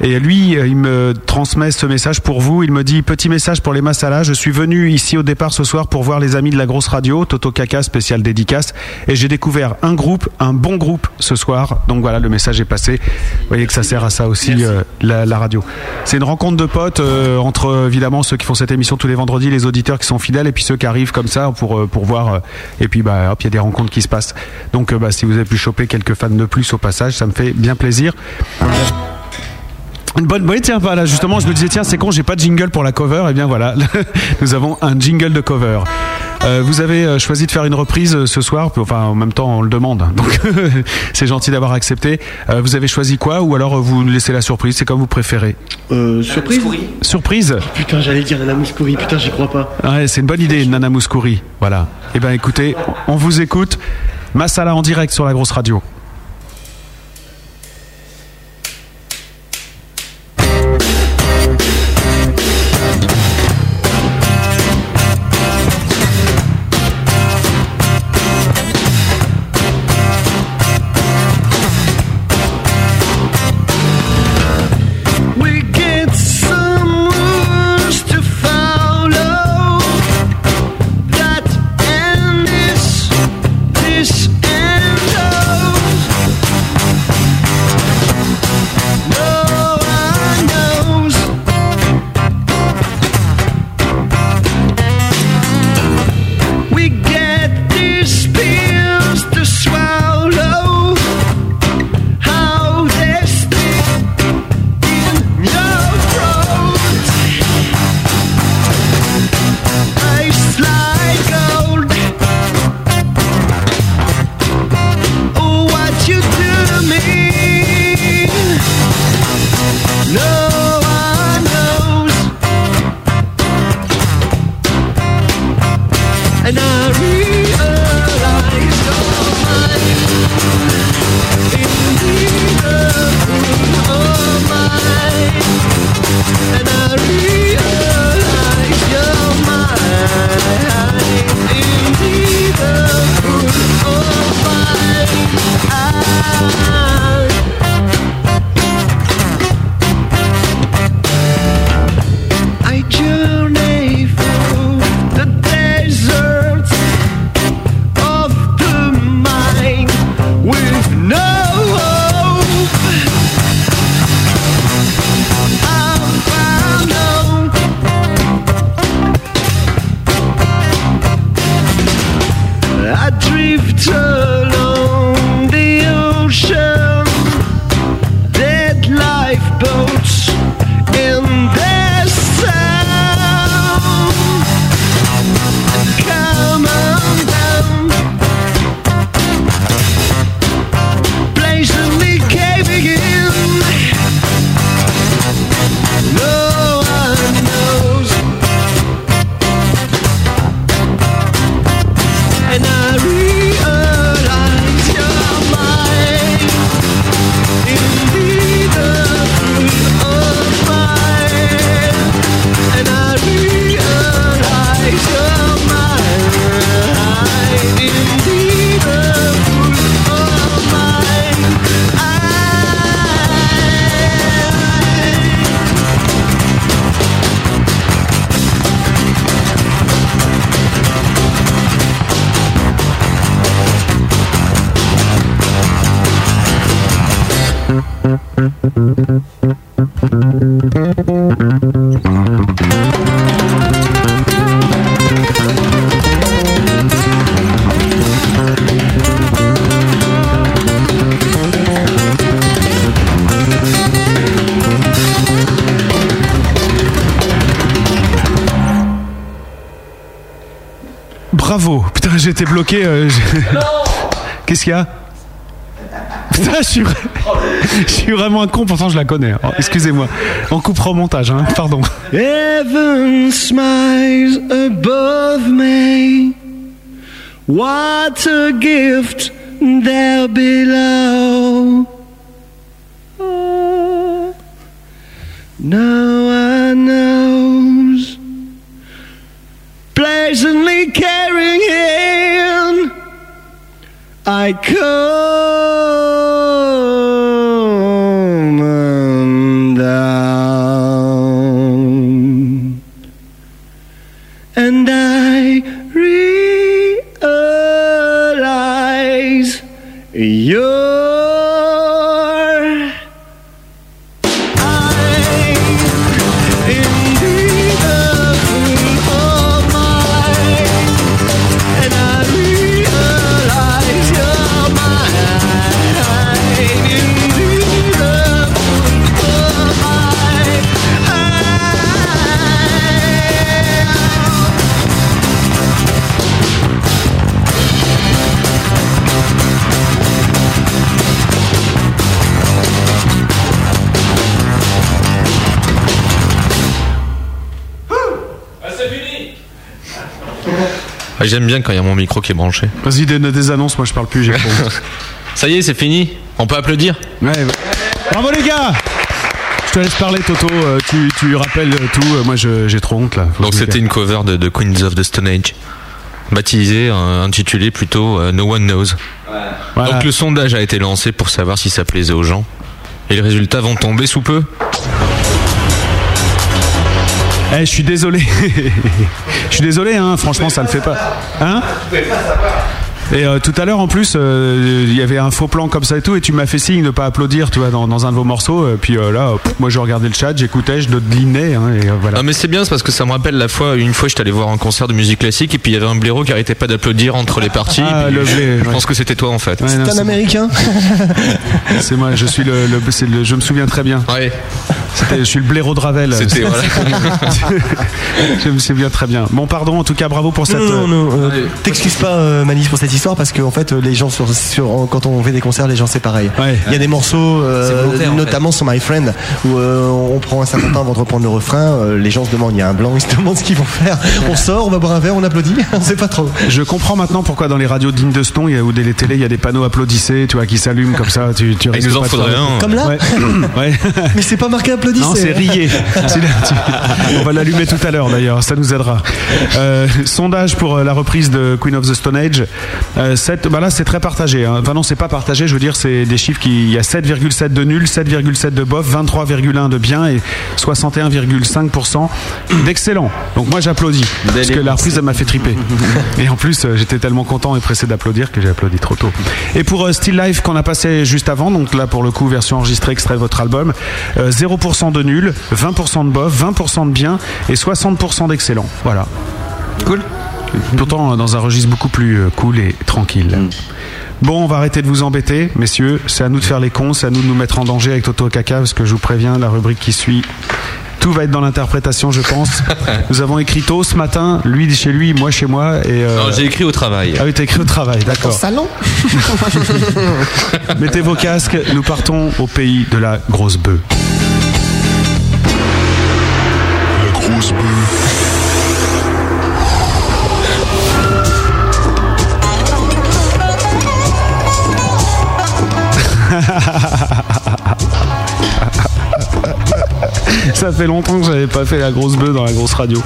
Et lui euh, il me transmet ce message pour vous, il me dit petit message pour les Masala, je suis venu ici au départ ce soir pour voir les amis de la grosse radio, Toto Kaka spécial dédicace. Et j'ai découvert un groupe, un bon groupe ce soir, donc voilà le message est passé, vous voyez que ça sert à ça aussi euh, la, la radio. C'est une rencontre de potes euh, entre euh, évidemment ceux qui font cette émission tous les vendredis, les auditeurs qui sont fidèles et puis ceux qui arrivent comme ça pour, euh, pour voir. euh, et puis bah hop, il y a des rencontres qui se passent. Donc euh, bah, si vous avez pu choper quelques fans de plus au passage, ça me fait bien plaisir. Une bonne, oui, tiens, voilà, justement, je me disais, tiens, c'est con, j'ai pas de jingle pour la cover. Et bien voilà, [laughs] nous avons un jingle de cover. Euh, vous avez euh, choisi de faire une reprise euh, ce soir, enfin en même temps on le demande, [laughs] donc [laughs] c'est gentil d'avoir accepté. Euh, vous avez choisi quoi ou alors vous nous laissez la surprise, c'est comme vous préférez. Euh, surprise Surprise Putain, j'allais dire Nana Mouskouri, putain, j'y crois pas. Ouais, c'est une bonne idée, Nana Mouskouri. Voilà. Eh ben écoutez, on vous écoute. Massala en direct sur la grosse radio. Bloqué. euh, j'ai- Qu'est-ce qu'il y a Putain, je suis, [laughs] je suis vraiment un con, pourtant je la connais. Oh, Excusez-moi. On coupera au montage, hein. pardon. Heaven smiles above me. What a gift there below. I bien quand il y a mon micro qui est branché. Vas-y, des, des annonces, moi je parle plus, j'ai trop. [laughs] Ça y est, c'est fini. On peut applaudir Ouais, ouais. Bravo les gars Je te laisse parler Toto, euh, tu, tu rappelles tout, euh, moi j'ai trop honte là. Faut Donc c'était une cover de, de Queens of the Stone Age, baptisée, euh, intitulée plutôt No One Knows. Voilà. Donc le sondage a été lancé pour savoir si ça plaisait aux gens. Et les résultats vont tomber sous peu. Eh, je suis désolé. [laughs] Je suis désolé, hein, franchement, ça le fait pas. Hein Et euh, tout à l'heure, en plus, euh, il y avait un faux plan comme ça et tout, et tu m'as fait signe de pas applaudir, tu vois, dans, dans un de vos morceaux. euh, puis euh, là, pff, moi, je regardais le chat, j'écoutais, je dodelinais, hein, et euh, voilà. Non mais c'est bien, c'est parce que ça me rappelle la fois, une fois j'étais allé voir un concert de musique classique et puis il y avait un blaireau qui arrêtait pas d'applaudir entre les parties. Ah, le je, blé, je ouais. pense que c'était toi en fait. Ouais, C'est un américain [laughs] C'est moi, je suis le, le- c'est le- je me souviens très bien. Ouais. C'était- je suis le blaireau de Ravel. C'était, voilà. je me souviens très bien. Bon, pardon, en tout cas, bravo pour cette. Non, non, non, euh, t'excuses pas, euh, Manis, pour cette histoire, parce qu'en fait, euh, les gens, sur, sur- quand on fait des concerts, les gens, c'est pareil. Il y a des morceaux, euh, en notamment sur My Friend, où euh, on prend un certain temps avant de reprendre le refrain, euh, les gens se demandent, il y a un blanc, ils se demandent ce qu'ils vont faire. [laughs] On sort, on va boire un verre, on applaudit, [laughs] on sait pas trop. Je comprends maintenant pourquoi dans les radios dignes de ce nom ou des télés, il y a des panneaux applaudissez, tu vois, qui s'allument comme ça. Tu, tu il risques nous en faudrait un. Comme là Ouais. [coughs] Ouais. Mais c'est pas marqué non, c'est riez. [laughs] On va l'allumer tout à l'heure d'ailleurs, ça nous aidera. Euh, sondage pour euh, la reprise de Queen of the Stone Age. Euh, bah là, c'est très partagé. Hein. Enfin, non, c'est pas partagé, je veux dire, c'est des chiffres qui. Il y a 7,7 de nul, 7,7 de bof, 23,1 de bien et 61,5% d'excellent. Donc moi, j'applaudis. Parce que la reprise, elle m'a fait triper. [laughs] Et en plus, j'étais tellement content et pressé d'applaudir que j'ai applaudi trop tôt. Et pour Still Life qu'on a passé juste avant, donc là, pour le coup, version enregistrée, extrait de votre album, 0% 20% de nul, 20% de bof, 20% de bien et 60% d'excellent. Voilà. Cool. Pourtant, euh, dans un registre beaucoup plus euh, cool et tranquille. Mm. Bon, on va arrêter de vous embêter, messieurs. C'est à nous de faire les cons, c'est à nous de nous mettre en danger avec Toto Kaka, parce que je vous préviens, la rubrique qui suit tout va être dans l'interprétation, je pense. [laughs] Nous avons écrit tôt ce matin, lui chez lui, moi chez moi. Euh, non, j'ai écrit au travail. Ah oui, t'as écrit au travail, d'accord. Au salon [laughs] Mettez vos casques, nous partons au pays de la grosse bœuf. La grosse bœuf. [laughs] Ça fait longtemps que j'avais pas fait la grosse bœuf dans la grosse radio.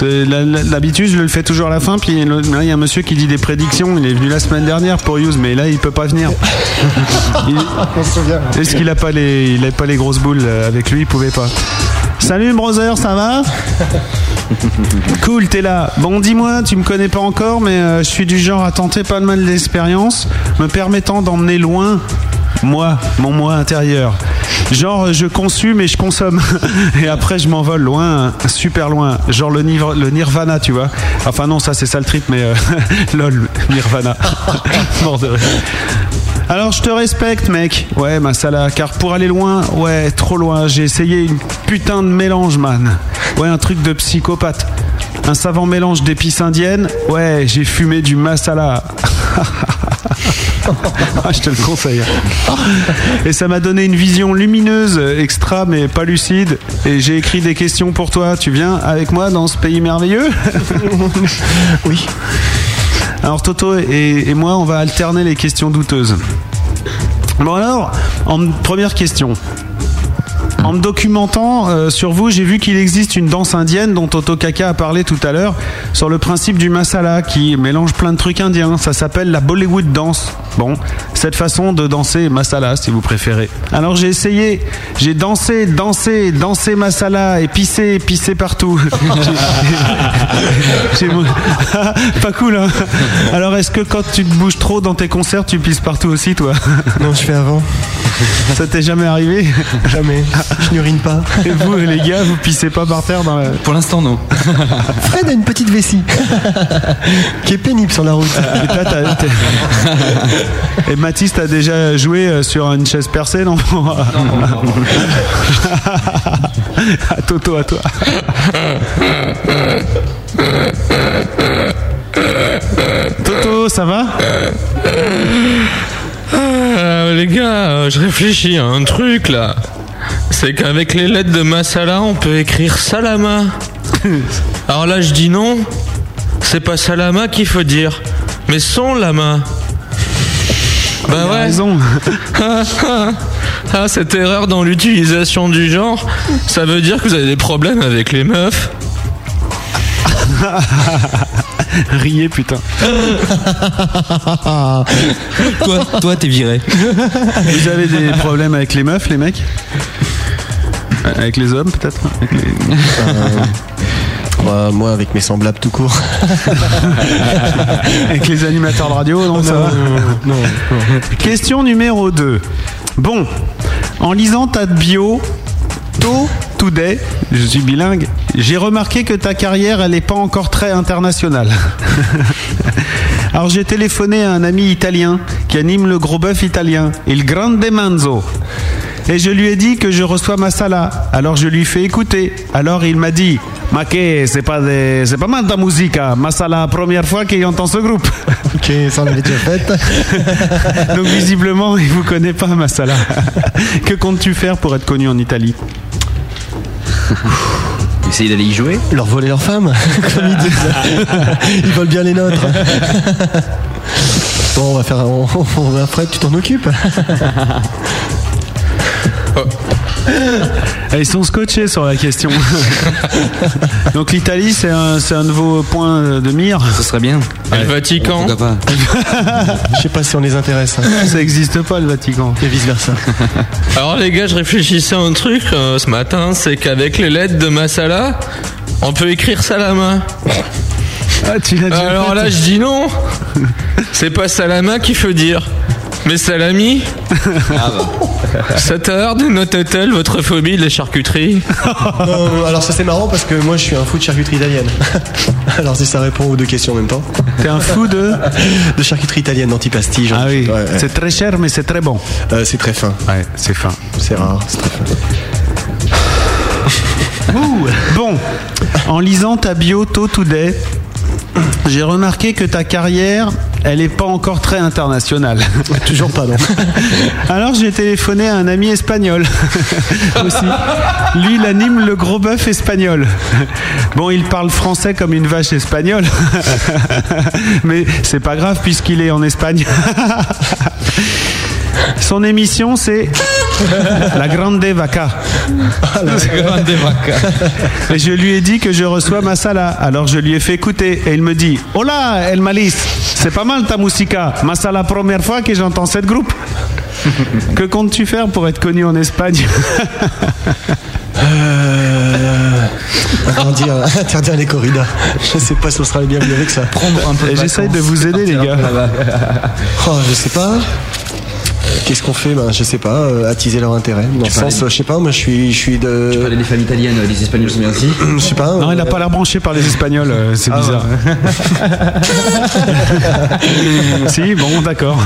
L'habitude, je le fais toujours à la fin. Puis le- là, il y a un monsieur qui dit des prédictions. Il est venu la semaine dernière pour Use, mais là, il peut pas venir. [laughs] Est-ce qu'il a pas les, il a pas les grosses boules euh, avec lui? Il pouvait pas. Salut, brother, ça va [laughs] Cool, t'es là. Bon, dis-moi, tu me connais pas encore, mais euh, je suis du genre à tenter pas mal d'expériences, me permettant d'emmener loin moi, mon moi intérieur. Genre, je consume et je consomme. [laughs] Et après, je m'envole loin, super loin. Genre le, nir- le nirvana, tu vois. Enfin, non, ça, c'est sale trip, mais euh, [laughs] lol, nirvana. Mort de rire. Alors je te respecte mec, ouais Masala, car pour aller loin, ouais trop loin, j'ai essayé une putain de mélange man, ouais un truc de psychopathe, un savant mélange d'épices indiennes, ouais j'ai fumé du masala. [laughs] Ah, je te le conseille. Et ça m'a donné une vision lumineuse, extra mais pas lucide. Et j'ai écrit des questions pour toi. Tu viens avec moi dans ce pays merveilleux? [laughs] Oui. Alors Toto et, moi, on va alterner les questions douteuses. Bon alors, en première question. En me documentant euh, sur vous, j'ai vu qu'il existe une danse indienne dont Toto Kaka a parlé tout à l'heure sur le principe du masala qui mélange plein de trucs indiens. Ça s'appelle la Bollywood dance. Bon, cette façon de danser masala si vous préférez. Alors j'ai essayé, j'ai dansé, dansé, dansé masala et pissé, pissé partout. [laughs] [laughs] Pas cool, hein Alors est-ce que quand tu te bouges trop dans tes concerts, tu pisses partout aussi, toi? [laughs] Non, je fais avant. Ça t'est jamais arrivé? Jamais. Je n'urine pas. Et vous, les gars, vous pissez pas par terre dans la... Pour l'instant, non. Fred a une petite vessie qui est pénible sur la route. Et toi, Et Mathis, t'as déjà joué euh, sur une chaise percée, non À [laughs] Toto, à toi. Toto, ça va? Euh, les gars, euh, je réfléchis à un truc là. C'est qu'avec les lettres de Masala, on peut écrire Salama. [laughs] Alors là, je dis non. C'est pas Salama qu'il faut dire, mais son lama. Bah ouais. raison. [laughs] ah, cette erreur dans l'utilisation du genre, ça veut dire que vous avez des problèmes avec les meufs. [laughs] Riez, putain. [laughs] toi, toi, t'es viré. Vous avez des problèmes avec les meufs, les mecs? Avec les hommes, peut-être? Avec les- Bah, moi, avec mes semblables tout court. [laughs] Avec les animateurs de radio, non, ça va Question numéro 2. Bon, en lisant ta bio, To Today, je suis bilingue, j'ai remarqué que ta carrière, elle n'est pas encore très internationale. [laughs] Alors j'ai téléphoné à un ami italien qui anime le gros bœuf italien, Il Grande Manzo. Et je lui ai dit que je reçois ma sala. Alors je lui fais écouter. Alors il m'a dit, ma que c'est pas de- c'est pas mal ta musique. Ma sala, première fois qu'il entend ce groupe. [laughs] Ok, ça on l'avait déjà fait. [laughs] Donc visiblement, il vous connaît pas, Massala. [laughs] que comptes-tu faire pour être connu en Italie? Essayer d'aller y jouer Leur voler leurs femmes, comme ils disent. Ils volent bien les nôtres. Bon, on va faire. On, on va Fred, tu t'en occupes Ils sont scotchés sur la question. [laughs] Donc l'Italie, c'est un, c'est un nouveau point de mire. Ce serait bien. Et le Vatican [laughs] Je sais pas si on les intéresse. hein. Ça n'existe pas, le Vatican. Et vice versa. [laughs] Alors les gars, je réfléchissais à un truc euh, ce matin, c'est qu'avec les lettres de Masala, on peut écrire Salama. Ah, tu l'as déjà Alors fait, là, je dis non. C'est pas Salama qu'il faut dire, mais Salami. Cette heure dénote-t-elle votre phobie des charcuteries Non, non, alors ça c'est marrant parce que moi je suis un fou de charcuterie italienne. [laughs] Alors si ça répond aux deux questions en même temps. T'es un fou de [laughs] De charcuterie italienne, d'antipasti. genre. Ah oui, Ouais, ouais. c'est très cher, mais c'est très bon. Euh, c'est très fin. Ouais, c'est fin. C'est rare, c'est très fin. [laughs] Bon, en lisant ta bio To Today, j'ai remarqué que ta carrière, elle n'est pas encore très internationale. [laughs] Toujours pas, non. [laughs] Alors j'ai téléphoné à un ami espagnol [laughs] aussi. Lui, il anime le gros bœuf espagnol. Bon, il parle français comme une vache espagnole, mais c'est pas grave puisqu'il est en Espagne. Son émission, c'est La Grande Vaca. Et je lui ai dit que je reçois ma sala. Alors je lui ai fait écouter. Et il me dit Hola, El Malice, c'est pas mal ta musica. Ma sala, première fois que j'entends cette groupe. [laughs] Que comptes-tu faire pour être connu en Espagne? Euh... Interdire, [laughs] interdire les corridas. Je sais pas si on sera les bienvenus avec ça. Prendre un peu J'essaye de vous aider, les gars. Oh, je sais pas. Qu'est-ce qu'on fait? Ben, Je sais pas, euh, attiser leur intérêt. Dans le sens, aller- euh, je sais pas, moi je suis, je suis de. Tu parlais des femmes italiennes, les espagnols sont bien aussi. [clears throat] Je sais pas. Non, il euh, n'a pas l'air branché par les Espagnols, euh, c'est Ah, bizarre. [laughs] si, bon, d'accord.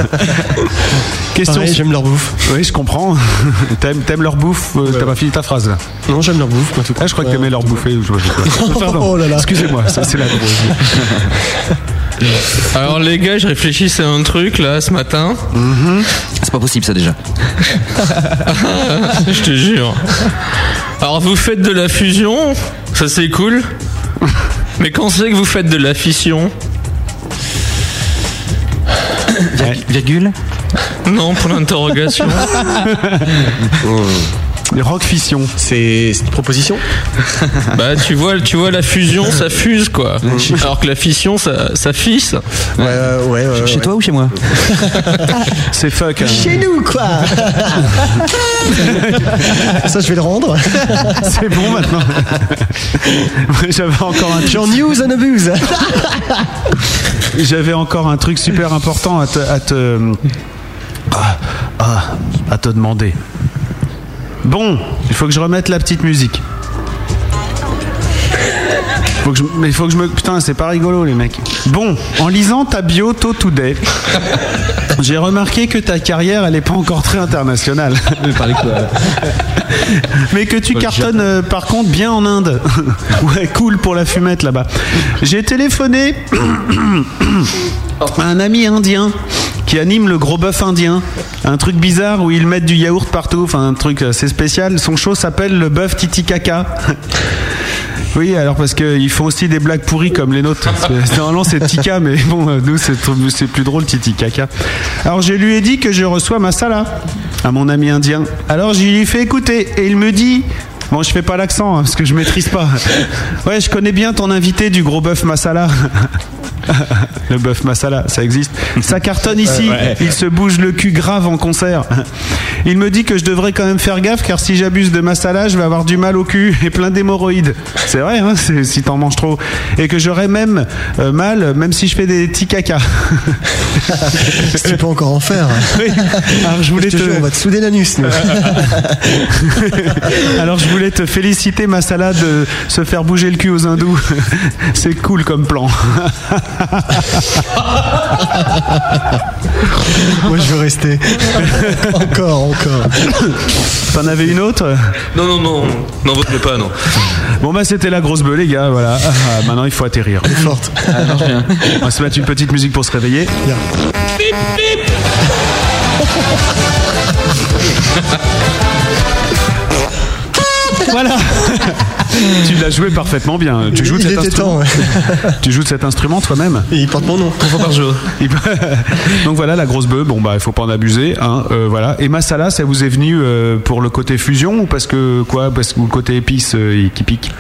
Question. pareil, j'aime leur bouffe. Oui, je comprends. [laughs] T'aimes, t'aimes leur bouffe euh, T'as pas fini ta phrase là Non, j'aime leur bouffe, moi tout Ah, je crois que Ouais. t'aimais leur bouffer. ou je. [laughs] Oh là là. Excusez-moi, ça c'est la drôle. [laughs] Alors les gars, je réfléchissais à un truc là ce matin. C'est pas possible ça déjà. [laughs] je te jure. Alors vous faites de la fusion, ça c'est cool. Mais quand c'est que vous faites de la fission? Virgule? Non, pour l'interrogation. [laughs] Rock fission. C'est une proposition [laughs] Bah tu vois, tu vois la fusion, ça fuse quoi. [laughs] Alors que la fission, ça, ça fisse. Ouais, ouais, ouais. ouais, Chez toi ou chez moi [laughs] C'est fuck. hein. Chez nous, quoi Ça, je vais le rendre. C'est bon maintenant. J'avais encore un Jean News and Abuse. J'avais encore un truc super important à te, à te, ah, ah, à te demander. Bon, il faut que je remette la petite musique. Faut que je- mais il faut que je me. Putain, c'est pas rigolo, les mecs. Bon, en lisant ta bio Tôt Today, [laughs] j'ai remarqué que ta carrière, elle est pas encore très internationale. [laughs] Mais que tu cartonnes euh, par contre bien en Inde. [laughs] ouais, cool pour la fumette là-bas. J'ai téléphoné [coughs] [coughs] à un ami indien qui anime le gros bœuf indien. Un truc bizarre où ils mettent du yaourt partout, enfin un truc assez spécial. Son show s'appelle le bœuf Titicaca. [laughs] Oui, alors parce qu'ils font aussi des blagues pourries comme les nôtres. Normalement c'est Tika, mais bon, euh, nous c'est plus drôle Titi Caca. Alors je lui ai dit que je reçois Masala à mon ami indien. Alors je lui ai fait écouter et il me dit. Bon, je fais pas l'accent hein, parce que je maîtrise pas. Ouais, je connais bien ton invité du gros bœuf masala. [laughs] [laughs] Le bœuf masala, ça existe. Ça cartonne ici. Ouais. Il se bouge le cul grave en concert. Il me dit que je devrais quand même faire gaffe car si j'abuse de masala, je vais avoir du mal au cul et plein d'hémorroïdes. C'est vrai, hein, si t'en manges trop. Et que j'aurai même euh, mal, même si je fais des petits caca. [laughs] Si tu peux encore en faire. [laughs] Oui. Alors je voulais Je te te- jure, on va te souder l'anus. Alors je voulais te féliciter Masala de se faire bouger le cul aux hindous. C'est cool comme plan. [laughs] Moi, je veux rester. [laughs] encore, encore. T'en avais une autre? Non, non, non, n'en retenez pas, non. Bon bah c'était la grosse bœuf les gars, voilà. Ah, maintenant il faut atterrir. Forte. On va se mettre une petite musique pour se réveiller. Voilà. [laughs] [laughs] tu l'as joué parfaitement bien. Tu joues de Il cet était instrument. temps, ouais. [laughs] Tu joues de cet instrument toi-même. Il porte mon nom. Fois par jour. [laughs] Donc voilà la grosse bœuf. Bon bah il faut pas en abuser. Hein, euh, voilà. Et Masala, ça vous est venu euh, pour le côté fusion ou parce que quoi? Parce que le côté épice euh, qui pique?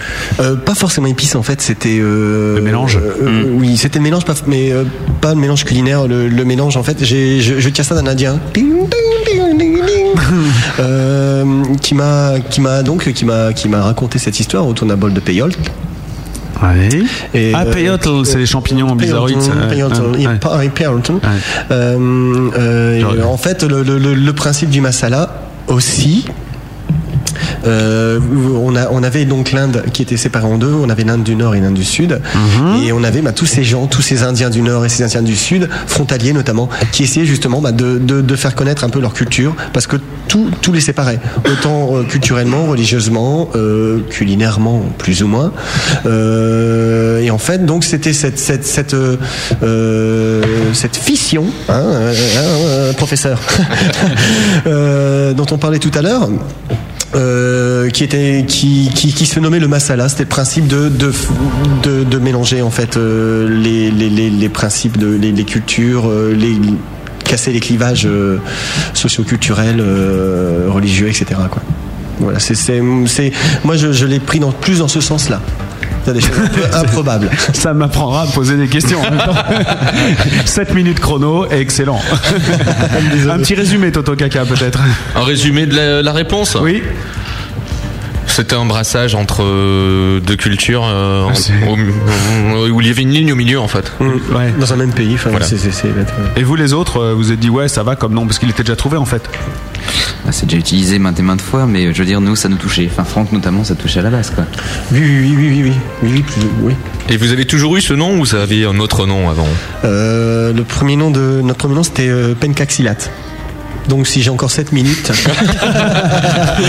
Euh, pas forcément épice en fait, c'était euh, Le mélange. euh, euh, Oui, c'était le mélange, pas, mais euh, pas le mélange culinaire. Le, le mélange en fait, je, je tiens ça d'un indien. Ding, ding, ding, ding, ding. [laughs] qui m'a, qui m'a donc, qui m'a, qui m'a raconté cette histoire autour d'un bol de peyote. Ouais. Et, ah euh, peyote, c'est les champignons bizarroïdes. Euh, euh, en fait, le, le- le- le principe du masala aussi. Euh, on, a, on avait donc l'Inde qui était séparée en deux, on avait l'Inde du Nord et l'Inde du Sud, Mhm. et on avait bah, tous ces gens, tous ces Indiens du Nord et ces Indiens du Sud, frontaliers notamment, qui essayaient justement bah, de, de- de faire connaître un peu leur culture, parce que tout, tout les séparait, autant euh, culturellement, religieusement, euh, culinairement plus ou moins. Et en fait, donc c'était cette, cette, cette, cette fission, hein, professeur, [laughs] dont on parlait tout à l'heure. Euh, qui était qui, qui, qui se nommait le masala. C'était le principe de de, de, mélanger en fait euh, les, les, les, principes de les, cultures euh, les casser les clivages socioculturels religieux etc quoi. Voilà c'est moi je, je l'ai pris dans plus dans ce sens des choses un peu [laughs] improbables Ça m'apprendra à poser des questions en même temps. [laughs] 7 minutes chrono, excellent. [laughs] Un petit résumé, Toto Kaka, peut-être. Un résumé de la, la réponse? Oui. C'était un brassage entre euh, deux cultures euh, en- au- où il y avait une ligne au milieu en fait. Ouais. dans un même pays Et vous, les autres, euh, vous vous êtes dit, ouais, ça va comme nom, parce qu'il était déjà trouvé en fait. Bah, C'est déjà utilisé maintes et maintes fois, mais je veux dire, nous, ça nous touchait. Enfin, Franck notamment, ça touchait à la base, quoi. oui oui oui oui oui oui oui, oui, plus- oui. Et vous avez toujours eu ce nom ou ça avait un autre nom avant? Euh, le premier nom de notre premier nom c'était euh, Pencaxilat. Donc si j'ai encore 7 minutes. [laughs]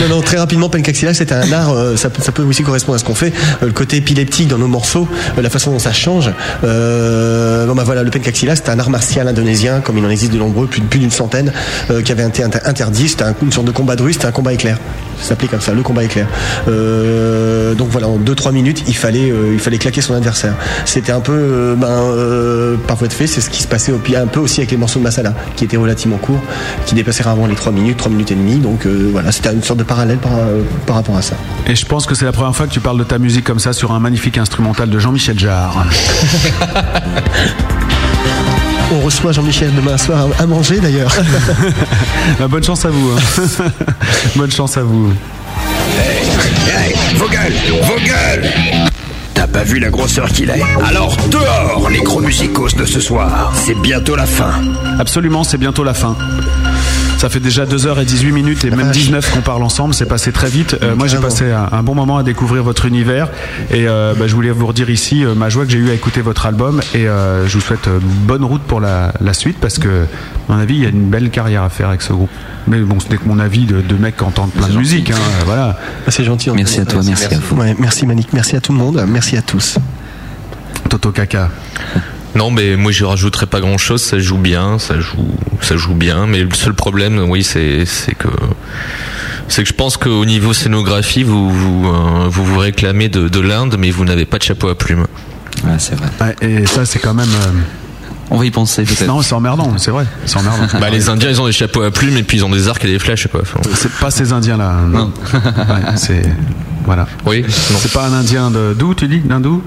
non, non, très rapidement, Pencaxilla, c'est un art, euh, ça, peut- ça peut aussi correspondre à ce qu'on fait. Euh, le côté épileptique dans nos morceaux, euh, la façon dont ça change. Euh, bon, bah voilà, le Pencaxilla, c'est un art martial indonésien, comme il en existe de nombreux, plus, plus d'une centaine, euh, qui avait été inter- interdit. C'était un- une sorte de combat de rue, c'était un combat éclair. Ça s'appelait comme ça, le combat éclair. Euh, donc voilà, en 2-3 minutes, il fallait, il fallait claquer son adversaire. C'était un peu, ben, par voie de fait, c'est ce qui se passait au, un peu aussi avec les morceaux de Masala, qui étaient relativement courts, qui dépassaient rarement les 3 minutes, 3 minutes et demie. Donc euh, voilà, c'était une sorte de parallèle par, euh, par rapport à ça. Et je pense que c'est la première fois que tu parles de ta musique comme ça sur un magnifique instrumental de Jean-Michel Jarre. [laughs] On reçoit Jean-Michel demain soir à manger d'ailleurs. [laughs] Bah, bonne chance à vous. hein. [laughs] bonne chance à vous. Hey, vos gueules, vos gueules T'as pas vu la grosseur qu'il est Alors dehors, les gros musicos de ce soir. C'est bientôt la fin. Absolument, c'est bientôt la fin. Ça fait déjà 2h18 minutes et même 19 qu'on parle ensemble, c'est passé très vite. Euh, moi j'ai passé un, un bon moment à découvrir votre univers et euh, bah, je voulais vous redire ici euh, ma joie que j'ai eu à écouter votre album et euh, je vous souhaite euh, bonne route pour la, la suite parce que à mon avis il y a une belle carrière à faire avec ce groupe. Mais bon, ce n'est que mon avis de, de mec qui entendent plein de musique. Hein, voilà. Ah, C'est gentil. Merci à toi, merci à vous. Ouais, merci Manik, merci à tout le monde, merci à tous. Toto Kaka. Non, mais moi je rajouterai pas grand chose. Ça joue bien, ça joue, ça joue bien. Mais le seul problème, oui, c'est c'est que c'est que je pense qu'au niveau scénographie, vous vous, euh, vous, vous réclamez de, de l'Inde, mais vous n'avez pas de chapeau à plumes. Ouais, c'est vrai. Ouais, et ça c'est quand même. euh, On va y penser peut-être. Non, c'est emmerdant, c'est vrai. C'est emmerdant. Bah, les Indiens, ils ont des chapeaux à plumes et puis ils ont des arcs et des flèches, quoi. Enfin, C'est pas ces Indiens là. Non. Ouais, c'est voilà. oui, non. C'est pas un Indien de d'où tu dis D'hindou?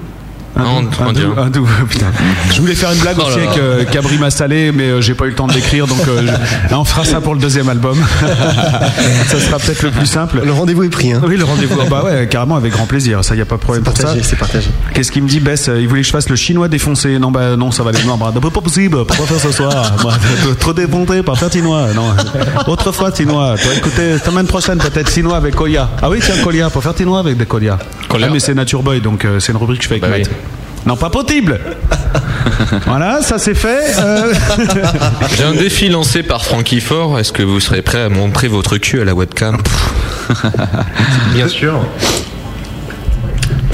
Non, indien. hindou, hindou, putain. Je voulais faire une blague Oh aussi avec euh, Cabri Massalé, mais euh, j'ai pas eu le temps de l'écrire, donc euh, je- là, on fera ça pour le deuxième album. [laughs] ça sera peut-être le plus simple. Le rendez-vous est pris. Hein. Oui, le rendez-vous. Ah Bah ouais, carrément, avec grand plaisir. Ça, y a pas de problème pour ça. Partagé, c'est partagé. Qu'est-ce qu'il me dit, Bess Il voulait que je fasse le chinois défoncé. Non, bah non, ça va aller. Non, bah, pas possible. Pourquoi faire ce soir? Moi, [laughs] Trop démonté par faire Tinois. Non. Autrefois, Tinois. Toi, écoutez, semaine prochaine, peut-être Tinois avec Kolia. Ah oui, tiens, Kolia. Pour faire Tinois avec des Kolia. Ah, mais c'est Nature Boy, donc euh, c'est une rubrique que je fais avec Bah Matt. oui. Non, pas possible [laughs] Voilà, ça c'est fait. Euh, [laughs] J'ai un défi lancé par Frankie Fort. Est-ce que vous serez prêt à montrer votre cul à la webcam? Bien sûr.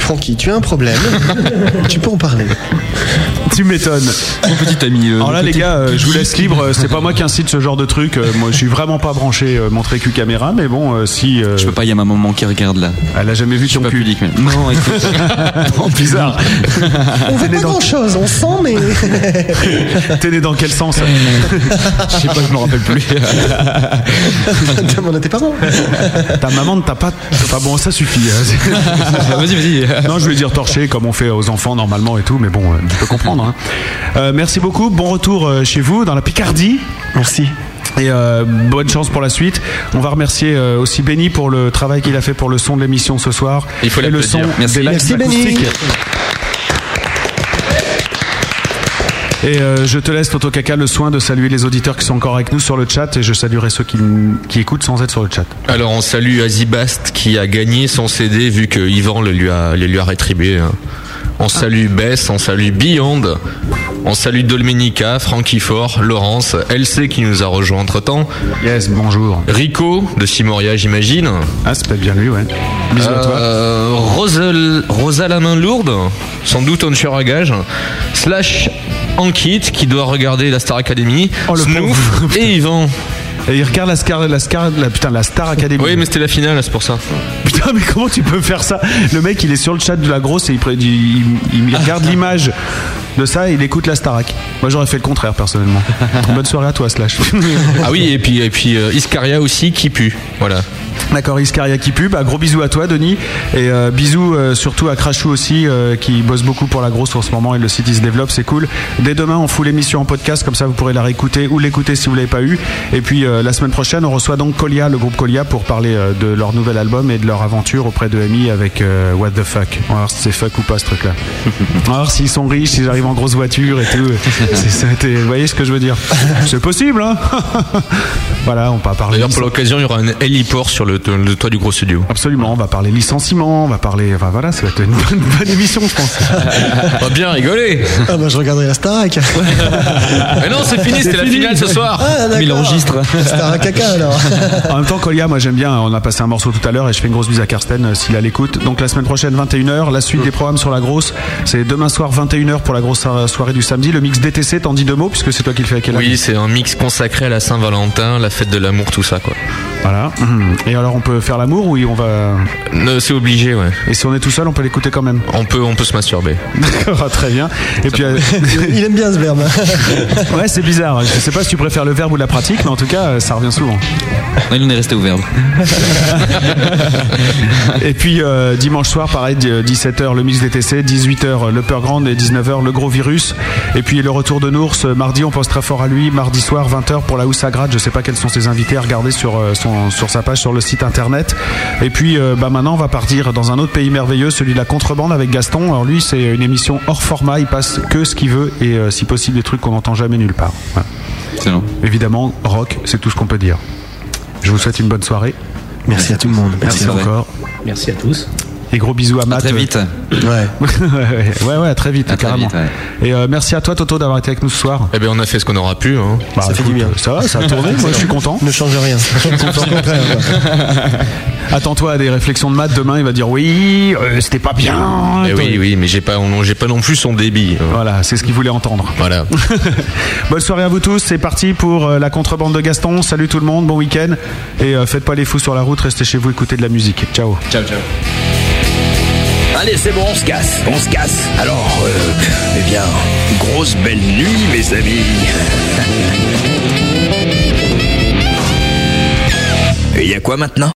Francky, tu as un problème. [laughs] tu peux en parler. tu m'étonnes. Mon petit ami. euh, Alors là, le les gars, euh, je vous laisse libre. C'est pas moi qui incite ce genre de truc. Euh, Moi, je suis vraiment pas branché euh, montrer cul caméra, mais bon, euh, si. euh, Je peux pas, il y a ma maman qui regarde là. Elle a jamais vu ton Pas cul. public, mais. Non, écoute. [laughs] Bizarre. On fait pas dans- grand chose, on sent, mais. [laughs] T'es né dans quel sens Je sais pas, je me rappelle plus. Demande à tes parents. Ta maman ne t'a pas. Enfin bon, ça suffit. hein. vas-y, vas-y. Non, je voulais dire torché comme on fait aux enfants normalement et tout, mais bon, euh, tu peux comprendre. hein. Euh, merci beaucoup. Bon retour euh, chez vous dans la Picardie. Merci. Et euh, bonne chance pour la suite. On va remercier euh, aussi Benny pour le travail qu'il a fait pour le son de l'émission ce soir. Il faut et le son. Merci. des lives Merci, Benny. acoustiques. Et euh, je te laisse, Toto Kaka, le soin de saluer les auditeurs qui sont encore avec nous sur le chat et je saluerai ceux qui, écoutent sans être sur le chat. Alors on salue Azibast qui a gagné son CD vu que Yvan le lui a, le rétribué. hein. On salue Bess, on salue Beyond, on salue Dolmenica, Frankie Fort, Laurence, LC qui nous a rejoint entre temps, Yes, bonjour. Rico de Simoria j'imagine, Ah, c'est pas bien lui, ouais. Bisous à toi. Euh, Rosal- Rosa la main lourde, sans doute on tueur à gage, slash Ankit qui doit regarder la Star Academy, Oh, le Snoof et Yvan. Et il regarde la Star, la Star, la, putain, la Star Academy. Oui mais c'était la finale c'est pour ça. Putain, mais comment tu peux faire ça? Le mec, il est sur le chat de la grosse et il, pré- il, il- il regarde l'image de ça et il écoute la Starac. Moi, j'aurais fait le contraire, personnellement. [laughs] Bonne soirée à toi, Slash. Ah oui et puis, et puis euh, Iscaria aussi qui pue, voilà. D'accord, Iscaria qui pue. Bah, gros bisous à toi, Denis. Et euh, bisous euh, surtout à Crashou aussi, euh, qui bosse beaucoup pour la grosse en ce moment et le site il se développe, c'est cool. Dès demain, on fout l'émission en podcast, comme ça vous pourrez la réécouter ou l'écouter si vous l'avez pas eu. Et puis euh, la semaine prochaine, on reçoit donc Colia, le groupe Colia, pour parler euh, de leur nouvel album et de leur aventure auprès de Amy avec euh, What the Fuck. On va voir si c'est fuck ou pas ce truc-là. [laughs] On va voir s'ils sont riches, s'ils arrivent en grosse voiture et tout. [laughs] C'est- c'est- Vous voyez ce que je veux dire C'est possible, hein [laughs] Voilà, on va parler. D'ailleurs, pour l'occasion, il y aura un héliport sur le, le toit du gros studio. Absolument, on va parler licenciement, on va parler. Enfin voilà, ça va être une bonne, bonne émission, je pense. On va bien rigoler. Ah bah je regarderai la Starac. Mais non, c'est fini, c'était la fini. finale ce soir. Ah. Il enregistre. [laughs] Starac caca alors. [laughs] En même temps, Colia, moi j'aime bien, on a passé un morceau tout à l'heure et je fais une grosse bise à Karsten euh, s'il a l'écoute. Donc la semaine prochaine, 21h, la suite des programmes sur la grosse, c'est demain soir, 21h pour la grosse soirée du samedi. Le mix DTC, t'en dis deux mots, puisque c'est toi qui le fais avec Hélène. Oui, c'est un mix consacré à la Saint-Valentin, la fête de l'amour, tout ça, quoi. Voilà. Et alors, on peut faire l'amour ou on va. C'est obligé, ouais. Et si on est tout seul, on peut l'écouter quand même. On peut, on peut se masturber. [laughs] D'accord, très bien. Et puis, euh, [laughs] Il aime bien ce verbe. [laughs] ouais, c'est bizarre. Je sais pas si tu préfères le verbe ou la pratique, mais en tout cas, euh, ça revient souvent. Il en est resté au verbe. Et puis euh, dimanche soir, pareil, 17h le mix DTC, 18h le Peur Grande et 19h le Gros Virus. Et puis le retour de Nours, mardi on pense très fort à lui, mardi soir 20h pour la Houssagrade. Je sais pas quels sont ses invités à regarder sur, euh, son, sur sa page sur le site internet. Et puis euh, bah, maintenant on va partir dans un autre pays merveilleux, celui de la contrebande avec Gaston. Alors lui c'est une émission hors format, il passe que ce qu'il veut et euh, si possible des trucs qu'on n'entend jamais nulle part. Voilà. Excellent. Évidemment, rock, c'est tout ce qu'on peut dire. Je vous souhaite une bonne soirée. Merci à tout le monde. Merci, Merci. encore. Merci à tous. Et gros bisous à Matt. très vite. [laughs] [laughs] Ouais. ouais, ouais, très vite, À très carrément. vite, ouais. Et euh, merci à toi, Toto, d'avoir été avec nous ce soir. Eh bien, on a fait ce qu'on aura pu. Hein. Bah, Ça fait du bien. Ça va, ça a tourné. Moi, je suis [laughs] content. Ne change rien. Attends-toi à des réflexions de Matt. Demain, il va dire oui, euh, c'était pas bien. Eh oui, oui, mais j'ai pas, j'ai pas non plus son débit. hein. Voilà, c'est ce qu'il voulait entendre. Voilà. Bonne soirée à vous tous. C'est parti pour euh, la contrebande de Gaston. Salut tout le monde, bon week-end. Et euh, faites pas les fous sur la route, restez chez vous, écoutez de la musique. Ciao. Ciao, ciao. Allez, c'est bon, on se casse, on se casse. Alors, euh, eh bien, grosse belle nuit, mes amis. Et y a quoi maintenant?